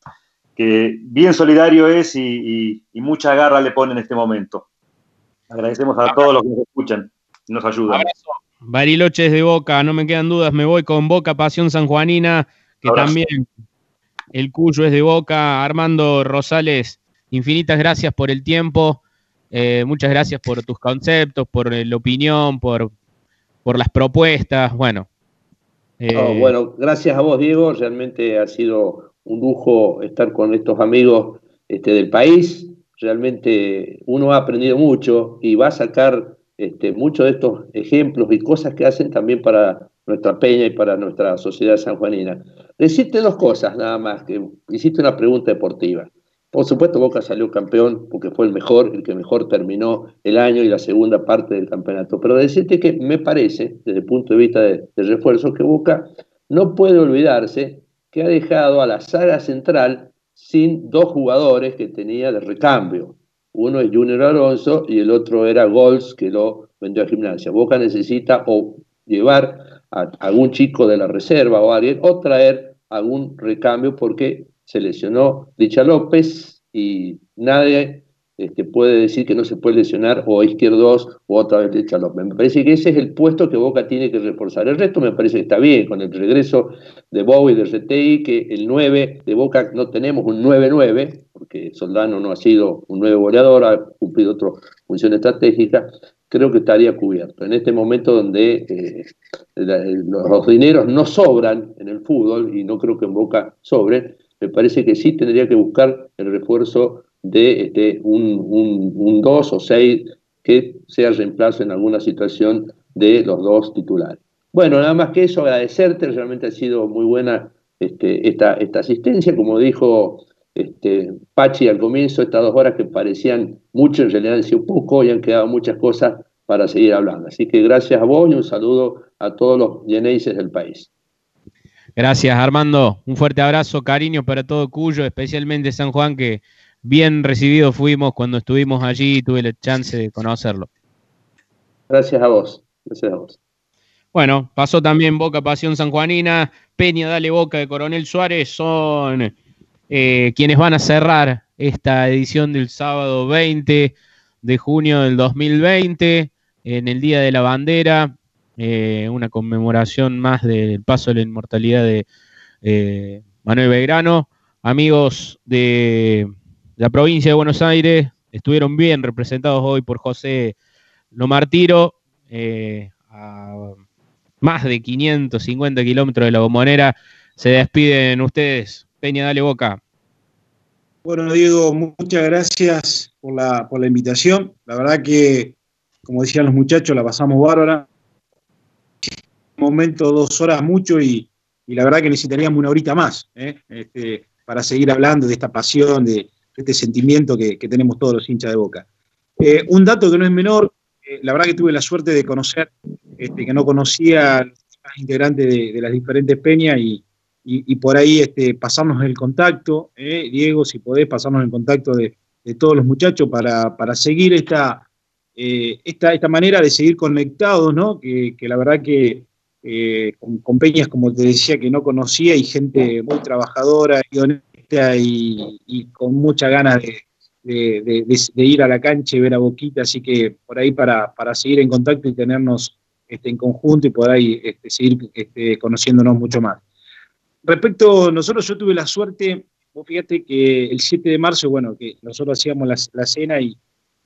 que bien solidario es y, mucha garra le pone en este momento. Agradecemos a todos los que nos escuchan y nos ayudan. Bariloche es de Boca, no me quedan dudas, me voy con Boca Pasión Sanjuanina, que también el Cuyo es de Boca. Armando Rosales, infinitas gracias por el tiempo, eh, muchas gracias por tus conceptos, por la opinión, por, por las propuestas, bueno. Eh, bueno, gracias a vos, Diego, realmente ha sido un lujo estar con estos amigos este, del país. Realmente uno ha aprendido mucho y va a sacar este, muchos de estos ejemplos y cosas que hacen también para nuestra peña y para nuestra sociedad sanjuanina. Decirte dos cosas nada más, que hiciste una pregunta deportiva. Por supuesto, Boca salió campeón porque fue el mejor, el que mejor terminó el año y la segunda parte del campeonato. Pero decirte que me parece, desde el punto de vista de, de refuerzo, que Boca no puede olvidarse que ha dejado a la saga central sin dos jugadores que tenía de recambio. Uno es Junior Alonso y el otro era Gols, que lo vendió a gimnasia. Boca necesita o llevar a algún chico de la reserva o alguien, o traer algún recambio porque se lesionó Dicha López y nadie este, puede decir que no se puede lesionar o a izquierdos o otra vez derecha López. Me parece que ese es el puesto que Boca tiene que reforzar. El resto me parece que está bien, con el regreso de Bowie, de RTI, que el 9 de Boca no tenemos un 9-9, porque Soldano no ha sido un 9 goleador, ha cumplido otra función estratégica, creo que estaría cubierto. En este momento donde eh, los dineros no sobran en el fútbol, y no creo que en Boca sobren, me parece que sí tendría que buscar el refuerzo de este, un 2 o 6 que sea reemplazo en alguna situación de los dos titulares. Bueno, nada más que eso, agradecerte, realmente ha sido muy buena este, esta, esta asistencia, como dijo este, Pachi al comienzo, estas dos horas que parecían mucho, en realidad han sido poco y han quedado muchas cosas para seguir hablando. Así que gracias a vos y un saludo a todos los yeneises del país. Gracias Armando, un fuerte abrazo, cariño para todo Cuyo, especialmente San Juan, que bien recibidos fuimos cuando estuvimos allí y tuve la chance de conocerlo. Gracias a vos, gracias a vos. Bueno, pasó también Boca Pasión Sanjuanina, Peña Dale Boca de Coronel Suárez, son eh, quienes van a cerrar esta edición del sábado 20 de junio del 2020, en el Día de la Bandera, eh, una conmemoración más del paso de la inmortalidad de eh, Manuel Belgrano. Amigos de la provincia de Buenos Aires estuvieron bien representados hoy por José Lomartiro, eh, a más de 550 kilómetros de la bombonera. Se despiden ustedes. Peña, dale boca. Bueno, Diego, muchas gracias por la, por la invitación. La verdad que, como decían los muchachos, la pasamos bárbara. Momento, dos horas mucho y, la verdad que necesitaríamos una horita más ¿eh? este, para seguir hablando de esta pasión, de, este sentimiento que, tenemos todos los hinchas de Boca. Eh, un dato que no es menor, eh, la verdad que tuve la suerte de conocer, este, que no conocía a los integrantes de, las diferentes peñas y, por ahí este, pasarnos el contacto, Diego, si podés pasarnos el contacto de, todos los muchachos para, seguir esta, esta, esta, manera de seguir conectados, ¿no? que, la verdad que con, peñas, como te decía, que no conocía y gente muy trabajadora y honesta y, con muchas ganas de, ir a la cancha y ver a Boquita, así que por ahí para, seguir en contacto y tenernos este, en conjunto y poder ahí este, seguir este, conociéndonos mucho más. Respecto, nosotros yo tuve la suerte, vos fíjate que el 7 de marzo, bueno, que nosotros hacíamos la, cena y,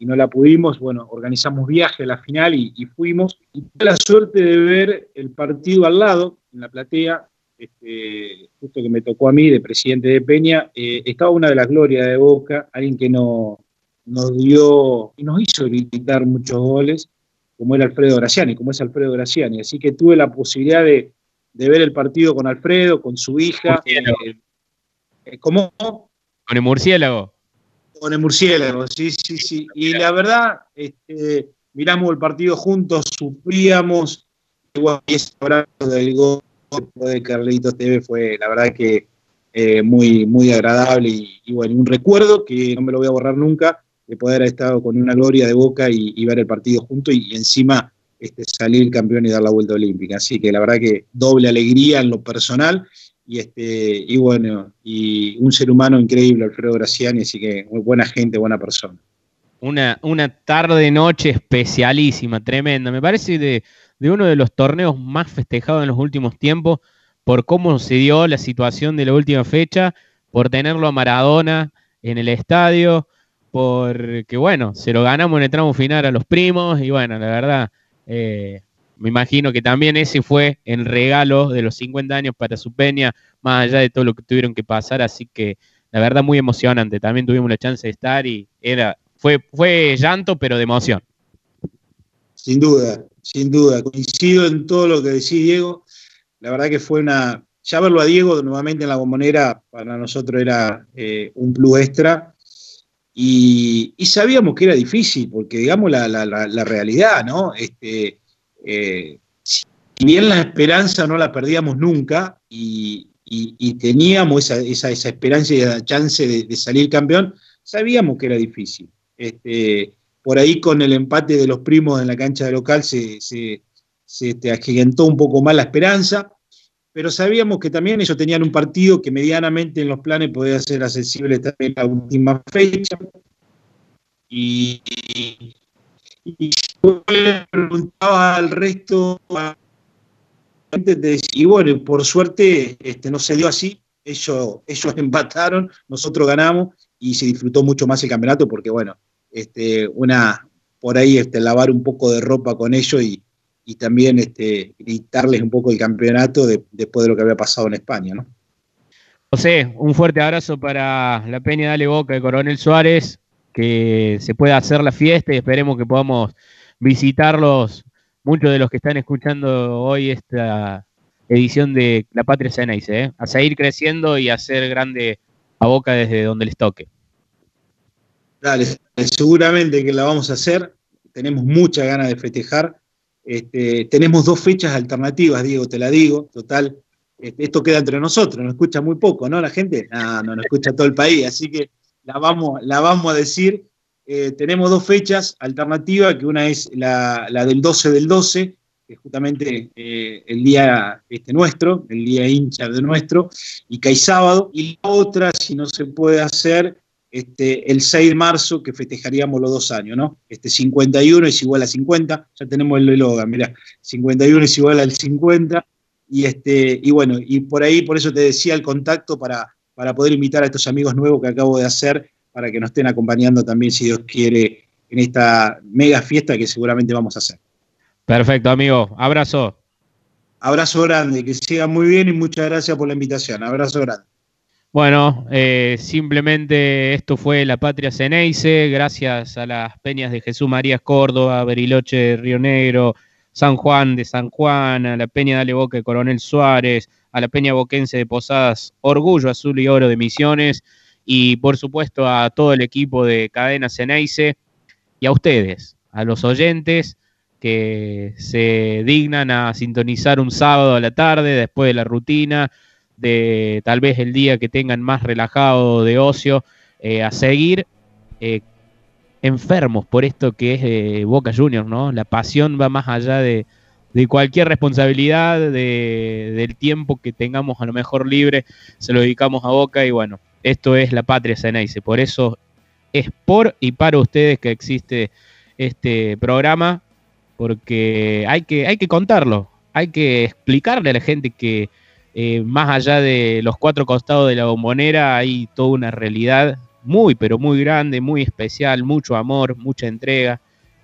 no la pudimos, bueno, organizamos viaje a la final y, y fuimos. Y tuve la suerte de ver el partido al lado, en la platea, este, justo que me tocó a mí, de presidente de Peña, eh, estaba una de las glorias de Boca, alguien que no, nos dio y nos hizo gritar muchos goles, como era Alfredo Graciani, como es Alfredo Graciani. Así que tuve la posibilidad de, ver el partido con Alfredo, con su hija. Eh, eh, ¿Cómo? Con el murciélago. Con el murciélago, sí, sí, sí. Y la verdad, este, miramos el partido juntos, sufríamos, igual ese abrazo del gol de Carlitos TV fue, la verdad, que eh, muy, muy agradable y, bueno, un recuerdo que no me lo voy a borrar nunca, de poder haber estado con una gloria de boca y, ver el partido junto y, encima este, salir campeón y dar la vuelta olímpica. Así que la verdad que doble alegría en lo personal y este y bueno, y un ser humano increíble, Alfredo Graciani, así que muy buena gente, buena persona. Una, una tarde, noche especialísima, tremenda. Me parece de, de uno de los torneos más festejados en los últimos tiempos por cómo se dio la situación de la última fecha, por tenerlo a Maradona en el estadio, porque bueno, se lo ganamos en el tramo final a los primos y bueno, la verdad, eh, me imagino que también ese fue el regalo de los 50 años para su peña, más allá de todo lo que tuvieron que pasar, así que la verdad muy emocionante, también tuvimos la chance de estar y era, fue, fue llanto, pero de emoción. Sin duda, sin duda. Coincido en todo lo que decís, Diego. La verdad que fue una. Ya verlo a Diego nuevamente en la bombonera para nosotros era eh, un plus extra. Y, sabíamos que era difícil, porque digamos la, realidad, ¿no? Este, eh, si bien la esperanza no la perdíamos nunca y, teníamos esa, esa, esperanza y la chance de, salir campeón, sabíamos que era difícil. Este, por ahí con el empate de los primos en la cancha de local se, se, se este, un poco más la esperanza, pero sabíamos que también ellos tenían un partido que medianamente en los planes podía ser accesible también la última fecha. Preguntaba al resto, y bueno, por suerte este, no se dio así, ellos, ellos empataron, nosotros ganamos y se disfrutó mucho más el campeonato porque bueno, este, una, por ahí este, lavar un poco de ropa con ellos y, también este, gritarles un poco el campeonato después de lo que había pasado en España, ¿no? José, un fuerte abrazo para la Peña Dale Boca de Coronel Suárez, que se pueda hacer la fiesta y esperemos que podamos visitarlos, muchos de los que están escuchando hoy esta edición de La Patria Ceneice, ¿eh? a seguir creciendo y a hacer grande a Boca desde donde les toque. Dale, seguramente que la vamos a hacer, tenemos muchas ganas de festejar, este, tenemos dos fechas alternativas, Diego, te la digo, total, este, esto queda entre nosotros, nos escucha muy poco, ¿no? La gente, no, no nos escucha todo el país, así que la vamos, la vamos a decir. Eh, tenemos dos fechas alternativas, que una es la, del 12 del 12, que es justamente eh, el día este nuestro, el día hincha de nuestro, y que hay sábado, y la otra, si no se puede hacer, este, el 6 de marzo, que festejaríamos los dos años, ¿no? Este 51 es igual a 50, ya tenemos el eslogan, mira, 51 es igual al 50, y, este, y bueno, y por ahí, por eso te decía el contacto para, para poder invitar a estos amigos nuevos que acabo de hacer para que nos estén acompañando también, si Dios quiere, en esta mega fiesta que seguramente vamos a hacer. Perfecto, amigo. Abrazo. Abrazo grande, que siga muy bien y muchas gracias por la invitación. Abrazo grande. Bueno, eh, simplemente esto fue La Patria Ceneice, gracias a las peñas de Jesús María Córdoba, Beriloche de Río Negro, San Juan de San Juan, a la Peña Dale Boca de Coronel Suárez, a la Peña Boquense de Posadas, Orgullo Azul y Oro de Misiones, y por supuesto a todo el equipo de Cadena Ceneice y a ustedes, a los oyentes que se dignan a sintonizar un sábado a la tarde después de la rutina, de tal vez el día que tengan más relajado de ocio, eh, a seguir eh, enfermos por esto que es eh, Boca Juniors, ¿no? La pasión va más allá de, cualquier responsabilidad, de, del tiempo que tengamos a lo mejor libre, se lo dedicamos a Boca y bueno, esto es la patria Ceneice. Por eso es por y para ustedes que existe este programa, porque hay que, hay que contarlo, hay que explicarle a la gente que eh, más allá de los cuatro costados de la bombonera hay toda una realidad muy, pero muy grande, muy especial, mucho amor, mucha entrega,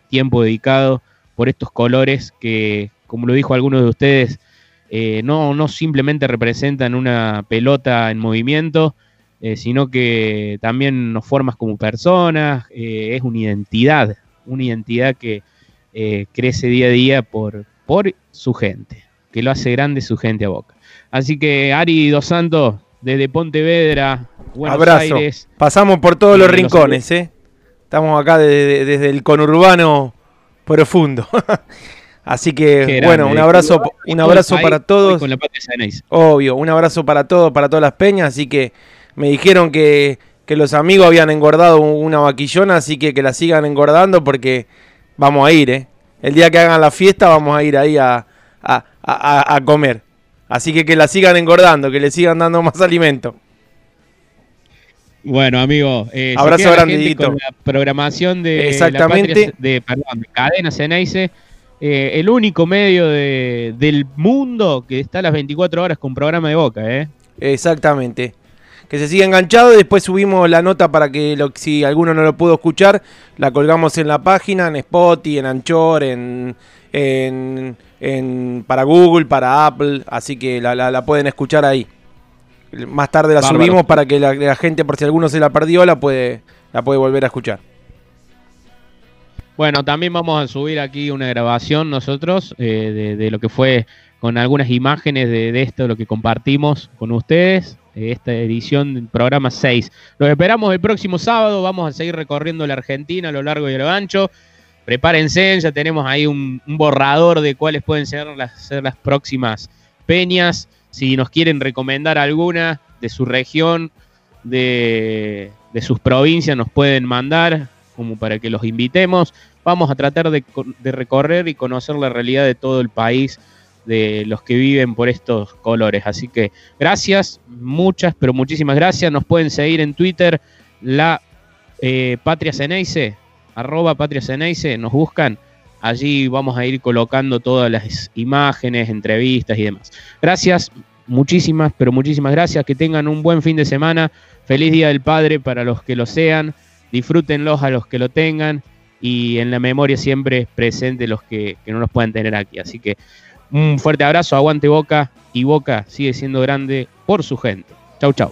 tiempo dedicado por estos colores que, como lo dijo alguno de ustedes, eh, no, no simplemente representan una pelota en movimiento, eh, sino que también nos formas como personas, eh, es una identidad, una identidad que crece día a día por, por su gente, que lo hace grande su gente a Boca. Así que Ari Dos Santos, desde Pontevedra, Buenos Abrazo. Aires. Pasamos por todos los rincones, ¿eh? Estamos acá desde el conurbano profundo. Así que, bueno, un abrazo, un abrazo para todos. Obvio, un abrazo para todos, para todas las peñas. Así que me dijeron que, los amigos habían engordado una vaquillona, así que que la sigan engordando porque vamos a ir, ¿eh? El día que hagan la fiesta vamos a ir ahí a, a, a comer. Así que que la sigan engordando, que le sigan dando más alimento. Bueno, amigo, eh, abrazo grande, con la programación de, Exactamente. de, perdón, de Cadena Ceneice, eh, el único medio del mundo que está a las 24 horas con programa de Boca, ¿eh? Exactamente. Que se siga enganchado y después subimos la nota para que lo, si alguno no lo pudo escuchar, la colgamos en la página, en Spotify, en Anchor, en, en, para Google, para Apple, así que la, la pueden escuchar ahí. Más tarde la subimos para que la, gente, por si alguno se la perdió, la puede, la puede volver a escuchar. Bueno, también vamos a subir aquí una grabación nosotros eh, de, lo que fue con algunas imágenes de, esto, lo que compartimos con ustedes, esta edición del programa 6. Los esperamos el próximo sábado, vamos a seguir recorriendo la Argentina a lo largo y a lo ancho. Prepárense, ya tenemos ahí un, borrador de cuáles pueden ser las, ser las próximas peñas. Si nos quieren recomendar alguna de su región, de, sus provincias, nos pueden mandar como para que los invitemos. Vamos a tratar de, recorrer y conocer la realidad de todo el país, de los que viven por estos colores. Así que gracias, muchas, pero muchísimas gracias. Nos pueden seguir en Twitter, la eh, Patria Ceneice, arroba Patria nos buscan. Allí vamos a ir colocando todas las imágenes, entrevistas y demás. Gracias, muchísimas, pero muchísimas gracias. Que tengan un buen fin de semana. Feliz Día del Padre para los que lo sean. Disfrútenlos a los que lo tengan. Y en la memoria siempre presente los que, que no los puedan tener aquí. Así que un fuerte abrazo, aguante Boca y Boca sigue siendo grande por su gente. Chau, chau.